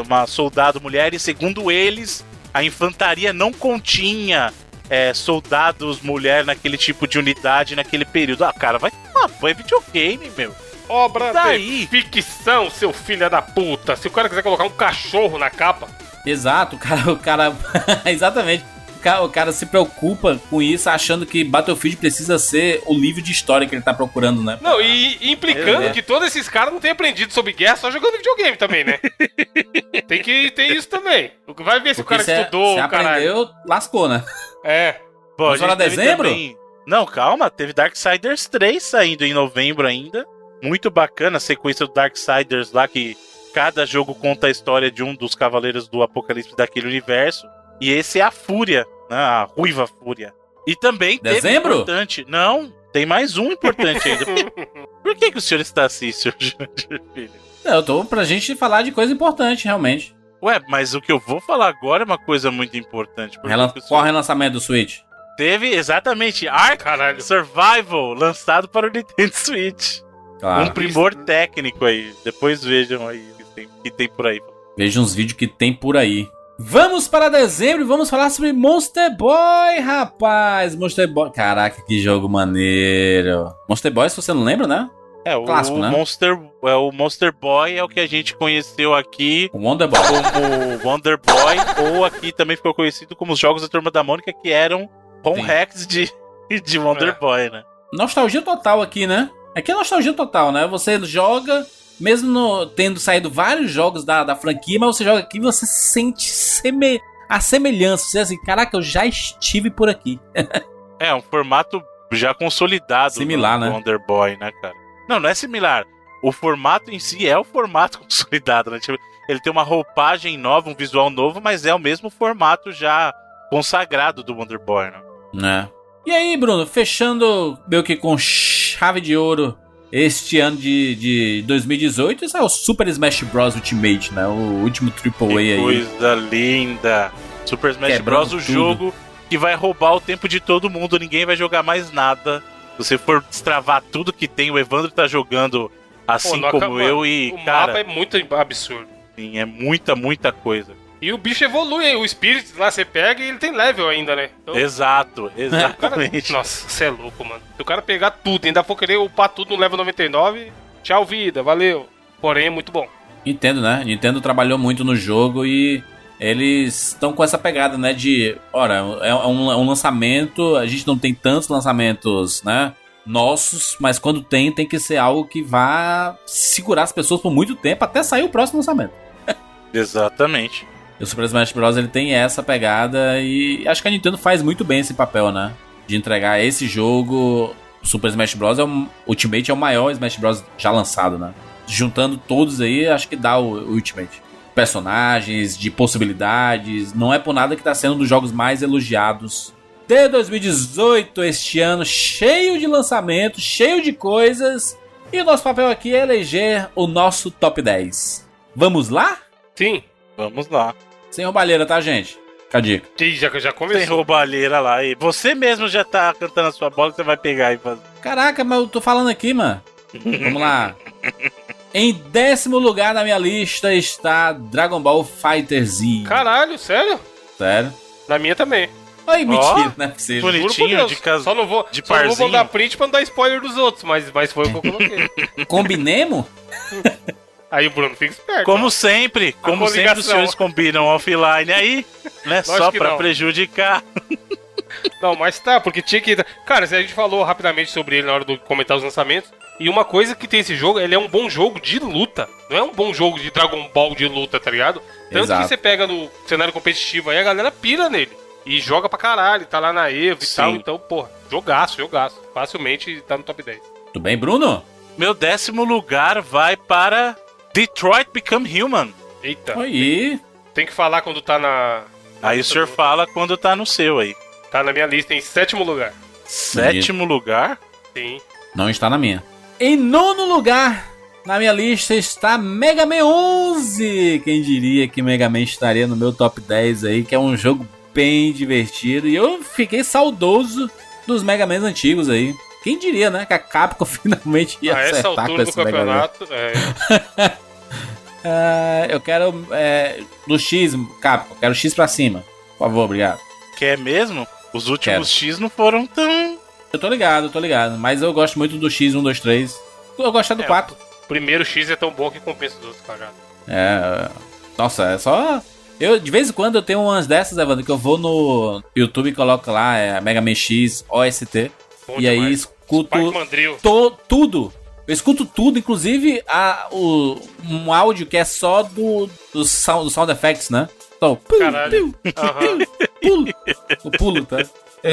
uma soldado mulher e, segundo eles, a infantaria não continha é, soldados mulher naquele tipo de unidade naquele período. Ah, cara, vai tomar banho, é videogame, meu. Obra Daí? de ficção, seu filho da puta. Se o cara quiser colocar um cachorro na capa, Exato, o cara. O cara exatamente. O cara, o cara se preocupa com isso, achando que Battlefield precisa ser o livro de história que ele tá procurando, né? Não, e e implicando É. que todos esses caras não têm aprendido sobre guerra só jogando videogame também, né? tem que ter isso também. Vai ver se o Porque cara se, estudou, se caralho. aprendeu, lascou, né? É. Pô, Vamos a gente falar teve dezembro? também- Não, calma, teve Darksiders 3 saindo em novembro ainda. Muito bacana a sequência do Darksiders lá, que cada jogo conta a história de um dos cavaleiros do apocalipse daquele universo. E esse é a Fúria, né? A Ruiva Fúria. E também teve Dezembro? importante. Não, tem mais um importante ainda. Por que, que o senhor está assim, senhor Filho? Não, eu tô pra gente falar de coisa importante, realmente. Ué, mas o que eu vou falar agora é uma coisa muito importante. Relan senhor Qual o relançamento do Switch? Teve exatamente Ark Caralho. Survival, lançado para o Nintendo Switch. Claro. Um primor técnico aí. Depois vejam aí tem, que tem por aí. Veja uns vídeos que tem por aí. Vamos para dezembro e vamos falar sobre Monster Boy, rapaz. Monster Boy. Caraca, que jogo maneiro. Monster Boy, se você não lembra, né? É, o, Clássico, né? Monster, é, o Monster Boy é o que a gente conheceu aqui O Wonder Boy. como Wonder Boy, ou aqui também ficou conhecido como os jogos da Turma da Mônica, que eram com hacks de, de Wonder É. Boy, né? Nostalgia total aqui, né? Aqui é nostalgia total, né? Você joga, mesmo no- tendo saído vários jogos da, da franquia, mas você joga aqui e você sente seme- a semelhança. Você assim, caraca, eu já estive por aqui. É, um formato já consolidado Similar, do né? Wonder Boy, né, cara? Não, não é similar. O formato em si é o formato consolidado, né? Tipo, ele tem uma roupagem nova, um visual novo, mas é o mesmo formato já consagrado do Wonder Boy, né? Né? E aí, Bruno, fechando meio que com chave de ouro este ano de, de 2018, esse é o Super Smash Bros. Ultimate, né? O último AAA Que aí. coisa linda! Super Smash Quebrando Bros. o tudo. jogo que vai roubar o tempo de todo mundo, ninguém vai jogar mais nada. Se você for destravar tudo que tem, o Evandro tá jogando assim não como acaba- eu e, o cara, mapa é muito absurdo. sim, é muita, muita coisa. E o bicho evolui, hein? O Spirit lá você pega e ele tem level ainda, né? Então, Exato, o cara... exatamente. Nossa, você é louco, mano. Se o cara pegar tudo, ainda for querer upar tudo no level 99, tchau vida, valeu. Porém, é muito bom. Nintendo, né? Nintendo trabalhou muito no jogo e eles estão com essa pegada, né? De, ora, é um, é um lançamento, a gente não tem tantos lançamentos, né? Nossos, mas quando tem, tem que ser algo que vá segurar as pessoas por muito tempo até sair o próximo lançamento. Exatamente. O Super Smash Bros. ele tem essa pegada e acho que a Nintendo faz muito bem esse papel, né? De entregar esse jogo. O Super Smash Bros. é um, Ultimate é o maior Smash Bros. já lançado, né? Juntando todos aí, acho que dá o, o Ultimate. Personagens, de possibilidades. Não é por nada que tá sendo um dos jogos mais elogiados de 2018, este ano, cheio de lançamentos, cheio de coisas. E o nosso papel aqui é eleger o nosso top 10. Vamos lá? Sim. Vamos lá. Sem roubalheira, tá, gente? Fica a dica. Ih, já, já começou. roubalheira lá. E você mesmo já tá cantando a sua bola que você vai pegar e fazer. Caraca, mas eu tô falando aqui, mano. Vamos lá. Em décimo lugar na minha lista está Dragon Ball Fighter Z. Caralho, sério? Sério? Na minha também. Ai, mentira, Ó, não é possível. Bonitinho, de cas- Só não vou, de só não vou dar print pra não dar spoiler dos outros, mas, mas foi o que eu coloquei. Combinemos? Aí o Bruno fica esperto. Como sempre, como sempre os senhores combinam offline aí, né? Só pra não. prejudicar. Não, mas tá, porque tinha que. Cara, a gente falou rapidamente sobre ele na hora de comentar os lançamentos. E uma coisa que tem esse jogo, ele é um bom jogo de luta. Não é um bom jogo de Dragon Ball de luta, tá ligado? Tanto Exato. que você pega no cenário competitivo aí, a galera pira nele. E joga pra caralho, tá lá na Evo e Sim. tal. Então, porra, jogaço, jogaço. Facilmente tá no top 10. Tudo bem, Bruno? Meu décimo lugar vai para Detroit Become Human. Eita. Aí. Tem que falar quando tá na. Aí o senhor fala quando tá no seu aí. Tá na minha lista em sétimo lugar. Sétimo lugar? Sim. Não está na minha. Em nono lugar, na minha lista está Mega Man 11. Quem diria que Mega Man estaria no meu top 10 aí, que é um jogo bem divertido. E eu fiquei saudoso dos Mega Mans antigos aí. Quem diria, né? Que a Capcom finalmente ia a essa acertar com altura do esse Mega Man. campeonato. É, Ah, eu quero é, do X, Capcom. Quero X pra cima. Por favor, obrigado. Quer mesmo? Os últimos Quero. X não foram tão. Eu tô ligado, eu tô ligado. Mas eu gosto muito do X1, 2, 3. Eu gosto do É, 4. o primeiro X é tão bom que compensa os outros cagados. É. Nossa, é só. Eu, de vez em quando eu tenho umas dessas, Evandro, que eu vou no YouTube e coloco lá, é Mega Man X, OST. Bom e aí demais. escuto Spike Mandril. to- tudo. Eu escuto tudo, inclusive a, o, um áudio que é só do, do, sound, do sound effects, né? Então, pum, Caralho. Aham. pulo. O pulo, tá?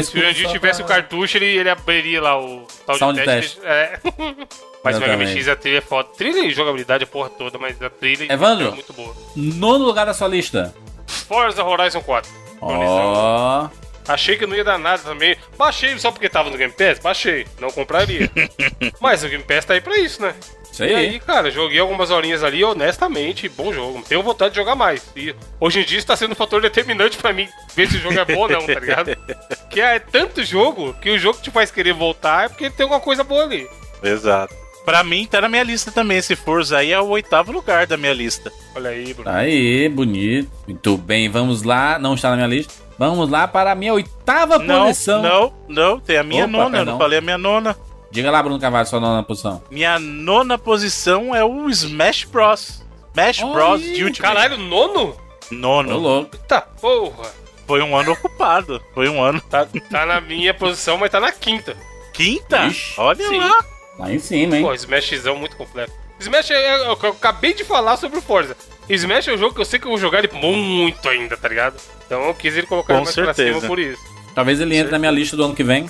Se o Jandir tivesse o pra- cartucho, ele, ele abriria lá o tal Sound de teste. É. mas o Mega Man Exatamente. X, a trilha é foda. Trilha e jogabilidade, a porra toda, mas a trilha Evandro? é muito boa. Nono lugar da sua lista. Forza Horizon 4. Ó. Achei que não ia dar nada também. Baixei só porque tava no Game Pass? Baixei. Não compraria. Mas o Game Pass tá aí pra isso, né? Isso E aí. aí, cara, joguei algumas horinhas ali, honestamente, bom jogo. Tenho vontade de jogar mais. E hoje em dia está sendo um fator determinante pra mim ver se o jogo é bom ou não, tá ligado? Que é tanto jogo que o jogo te faz querer voltar é porque tem alguma coisa boa ali. Exato. Pra mim, tá na minha lista também. Esse Forza aí é o oitavo lugar da minha lista. Olha aí, Bruno. Aí, bonito. Muito bem, vamos lá. Não está na minha lista. Vamos lá para a minha oitava Não, posição. não, não. Tem a minha Opa, nona. Eu perdão. não falei a minha nona. Diga lá, Bruno Carvalho, sua nona posição. Minha nona posição é o Smash Bros. Smash Olha Bros. aí, Ultimate. Caralho, nono? Ô, Nono. louco. Eita porra. Foi um ano ocupado. Foi um ano. Tá, tá na minha posição, mas tá na quinta. Quinta? Ixi. Olha Sim. lá. Lá em cima, hein? Pô, Smashzão muito completo. Smash é, é o que eu acabei de falar sobre o Forza. Smash é um jogo que eu sei que eu vou jogar ele muito ainda, tá ligado? Então eu quis ele colocar Com mais pra certeza. cima por isso. Talvez ele entre na minha lista do ano que vem.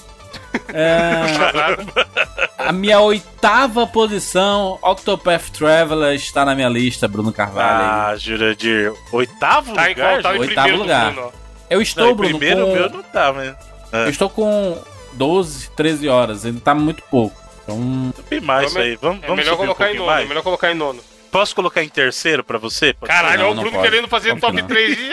É, a minha oitava posição, Octopath Traveler, está na minha lista, Bruno Carvalho. Ah, Jurandir. Oitavo Tá em lugar? qual? Tá em Oitavo primeiro do lugar. Eu Não, estou, em Bruno, primeiro com... meu não tá, mas... Eu estou com 12, 13 horas. Ele tá muito pouco. Então, mais isso Então, aí. Vamos, É vamos melhor subir um colocar em nono, é mais? melhor colocar em nono. Posso colocar em terceiro pra você? Pode Caralho, olha o Bruno querendo fazer top que não? 3.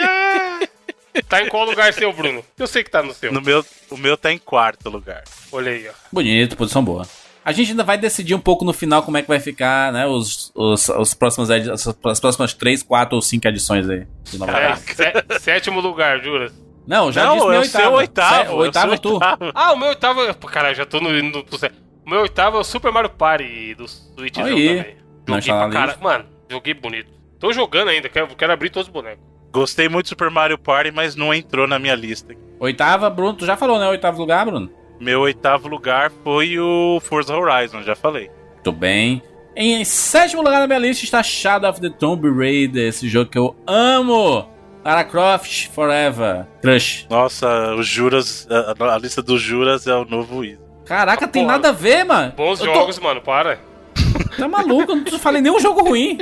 Ah! Tá em qual lugar seu, Bruno? Eu sei que tá no seu. No meu, o meu tá em quarto lugar. Olha aí, ó. bonito, posição boa. A gente ainda vai decidir um pouco no final como é que vai ficar, né? Os, os, os próximos edi- as, as próximas 3, 4 ou 5 edições aí. de Nova É, sé- sétimo lugar, juras. Não, já não, disse é meu o seu oitavo. Sé- é o oitavo é tu. oitavo. Ah, o meu oitavo. é- Caralho, já tô no, no, no. O meu oitavo é o Super Mario Party do Switchzão Aí. também. Não Joguei pra caralho. Mano, joguei bonito. Tô jogando ainda, quero, quero abrir todos os bonecos. Gostei muito do Super Mario Party, mas não entrou na minha lista. Oitava, Bruno, tu já falou, né? Oitavo lugar, Bruno? Meu oitavo lugar foi o Forza Horizon, já falei. Muito bem. Em sétimo lugar na minha lista está Shadow of the Tomb Raider, esse jogo que eu amo. Lara Croft Forever. Crush. Nossa, os Juras, a, a lista dos Juras é o novo. Caraca, tem Porra. nada a ver, mano. Bons Eu tô- jogos, mano, para. Tá maluco, eu não falei nenhum jogo ruim.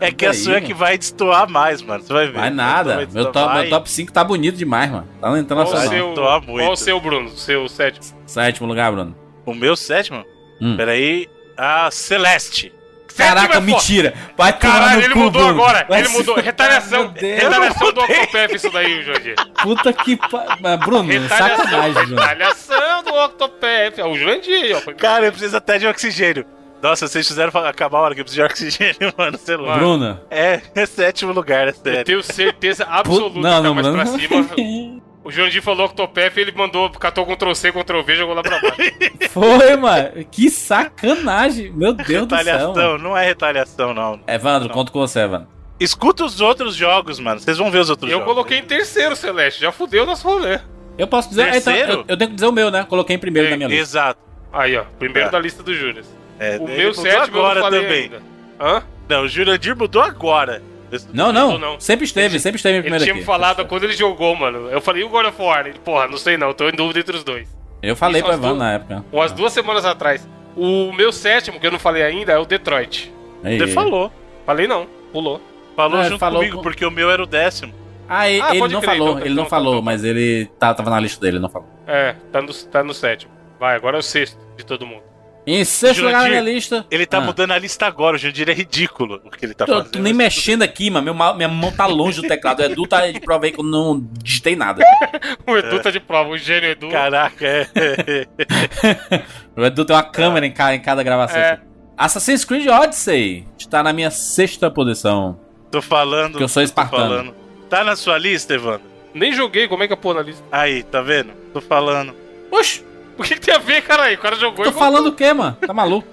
É que a sua é que vai destoar mais, mano. Você vai ver. Vai nada. Vai Meu top, meu top 5 tá bonito demais, mano. Tá Qual o internacional. seu, qual o seu, Bruno? O seu sétimo. Sétimo lugar, Bruno. O meu sétimo? Hum. Peraí. A Celeste. Caraca, é mentira. Vai Caralho, no ele cu, mudou Bruno. agora. Vai ele se- mudou. Retaliação. Retaliação do Octopath, isso daí, Jorge. Puta que pa... Mas, Bruno, Retaliação. sacanagem, Bruno. Retaliação do Octopath. É o Jurandir, ó. Cara, eu preciso até de oxigênio. Nossa, vocês fizeram acabar a hora que eu preciso de oxigênio, mano. Sei lá. Bruno. É, é sétimo lugar, é Eu sério. tenho certeza absoluta Puta... Não, não, que tá mais Bruno. pra cima. O Jurandir falou Octopath, ele mandou, catou Ctrl C, Ctrl V, jogou lá pra baixo. Foi, mano. Que sacanagem. Meu Deus do céu. Retaliação, não é retaliação, não. Evandro, conto com você, Evandro. Escuta os outros jogos, mano. Vocês vão ver os outros Eu jogos. coloquei em terceiro, Celeste. Já fudeu nosso rolê. Eu posso dizer. Terceiro? Então, eu, eu tenho que dizer o meu, né? Coloquei em primeiro É, na minha lista. Exato. Aí, ó. Primeiro É. da lista do Júnior. É, O meu sétimo eu agora não falei também. ainda. Hã? Não, o Jurandir mudou agora. Não, não, não. Sempre esteve, Ele- sempre esteve em Ele primeiro tinha aqui. me falado quando ele jogou, mano. Eu falei, e o God of War? Ele, porra, não sei não, tô em dúvida entre os dois. Eu falei Isso Evandro duas- na época. Umas duas semanas atrás. O meu sétimo, que eu não falei ainda, é o Detroit. Ei, Você ei. falou. Falei não, pulou. Falou É, junto falou comigo, com- porque o meu era o décimo. Ah, e- Ah, ele não crer, falou, então- ele não então- falou, então- mas ele tá, tava na lista dele, ele não falou. É, tá no, tá no sétimo. Vai, agora é o sexto de todo mundo. Em sexto lugar na Jurandir, minha lista. Ele tá Ah. mudando a lista agora, o Jandir é ridículo o que ele tá Eu fazendo. tô nem mexendo aqui, mano. Meu minha mão tá longe do teclado. O Edu tá de prova aí que eu não digitei nada. O Edu tá de prova, o gênio Edu. Caraca, é. O Edu tem uma câmera em, ca- em cada gravação. É. assim. Assassin's Creed Odyssey está na minha sexta posição. tô falando. Porque eu sou tô espartano. Tá na sua lista, Evandro? Nem joguei, como é que eu pôr na lista? Aí, tá vendo? Tô falando. Oxe, O que, que tem a ver, caralho? O cara jogou tô e falando o quê, mano? Tá maluco?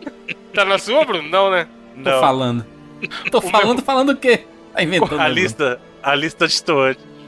Tá na sua, Bruno? Não, né? Tô Não. falando. Tô falando, falando o quê? Tá inventando. A lista, a lista de.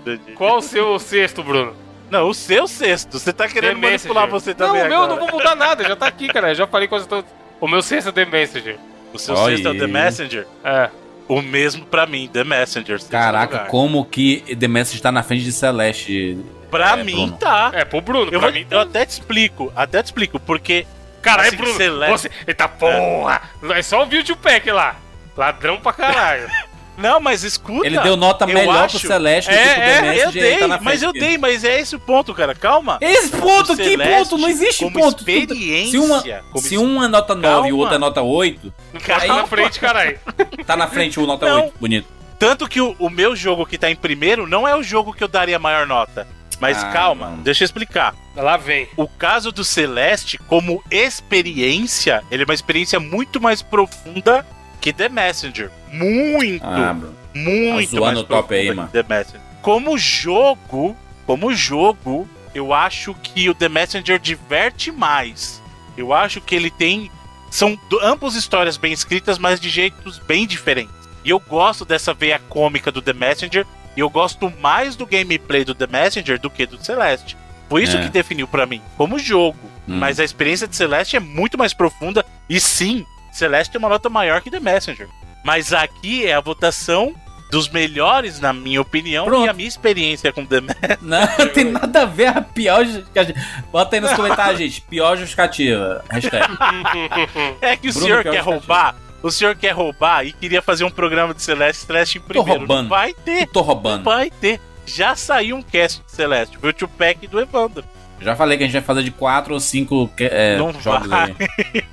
Jandir. Qual o seu sexto, Bruno? Não, o seu sexto. Você tá querendo The manipular Messenger. você Não, também o meu eu agora. não vou mudar nada, já tá aqui, cara. Eu já falei quase todos. O meu sexto é The Messenger. O seu Olha sexto é o The aí. Messenger. É. O mesmo pra mim, The Messenger. Caraca, como que The Message tá na frente de Celeste? Pra É, mim Bruno. tá. É, pro Bruno, Eu, pra vou- mim eu tá. até te explico, até te explico, porque Caralho, assim, Bruno. Celeste- Você... Eita porra! É só o vídeo pack lá. Ladrão pra caralho. Não, mas escuta. Ele deu nota melhor acho- pro Celeste do É, que pro é, Eu e ele dei, tá na mas frente eu dei, mas é esse o ponto, cara. Calma. Esse ponto, O que Celeste, ponto? Não existe como ponto. experiência, Se uma, como se um é nota 9 e o Calma. outro é nota 8, Não pode tá na frente, caralho. tá na frente o nota Não. 8. Bonito. Tanto que o, o meu jogo que tá em primeiro não é o jogo que eu daria maior nota. Mas Ah, calma, não. deixa eu explicar. Lá vem. O caso do Celeste, como experiência, ele é uma experiência muito mais profunda que The Messenger. Muito, Ah, muito Tá mais o top aí, mano. The Messenger. Como jogo, como jogo, eu acho que o The Messenger diverte mais. Eu acho que ele tem são ambas histórias bem escritas, mas de jeitos bem diferentes. E eu gosto dessa veia cômica do The Messenger, e eu gosto mais do gameplay do The Messenger do que do Celeste. Foi isso É. que definiu pra mim, como jogo. Hum. Mas a experiência de Celeste é muito mais profunda, e sim, Celeste tem uma nota maior que The Messenger. Mas aqui é a votação dos melhores, na minha opinião, Pronto. e a minha experiência com The Messenger. Não, tem nada a ver a pior justificativa. Bota aí nos comentários, gente. Pior justificativa. Hashtag. É que o Bruno, senhor quer roubar, o senhor quer roubar e queria fazer um programa de Celeste, Celeste em primeiro. roubando. Não vai ter, Tô não roubando. vai ter. Já saiu um cast de Celeste, o tio Pack do Evandro. Já falei que a gente vai fazer de 4 ou 5 Não jogos vai.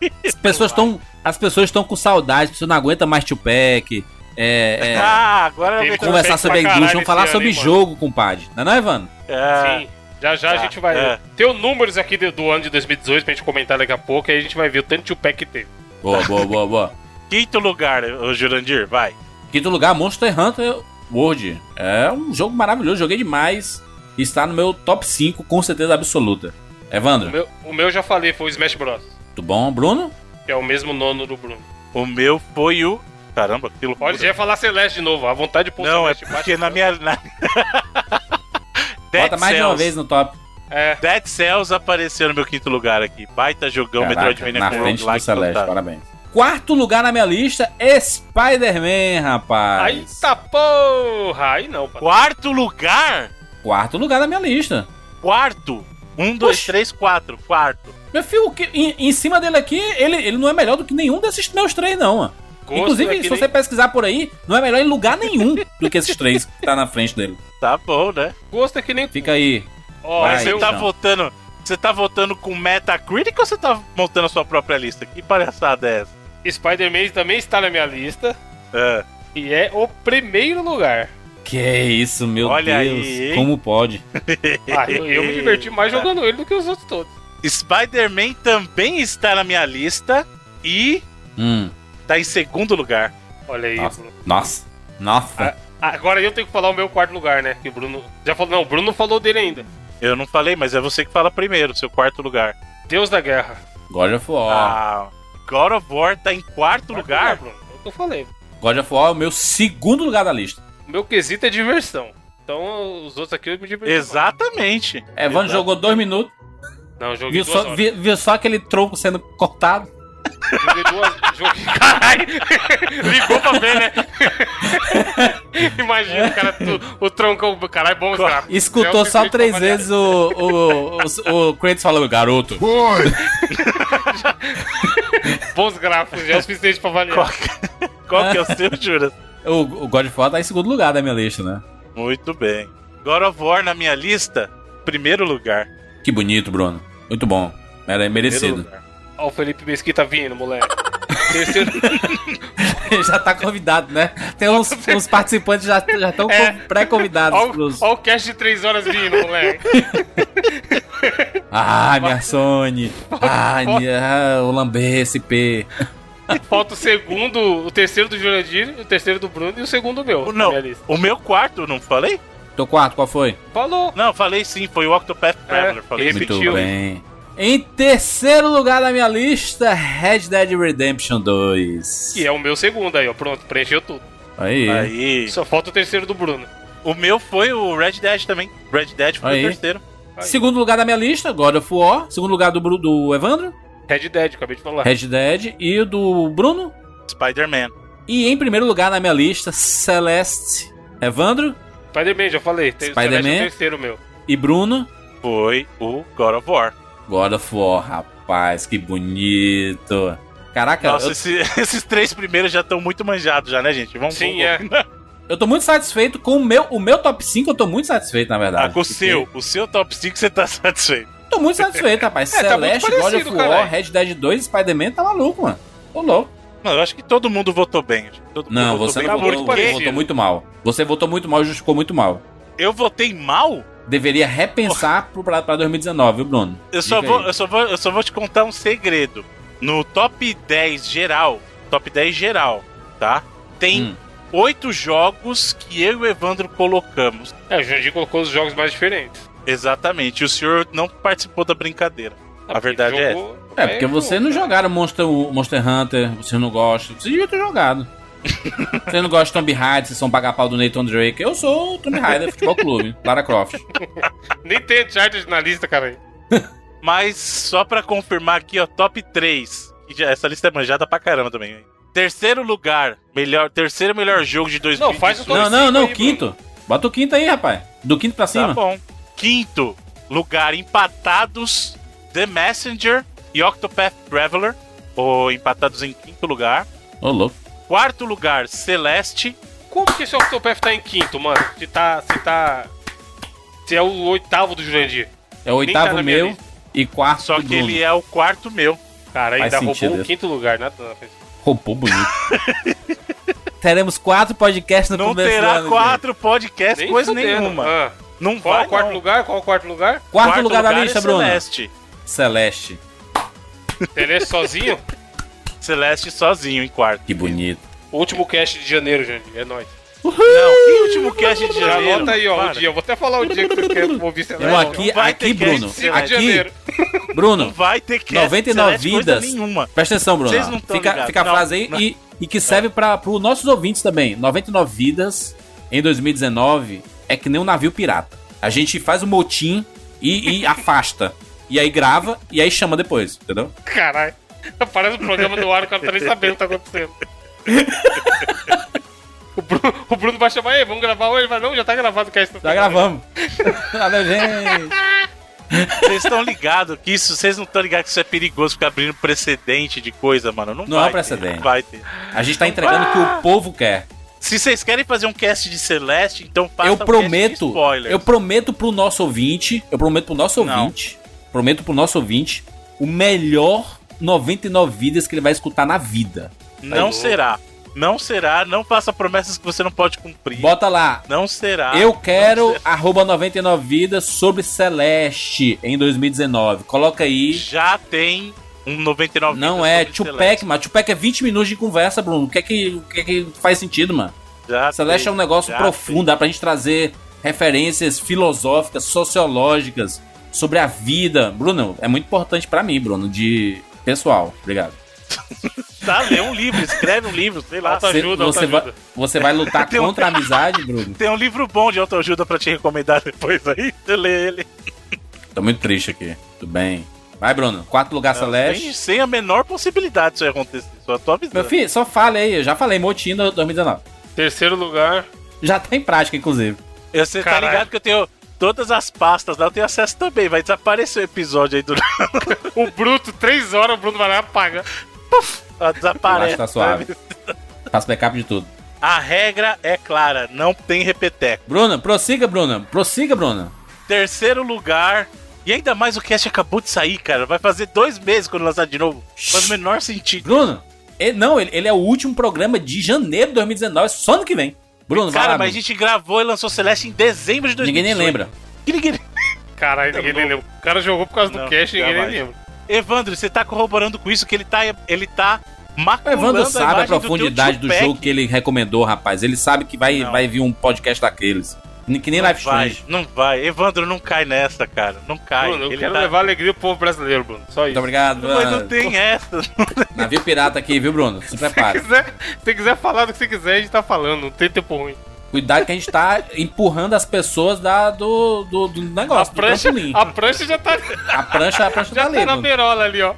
aí. As pessoas estão. As pessoas estão com saudade, pessoas não aguentam mais tio Pack. É, é, Ah, agora eu conversar sobre a indústria, vamos falar sobre ano, hein, mano? jogo, compadre. Não é, não, Evandro? É, Sim. Já já a Tá, gente vai. é. Tem os números aqui do, do ano de 2018 pra gente comentar daqui a pouco, aí a gente vai ver o tanto de pack que teve. Boa, boa, boa, boa. Quinto lugar, o Jurandir, vai. Quinto lugar, Monster Hunter World. É um jogo maravilhoso, joguei demais. Está no meu top 5, com certeza absoluta. O Evandro, meu, o meu eu já falei, foi o Smash Bros. tudo bom? Bruno? Que é o mesmo nono do Bruno. O meu foi o. Caramba, que loucura. Pode já ia falar Celeste de novo, a vontade de pôr Não, é Celeste porque embaixo. na minha. Na... Bota mais de uma Cells. vez no top. É, Dead Cells apareceu no meu quinto lugar aqui. Baita jogão Caraca, Metroidvania na com frente do roguelike Celeste, parabéns. Quarto lugar na minha lista, Spider-Man, rapaz. aí tá porra! Aí não, pá. Quarto lugar? Quarto lugar na minha lista. Quarto. Um, dois, Oxi. três, quatro. Quarto. Meu filho, que- em, em cima dele aqui, ele, ele não é melhor do que nenhum desses meus três, não. Mano. Gosto Inclusive, é se nem- você pesquisar por aí, não é melhor em lugar nenhum do que esses três que tá na frente dele. Tá bom, né? Gosto é que nem. Fica aí. Ó, esse Você tá votando. Você tá votando com Metacritic ou você tá montando a sua própria lista? Que palhaçada é essa? Spider-Man também está na minha lista. É. E é o primeiro lugar. Que é isso, meu Olha Deus. aí, como pode? Ah, eu, eu me diverti mais jogando ele do que os outros todos. Spider-Man também está na minha lista e Hum, tá em segundo lugar. Olha aí, nossa. Bruno. Nossa. Nossa. Ah, Agora eu tenho que falar o meu quarto lugar, né? Que o Bruno. Já falou. Não, o Bruno não falou dele ainda. Eu não falei, mas é você que fala primeiro, seu quarto lugar. Deus da Guerra. God of War. Ah, God of War tá em quarto, Quarto lugar? Bruno. É o que eu falei. God of War é o meu segundo lugar da lista. Meu quesito é diversão. Então os outros aqui eu me diverti. Exatamente. Evandro Exato. jogou dois minutos, Não, joguei viu duas só, horas. vi- viu só aquele tronco sendo cortado. Joguei duas. Joguei. Caralho! Ligou pra ver, né? Imagina o cara, tu- o troncão. Caralho, bom cara. Escutou É só três vezes o, o, o, o Kratos falando, garoto. Boy! Bons gráficos, já é o suficiente pra avaliar. Qual, qual que é o seu, Juras? O, o God of War tá em segundo lugar da minha lista, né? Muito bem. God of War na minha lista, primeiro lugar. Que bonito, Bruno. Muito bom. Era merecido. Ó, o Felipe Mesquita vindo, moleque. Terceiro. já tá convidado, né? Tem uns, uns participantes já já estão É. pré-convidados Ó, pros. o- ó o cast de 3 horas vindo, moleque. Ah, minha Sony. Ah, minha, o Lambert SP. Falta o segundo, o terceiro do Jurandir, o terceiro do Bruno e o segundo meu. Não, o meu quarto, não falei? Teu quarto, qual foi? Falou. Não, falei sim, foi o Octopath Traveler. falei ele sim. Muito Repetiu. bem. Em terceiro lugar da minha lista, Red Dead Redemption 2. Que é o meu segundo aí, ó. Pronto, preencheu tudo. Aí. Aí. Só falta o terceiro do Bruno. O meu foi o Red Dead também. Red Dead foi Aí. o terceiro. Segundo lugar da minha lista, God of War. Segundo lugar do, do Evandro, Red Dead, acabei de falar. Red Dead. E o do Bruno. Spider-Man. E em primeiro lugar na minha lista, Celeste. Evandro Spider-Man, já falei. Spider-Man. É terceiro meu. e Bruno. Foi o God of War. God of War, rapaz, que bonito. Caraca, Nossa, eu, esse- esses três primeiros já estão muito manjados já, né, gente? Vamos Sim, vamos- é. eu tô muito satisfeito com o meu, o meu top 5, eu tô muito satisfeito, na verdade. Ah, com o Porque- seu, o seu top 5 você tá satisfeito. Tô muito satisfeito, rapaz. É, tá Celeste, God of War, caralho. Red Dead 2 Spider-Man, tá maluco, mano. Tô louco. Não, eu acho que todo mundo votou bem. todo mundo Não, votou você bem. não tá votou, Porque votou muito mal. Você votou muito mal e justificou muito mal. eu votei mal? Deveria repensar pro, pra, pra 2019, viu, Bruno? Eu só, Diga vou, aí. eu, só vou, eu só vou te contar um segredo. No top 10 geral, top 10 geral, tá? Tem Hum. oito jogos que eu e o Evandro colocamos. É, o Jurandir colocou os jogos mais diferentes. Exatamente. E o senhor não participou da brincadeira. A verdade é essa. É, porque vocês não jogaram Monster, Monster Hunter, vocês não gostam. Vocês deviam ter jogado. vocês não gostam de Tomb Raider, vocês são paga-pau do Nathan Drake. Eu sou o Tomb Raider Futebol Clube, Lara Croft. Nem tem Uncharted na lista, cara. Mas só pra confirmar aqui, ó, top 3. Que já- essa lista é manjada pra caramba também. hein? Terceiro lugar, melhor, terceiro melhor jogo de 2018. Não, faz o top Não, não, não, aí, quinto. Bota o quinto aí, rapaz. Do quinto pra Tá cima. bom. Quinto lugar, empatados The Messenger e Octopath Traveler. Ou empatados em quinto lugar. Ô, louco. Quarto lugar, Celeste. Como que esse Octopath tá em quinto, mano? Se tá. Se tá. Se é o oitavo do Jurandir. É o tá oitavo minha meu e quarto Só do que Bruno. ele é o quarto meu. Cara, Faz ainda roubou o isso. quinto lugar, nada na frente. Roubou bonito. Teremos quatro podcasts no Não começo do terá ano, quatro podcasts, Nem coisa fudendo. nenhuma. Ah, Não qual é vai, o quarto não. lugar? Qual é o quarto lugar? gente. Quarto, lugar da é lista, Bruno. Celeste. Celeste. Celeste sozinho? Celeste sozinho em quarto. Que bonito. O último cast de janeiro, Jurandir. É nóis. Não, que último cast de Já janeiro? anota aí, ó, Para. o dia. Eu vou até falar o dia que você quer ouvir Celeste. Eu aqui, não vai aqui, Bruno. de 5 de Aqui, janeiro. Não Bruno. vai ter cast 99 Celeste coisa vidas. nenhuma. Presta atenção, Bruno. Vocês não fica, fica a Não, frase aí não. e, e que serve para os nossos ouvintes também. 99 vidas em 2019 é que nem um navio pirata. A gente faz o motim e, e afasta. E aí grava e aí chama depois, entendeu? Caralho. Parece um programa do ar, o cara tá nem sabendo o que tá acontecendo. o, Bruno, o Bruno vai chamar aí, vamos gravar hoje? Mas não, já tá gravado o cast. Já gravamos. Valeu, gente. Vocês estão ligados que isso, vocês não estão ligados que isso é perigoso ficar abrindo precedente de coisa, mano. Não, Não vai é ter, precedente. não vai ter. A gente tá entregando o que o povo quer. Se vocês querem fazer um cast de Celeste, então façam eu um prometo, spoilers. eu prometo pro nosso ouvinte, eu prometo pro nosso Não. ouvinte, prometo pro nosso ouvinte o melhor 99 vidas que ele vai escutar na vida. Não será. Não será. Não faça promessas que você não pode cumprir. Bota lá. Não será. eu quero será. arroba 99 vidas sobre Celeste em 2019. Coloca aí. Já tem um 99 Não é Tupac, mano. Tupac é 20 minutos de conversa, Bruno. O que é que, o que, é que faz sentido, mano? Já Celeste é tem, um negócio profundo, dá pra gente trazer referências filosóficas, sociológicas sobre a vida. Bruno, é muito importante pra mim, Bruno, de pessoal. Obrigado. tem. Tá, lê um livro, escreve um livro, sei lá. Alta Cê- ajuda, você, autoajuda. vai, você vai lutar Tem um- contra a amizade, Bruno? Tem um livro bom de autoajuda pra te recomendar depois aí. Você lê ele. Tô muito triste aqui. Tudo bem. Vai, Bruno. Quarto lugar, Sem, Celeste. sem a menor possibilidade disso acontecer. Só tô avisando. Meu filho, só fale aí. Eu já falei, Motim do 2019. Terceiro lugar. Já tá em prática, inclusive. Eu, Você tá Caralho. ligado que eu tenho todas as pastas lá, eu tenho acesso também. Vai desaparecer o episódio aí do. O Bruto, três horas, o Bruno vai lá e apaga. Acho Desaparece. tá suave. Faço backup de tudo. A regra é clara, não tem repeteco. Bruna, prossiga, Bruna. Prossiga, Bruna. Terceiro lugar. E ainda mais o cast acabou de sair, cara. Vai fazer dois meses quando lançar de novo. Faz o menor sentido. Bruno, ele, não, ele, ele é o último programa de janeiro de 2019, só ano que vem. Bruno, vai Cara, lá, mas a gente gravou e lançou Celeste em dezembro de 2018. Ninguém nem lembra. Que ninguém... Caralho, ninguém nem lembra. O cara jogou por causa do Não, cash e ninguém nem lembra. Evandro, você tá corroborando com isso que ele tá, ele tá O maculando Evandro sabe a do teu profundidade do, Tupac. jogo que ele recomendou, rapaz. Ele sabe que vai, Não. vai vir um podcast daqueles. Que nem Não Live vai, Strange. não vai. Evandro, não cai nessa, cara. Não cai. Bruno, eu Ele quero tá- levar alegria pro povo brasileiro, Bruno. Só Muito isso. obrigado. Mas não tem essa. Navio pirata aqui, viu, Bruno? Se Se prepara. quiser, se você quiser falar do que você quiser, a gente tá falando. Não tem tempo ruim. Cuidado que a gente tá empurrando as pessoas da, do, do, do A negócio, do prancha, a prancha já tá, A prancha, a prancha já tá tá ali, na Bruno. beirola ali, ó.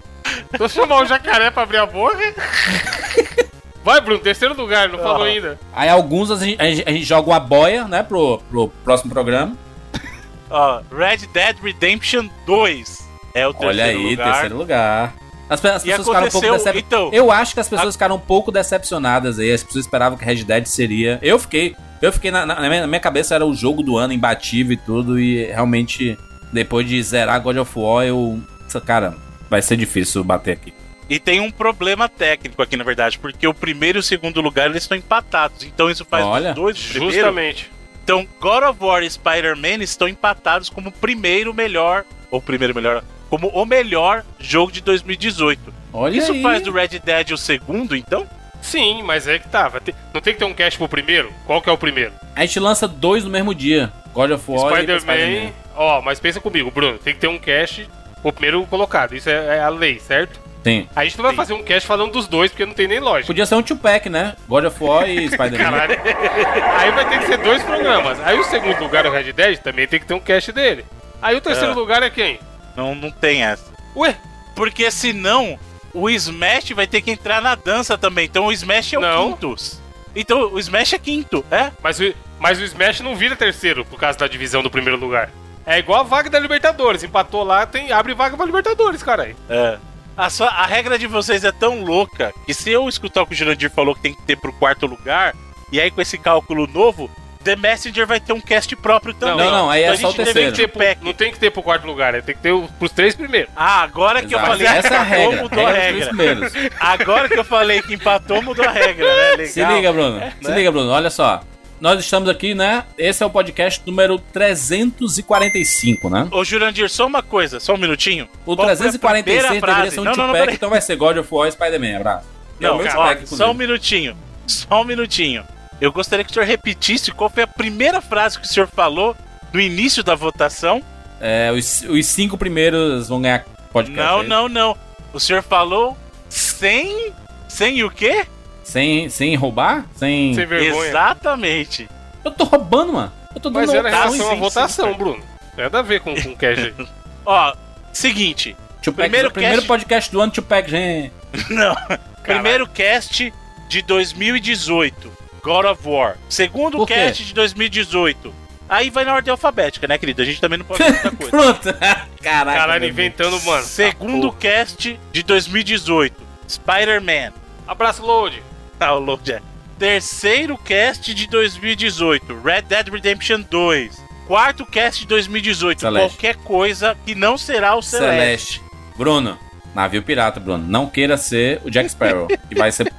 Tô chamar o jacaré pra abrir a boca. Vai, Bruno, terceiro lugar, não falou Ah. ainda. Aí alguns a gente, a gente- a joga uma boia, né, pro, pro próximo programa. Ó, Red Dead Redemption 2 é o terceiro Olha aí, lugar. terceiro lugar. As, as pessoas ficaram um pouco decepcionadas. então- eu acho que as pessoas ficaram um pouco decepcionadas aí. As pessoas esperavam que Red Dead seria. Eu fiquei. Eu fiquei na, na- na minha, na minha cabeça era o jogo do ano imbatível e tudo. E realmente, depois de zerar God of War, eu. Cara, vai ser difícil bater aqui. E tem um problema técnico aqui, na verdade, porque o primeiro e o segundo lugar eles estão empatados. Então isso faz Olha, os dois do primeiro. Justamente. Então God of War e Spider-Man estão empatados como o primeiro melhor, ou primeiro melhor, como o melhor jogo de 2018. Olha Isso aí. faz do Red Dead o segundo, então? Sim, mas é que tá. ter- não tem que ter um cash pro primeiro? Qual que é o primeiro? A gente lança dois no mesmo dia: God of War e Spider-Man. Ó, mas pensa comigo, Bruno. Tem que ter um cash pro primeiro colocado. Isso é, é a lei, certo? Sim. A gente não vai Sim. fazer um cash falando dos dois, porque não tem nem lógica. Podia ser um two-pack, né? God of War e Spider-Man. Caralho. Aí vai ter que ser dois programas. Aí o segundo lugar, o Red Dead, também tem que ter um cash dele. Aí o terceiro É. lugar é quem? Não, não tem essa. Ué, Porque senão o Smash vai ter que entrar na dança também. Então o Smash é o Não. quinto. Então o Smash é quinto, é? mas o, mas o Smash não vira terceiro por causa da divisão do primeiro lugar. É igual a vaga da Libertadores. Empatou lá, tem, abre vaga pra Libertadores, caralho. É. A, sua- a regra de vocês é tão louca que se eu escutar o que o Jurandir falou que tem que ter pro quarto lugar, e aí com esse cálculo novo, The Messenger vai ter um cast próprio também. Não, não, aí é Então a só o terceiro. ter Pro- pack. não tem que ter pro quarto lugar, né? tem que ter pros três primeiros. Ah, agora que eu Exato. falei Essa é que regra. empatou, mudou a Regra regra. Agora que eu falei que empatou, mudou a regra, né? Legal. Se liga, Bruno. Se né? liga, Bruno. Olha só. Nós estamos aqui, né? Esse é o podcast número 345, né? Ô, Jurandir, só uma coisa, só um minutinho. O Qual foi a 346 primeira deveria ser um Não, então vai ser God of War e Spider-Man. Abraço. É Não, meu ó, só um minutinho. Só um minutinho. Eu gostaria que o senhor repetisse qual foi a primeira frase que o senhor falou no início da votação. É, os, os cinco primeiros vão ganhar podcast. não, aí. não, não. O senhor falou sem. Sem o quê? Sem, sem roubar? Sem... Sem vergonha. Exatamente. Eu tô roubando, mano. Eu tô dando Mas era em relação à votação, sim. Bruno. Nada a ver com, com cash aí. Ó, seguinte. Two-pack, Primeiro primeiro cast- podcast do ano, gente. Não. Primeiro cast de 2018. God of War. Segundo cast de 2018. Aí vai na ordem alfabética, né, querido? A gente também não pode fazer outra coisa. Pronto. Caraca. Caralho, inventando, mano. Segundo Tá, cast de 2018. Spider-Man. Abraço, Load. Ah, o Load é. Terceiro cast de 2018. Red Dead Redemption 2. Quarto cast de 2018. Celeste. Qualquer coisa que não será o Celeste. Celeste. Bruno, navio pirata, Bruno. Não queira ser o Jack Sparrow, que vai ser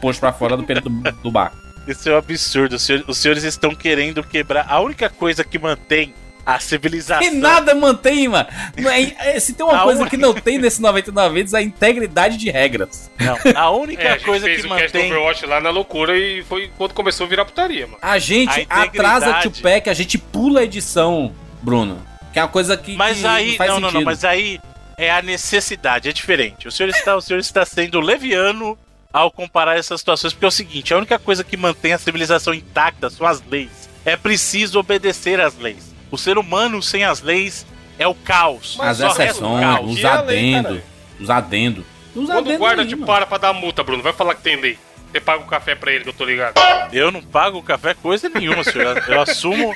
posto pra fora do, peri- do, do bar. Isso é um absurdo. Os senhores estão querendo quebrar. A única coisa que mantém a civilização. E nada mantém, mano. Não é- é- Se tem uma A coisa única- que não tem nesse 99 vidas, é a integridade de regras. Não. A única É, a gente coisa fez que o cast do mantém. Overwatch lá na loucura e foi quando começou a virar putaria, mano. A gente A atrasa integridade. Tupac, a gente pula a edição, Bruno. Que é uma coisa que, Mas que aí. não faz Não, não, não. sentido. Mas aí é a necessidade. É diferente. O senhor está, o senhor está sendo leviano ao comparar essas situações. Porque é o seguinte: a única coisa que mantém a civilização intacta são as leis. É preciso obedecer às leis. O ser humano sem as leis É o caos. As Só resta o exceções, caos. os é adendos. Os adendos. Os Quando o guarda aí, te mano. para pra dar multa, Bruno, vai falar que tem lei. Você paga o café pra ele, que eu tô ligado. Eu não pago café coisa nenhuma, senhor. Eu assumo,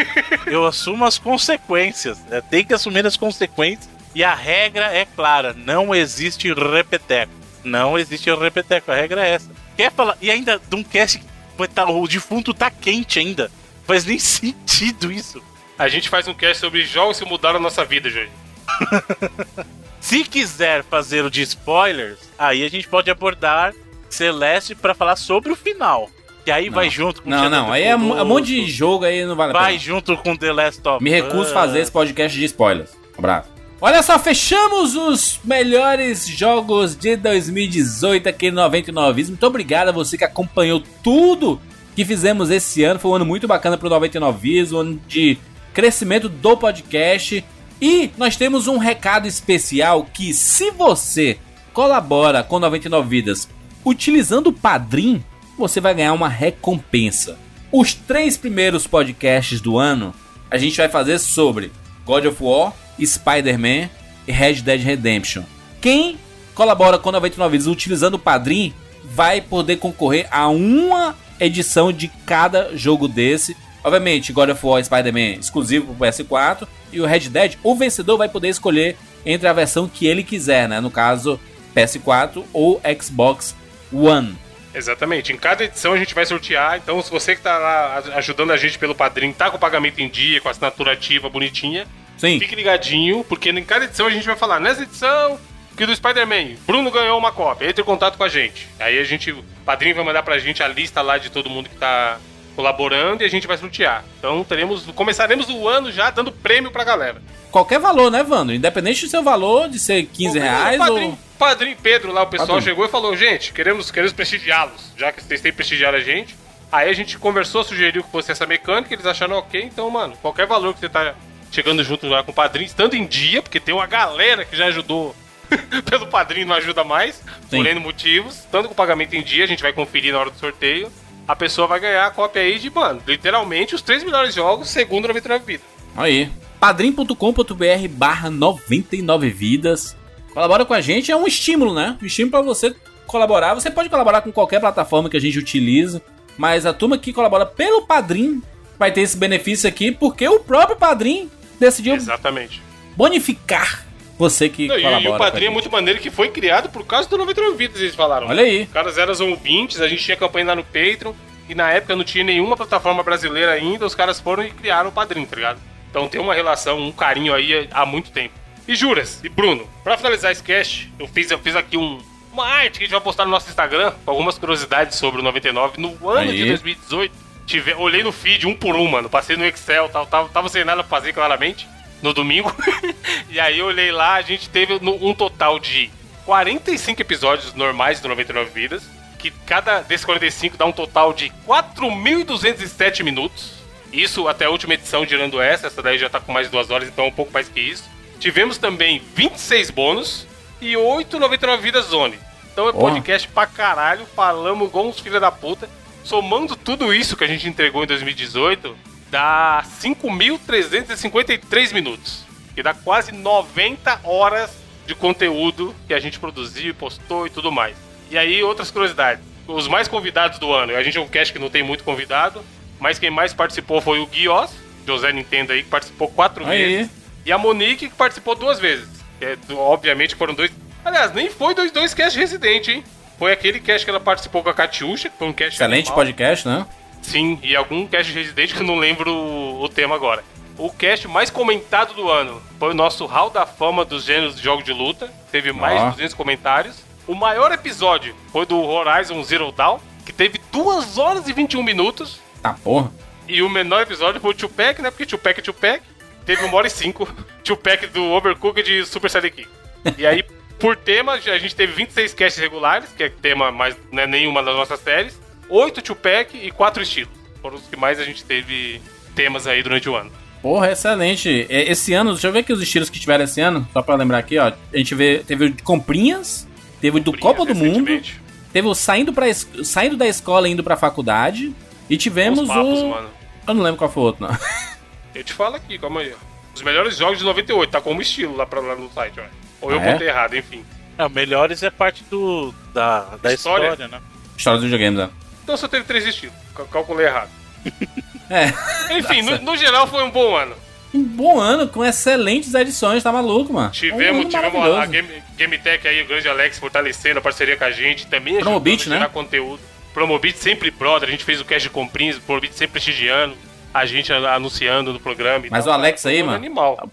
eu assumo as consequências. É, Tem que assumir as consequências. E a regra é clara: não existe repeteco. Não existe repeteco. A regra é essa. Quer falar? E ainda de um cast que tá- o defunto tá quente ainda. Faz nem sentido isso. A gente faz um cast sobre jogos que mudaram a nossa vida, gente. Se quiser fazer o de spoilers, aí a gente pode abordar Celeste pra falar sobre o final. Que aí vai junto com Não, Shadow não, of aí é, um é um monte de jogo aí, não vale a Vai pena. junto com The Last of Me recuso Us. a fazer esse podcast de spoilers. Abraço. Olha só, fechamos os melhores jogos de 2018 aqui no 99 Muito obrigado a você que acompanhou tudo que fizemos esse ano. Foi um ano muito bacana pro 99 um ano de crescimento do podcast. E nós temos um recado especial que se você colabora com 99 Vidas utilizando o Padrim, você vai ganhar uma recompensa. Os três primeiros podcasts do ano a gente vai fazer sobre God of War, Spider-Man e Red Dead Redemption. Quem colabora com 99 Vidas utilizando o Padrim vai poder concorrer a uma edição de cada jogo desse. Obviamente, God of War e Spider-Man exclusivo para PS4 e o Red Dead, o vencedor vai poder escolher entre a versão que ele quiser, né? No caso, PS4 ou Xbox One. Exatamente. Em cada edição a gente vai sortear. Então, se você que tá lá aj- ajudando a gente pelo padrinho, tá com o pagamento em dia, com a assinatura ativa bonitinha, Sim. fique ligadinho, porque em cada edição a gente vai falar, nessa edição que do Spider-Man, Bruno ganhou uma cópia, entre em contato com a gente. Aí a gente, o padrinho vai mandar pra gente a lista lá de todo mundo que tá colaborando e a gente vai sortear. Então teremos, começaremos o ano já dando prêmio pra galera. Qualquer valor, né, Vando? Independente do seu valor, de ser 15 reais o padrinho, ou. padrinho Pedro lá, o pessoal Padrinho. chegou e falou, gente, queremos, queremos prestigiá-los, já que vocês têm prestigiado a gente. Aí a gente conversou, sugeriu que fosse essa mecânica, eles acharam ok, então, mano, qualquer valor que você tá chegando junto lá com o padrinho, estando em dia, porque tem uma galera que já ajudou pelo padrinho, não ajuda mais, Sim. por N motivos, estando com o pagamento em dia, a gente vai conferir na hora do sorteio, a pessoa vai ganhar a cópia aí de, mano, literalmente os três melhores jogos, segundo 99 Vidas. Aí. padrim.com.br barra 99 vidas. Colabora com a gente, é um estímulo, né? Um estímulo pra você colaborar. Você pode colaborar com qualquer plataforma que a gente utiliza, mas a turma que colabora pelo Padrim vai ter esse benefício aqui porque o próprio Padrim decidiu Exatamente. bonificar você que Não, colabora. e, o padrinho é muito maneiro que foi criado por causa do 99 Vidas, eles falaram. Olha aí. Os caras eram ouvintes, a gente tinha campanha lá no Patreon, e na época não tinha nenhuma plataforma brasileira ainda, os caras foram e criaram o padrinho, tá ligado? Então tem uma relação, um carinho aí há muito tempo. E Juras, e Bruno, pra finalizar esse cast, eu fiz, eu fiz aqui um, uma arte que a gente vai postar no nosso Instagram, com algumas curiosidades sobre o 99. No ano de Aí. 2018, tive, olhei no feed um por um, mano, passei no Excel, tal, tava, tava sem nada pra fazer, claramente, no domingo. e aí eu olhei lá, a gente teve um total de 45 episódios normais do 99 Vidas, que cada desses 45 dá um total de 4.207 minutos. Isso até a última edição, tirando essa, essa daí já tá com mais de duas horas, então é um pouco mais que isso. Tivemos também 26 bônus e 8 99 Vidas Zone. Então é podcast pra caralho, falamos igual uns filha da puta. Somando tudo isso que a gente entregou em 2018, dá 5.353 minutos. Que dá quase 90 horas de conteúdo que a gente produziu, postou e tudo mais. E aí, outras curiosidades. Os mais convidados do ano, a gente é um cast que não tem muito convidado, mas quem mais participou foi o Guios, José Nintendo aí, que participou quatro Aí. vezes. E a Monique, que participou duas vezes. É, obviamente foram dois. Aliás, nem foi dois, dois cast residente, hein? Foi aquele cast que ela participou com a Catiuxa, que foi um cast. Excelente normal. podcast, né? Sim, e algum cast residente que eu não lembro o, o tema agora. O cast mais comentado do ano foi o nosso Hall da Fama dos gêneros de jogo de luta. Teve mais Ó. de 200 comentários. O maior episódio foi do Horizon Zero Dawn, que teve 2 horas e 21 minutos. Tá porra. E o menor episódio foi o Tupac, né? Porque Tupac é Tupac. Teve uma hora e cinco. Tupac do Overcooked de Super Saiyan King. E aí, por tema, a gente teve 26 casts regulares, que é tema mais não é nenhuma das nossas séries. 8 Tupac e 4 estilos. Foram os que mais a gente teve temas aí durante o ano. Porra, excelente. É, Esse ano, deixa eu ver aqui os estilos que tiveram esse ano, só pra lembrar aqui, ó. A gente vê, teve o de comprinhas, teve o do Copa do Mundo, teve o saindo, pra, saindo da escola e indo pra faculdade, e tivemos papos, o... mano. Eu não lembro qual foi o outro, não. Eu te falo aqui, calma aí. ó. Os melhores jogos de 98, tá como estilo lá, pra, lá no site, ó. Ou eu Ah, é? botei errado, enfim. É, melhores é parte do, da, da História. história. né? História dos videogames, né? Então só teve três estilos. Cal- Calculei errado. É. Enfim, no, no geral foi um bom ano. Um bom ano com excelentes edições, tá maluco, mano? um Tivemos, ano tivemos a, a maravilhoso. Game, GameTech aí, o grande Alex, fortalecendo a parceria com a gente. Também Promobit, né? conteúdo. Promobit sempre brother, a gente fez o cast de comprinhas, Promobit sempre prestigiando. A gente anunciando no programa. Mas tal. o Alex aí, um mano, Animal.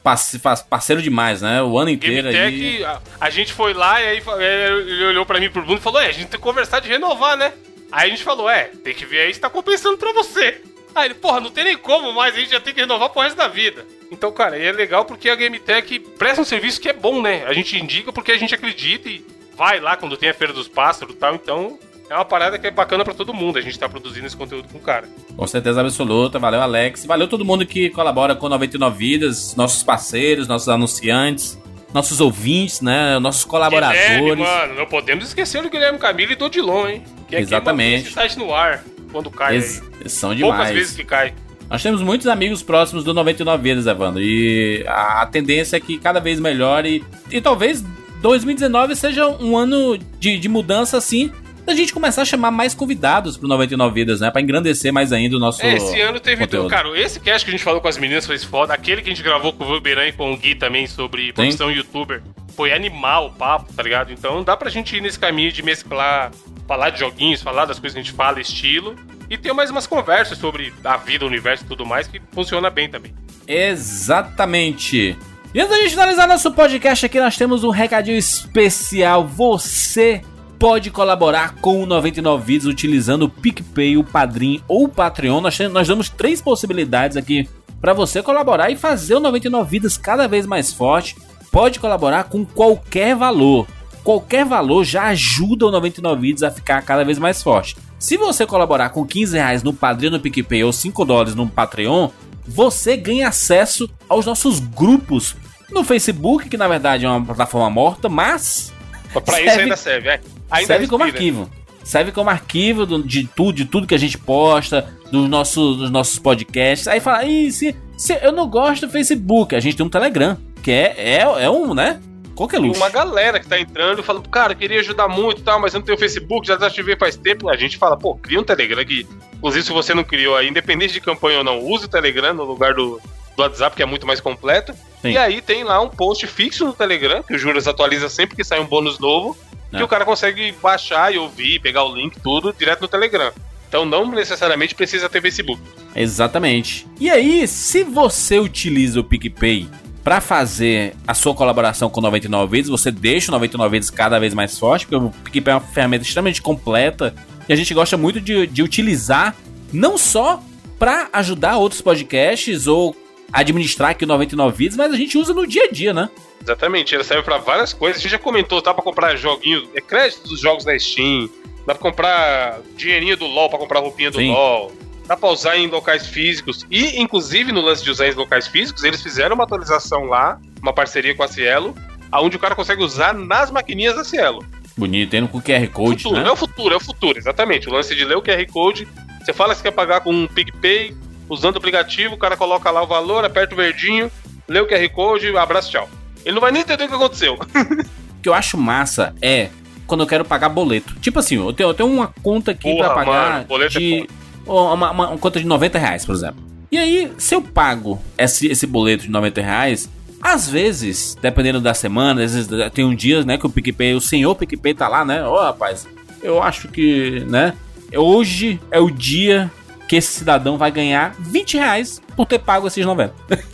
parceiro demais, né? O ano inteiro aí. GameTech, a, a gente foi lá e aí é, ele olhou pra mim pro Bruno e falou: É, a gente tem que conversar de renovar, né? Aí a gente falou: É, tem que ver aí se tá compensando pra você. Aí ele, porra, não tem nem como mais, a gente já tem que renovar pro resto da vida. Então, cara, é legal porque a GameTech presta um serviço que é bom, né? A gente indica porque a gente acredita e vai lá quando tem a Feira dos Pássaros e tal. Então, é uma parada que é bacana pra todo mundo. A gente tá produzindo esse conteúdo com o cara. Com certeza absoluta. Valeu, Alex. Valeu todo mundo que colabora com 99 Vidas, nossos parceiros, nossos anunciantes, nossos ouvintes, né? Nossos colaboradores. Guilherme, mano, não podemos esquecer do Guilherme Camilo e do Odilon, hein? Que é Exatamente. site no ar quando cai Eles, são Poucas demais. vezes que cai. Nós temos muitos amigos próximos do 99 Vidas, Evandro. E a, tendência é que cada vez melhore. E, talvez 2019 seja um ano de, de mudança, assim, da gente começar a chamar mais convidados pro 99 Vidas, né? Pra engrandecer mais ainda o nosso. É, esse ano teve. conteúdo. Cara, esse cast que a gente falou com as meninas foi foda. Aquele que a gente gravou com o Wilberan e com o Gui também sobre profissão youtuber. Foi animal o papo, tá ligado? Então dá pra gente ir nesse caminho de mesclar, falar de joguinhos, falar das coisas que a gente fala, estilo. E ter mais umas conversas sobre a vida, o universo e tudo mais, que funciona bem também. Exatamente. E antes da gente finalizar nosso podcast aqui, nós temos um recadinho especial. Você pode colaborar com o 99 Vidas utilizando o PicPay, o Padrim ou o Patreon. Nós, tem- nós damos três possibilidades aqui para você colaborar e fazer o 99 Vidas cada vez mais forte. Pode colaborar com qualquer valor. Qualquer valor já ajuda o 99 Vidas a ficar cada vez mais forte. Se você colaborar com 15 reais no Padrim, no PicPay ou 5 dólares no Patreon, você ganha acesso aos nossos grupos no Facebook, que na verdade é uma plataforma morta, mas Mas pra Serve- isso ainda serve, é. Ainda serve como arquivo. Serve como arquivo do- de tudo, de tudo que a gente posta, dos nossos, dos nossos podcasts. Aí fala, Ih, se, se eu não gosto do Facebook, a gente tem um Telegram, que é, é, é um, né? Qualquer luxo. uma galera que tá entrando falando, cara, eu queria ajudar muito e tal, mas eu não tenho Facebook, já desativei faz tempo. A gente fala, pô, cria um Telegram que, inclusive, se você não criou aí, independente de campanha ou não, use o Telegram no lugar do, do WhatsApp, que é muito mais completo. Sim. E aí tem lá um post fixo no Telegram, que o Juras atualiza sempre que sai um bônus novo. Que o cara consegue baixar e ouvir, pegar o link, tudo, direto no Telegram. Então não necessariamente precisa ter Facebook. Exatamente. E aí, se você utiliza o PicPay para fazer a sua colaboração com 99 Vidas, você deixa o 99 Vidas cada vez mais forte, porque o PicPay é uma ferramenta extremamente completa e a gente gosta muito de, de utilizar não só para ajudar outros podcasts ou administrar aqui o 99 Vidas, mas a gente usa no dia a dia, né? Exatamente, ele serve pra várias coisas. A gente já comentou, dá pra comprar joguinhos, é crédito dos jogos da Steam, dá pra comprar dinheirinho do LoL pra comprar roupinha do Sim. LoL, dá pra usar em locais físicos. E, inclusive, no lance de usar em locais físicos, eles fizeram uma atualização lá, uma parceria com a Cielo, aonde o cara consegue usar nas maquininhas da Cielo. Bonito, tendo com QR Code, futuro, né? é o futuro, é o futuro, exatamente. O lance de ler o QR Code, você fala que quer pagar com um PicPay, usando o aplicativo, o cara coloca lá o valor, aperta o verdinho, lê o QR Code, abraço, tchau. Ele não vai nem entender o que aconteceu. O que eu acho massa é quando eu quero pagar boleto. Tipo assim, eu tenho, eu tenho uma conta aqui Porra, pra pagar mano, é de. uma, uma- uma conta de 90 reais, por exemplo. E aí, se eu pago esse, esse boleto de 90 reais, às vezes, dependendo da semana, às vezes tem um dia, né, que o PicPay, o senhor PicPay tá lá, né? Ô, rapaz, eu acho que, né? Hoje é o dia que esse cidadão vai ganhar 20 reais por ter pago esses 90.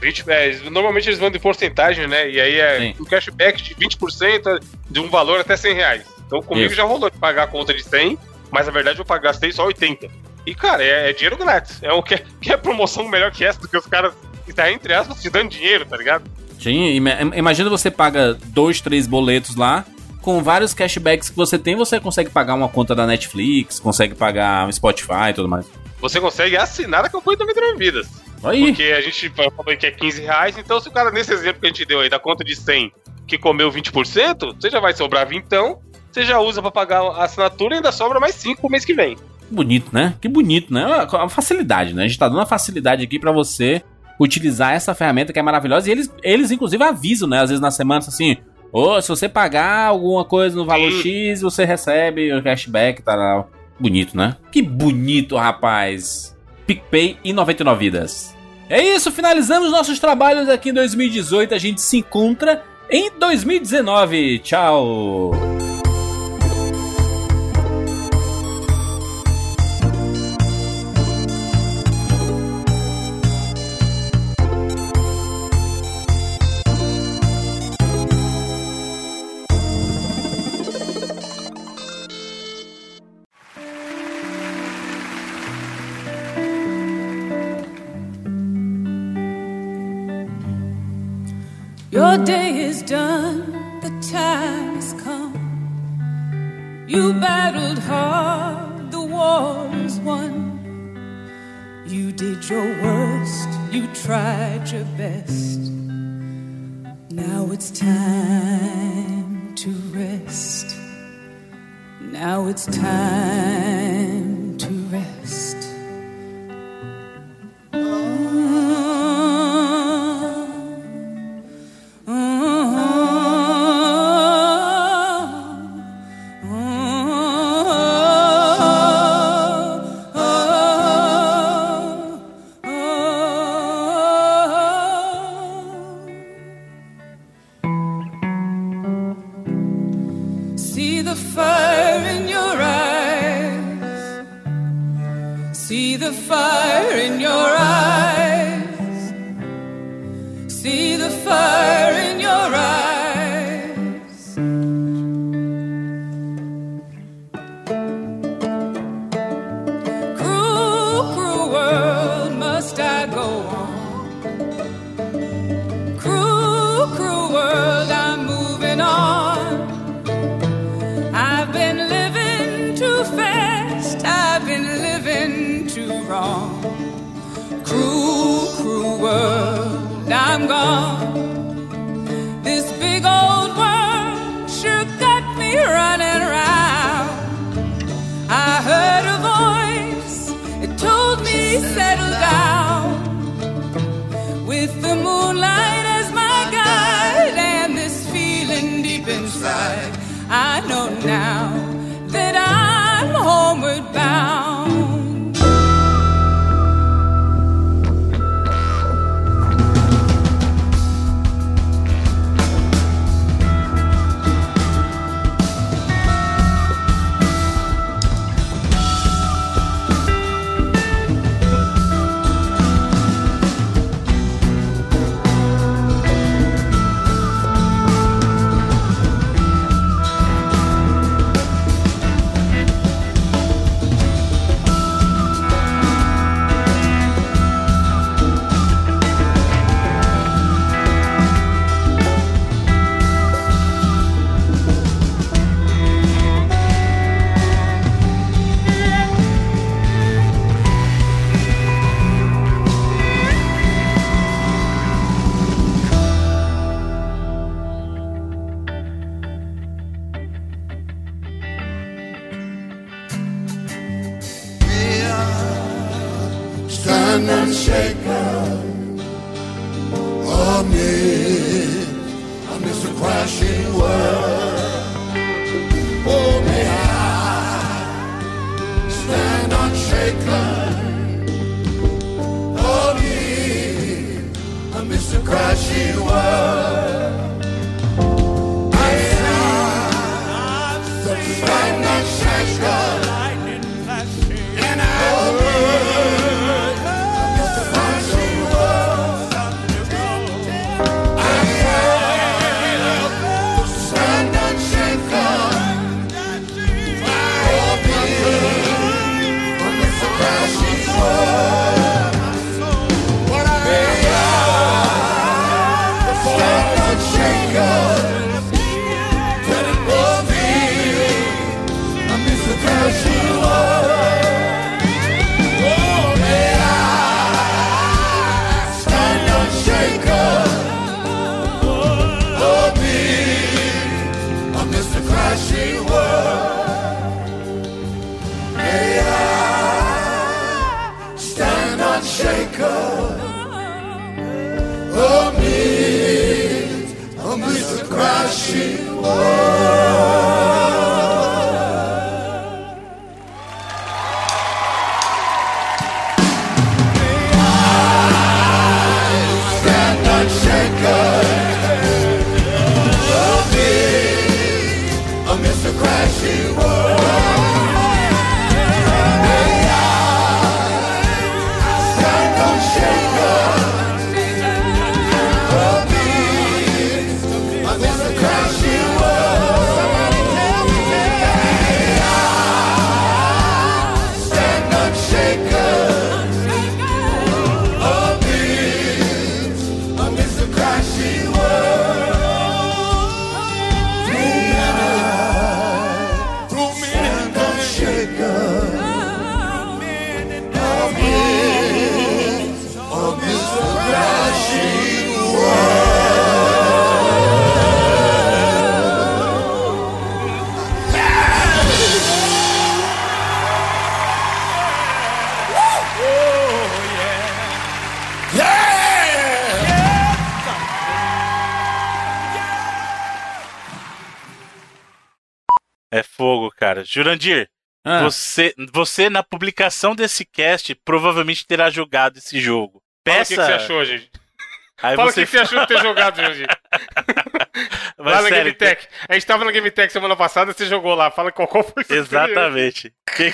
20, é, normalmente eles vão de porcentagem, né? E aí é Sim. um cashback de 20% de um valor até 100 reais. Então comigo Isso. já rolou de pagar a conta de 100, mas na verdade eu gastei só 80. E cara, é, é dinheiro grátis. É o que, que é promoção melhor que essa, do que os caras, tá, entre aspas, te dando dinheiro, tá ligado? Sim, ima- imagina você paga dois, três boletos lá, com vários cashbacks que você tem, você consegue pagar uma conta da Netflix, consegue pagar um Spotify e tudo mais. Você consegue assinar a campanha do Vidas. Aí. Porque a gente falou que é 15 reais, então se o cara, nesse exemplo que a gente deu aí, da conta de 100, que comeu 20%, você já vai sobrar 20, então você já usa para pagar a assinatura e ainda sobra mais 5 no mês que vem. Bonito, né? Que bonito, né? É a facilidade, né? A gente tá dando a facilidade aqui para você utilizar essa ferramenta que é maravilhosa. E eles, eles inclusive, avisam, né? Às vezes na semana, assim, ô, oh, se você pagar alguma coisa no valor Sim. X, você recebe o cashback tá e tal. Bonito, né? Que bonito, rapaz. PicPay e 99 vidas. É isso, finalizamos nossos trabalhos aqui em 2018. A gente se encontra em 2019. Tchau! The day is done, the time has come. You battled hard, the war is won. You did your worst, you tried your best. Now it's time to rest. Now it's time cara. Jurandir, Ah, você, você na publicação desse cast provavelmente terá jogado esse jogo. Fala o Peça. que, que você achou, gente. Aí Fala o você que, que você achou de ter jogado, gente. Mas lá na sério, Game Tech. A gente tava na Game Tech semana passada, você jogou lá. Fala qual, qual foi experiência. Exatamente. Que-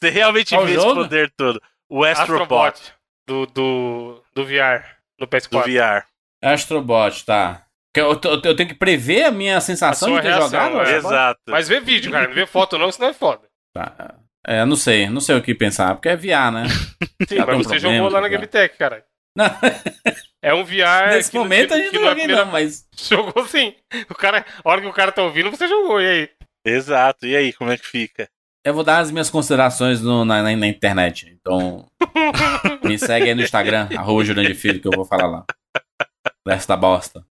você realmente Qual vê esse poder todo. O Astrobot, Astrobot. Do, do, do VR. No do PS4. VR. Astrobot, tá. Que Eu, eu- eu tenho que prever a minha sensação A de ter reação, jogado? é. Exato. Mas vê vídeo, cara. Não vê foto não, senão é foda. Tá. É, não sei, não sei o que pensar, porque é VR, né? Sim, Tá mas com você problema, jogou lá na. Game Tech, cara. Não, É um VR. nesse no- momento que- a gente que não joguei primeira- não, mas... Jogou sim. O cara, a hora que o cara tá ouvindo, você jogou. E aí? Exato. E aí, como é que fica? Eu vou dar as minhas considerações no- na, na- na internet. Então, me segue aí no Instagram, arroba Filho, que eu vou falar lá. Desta bosta.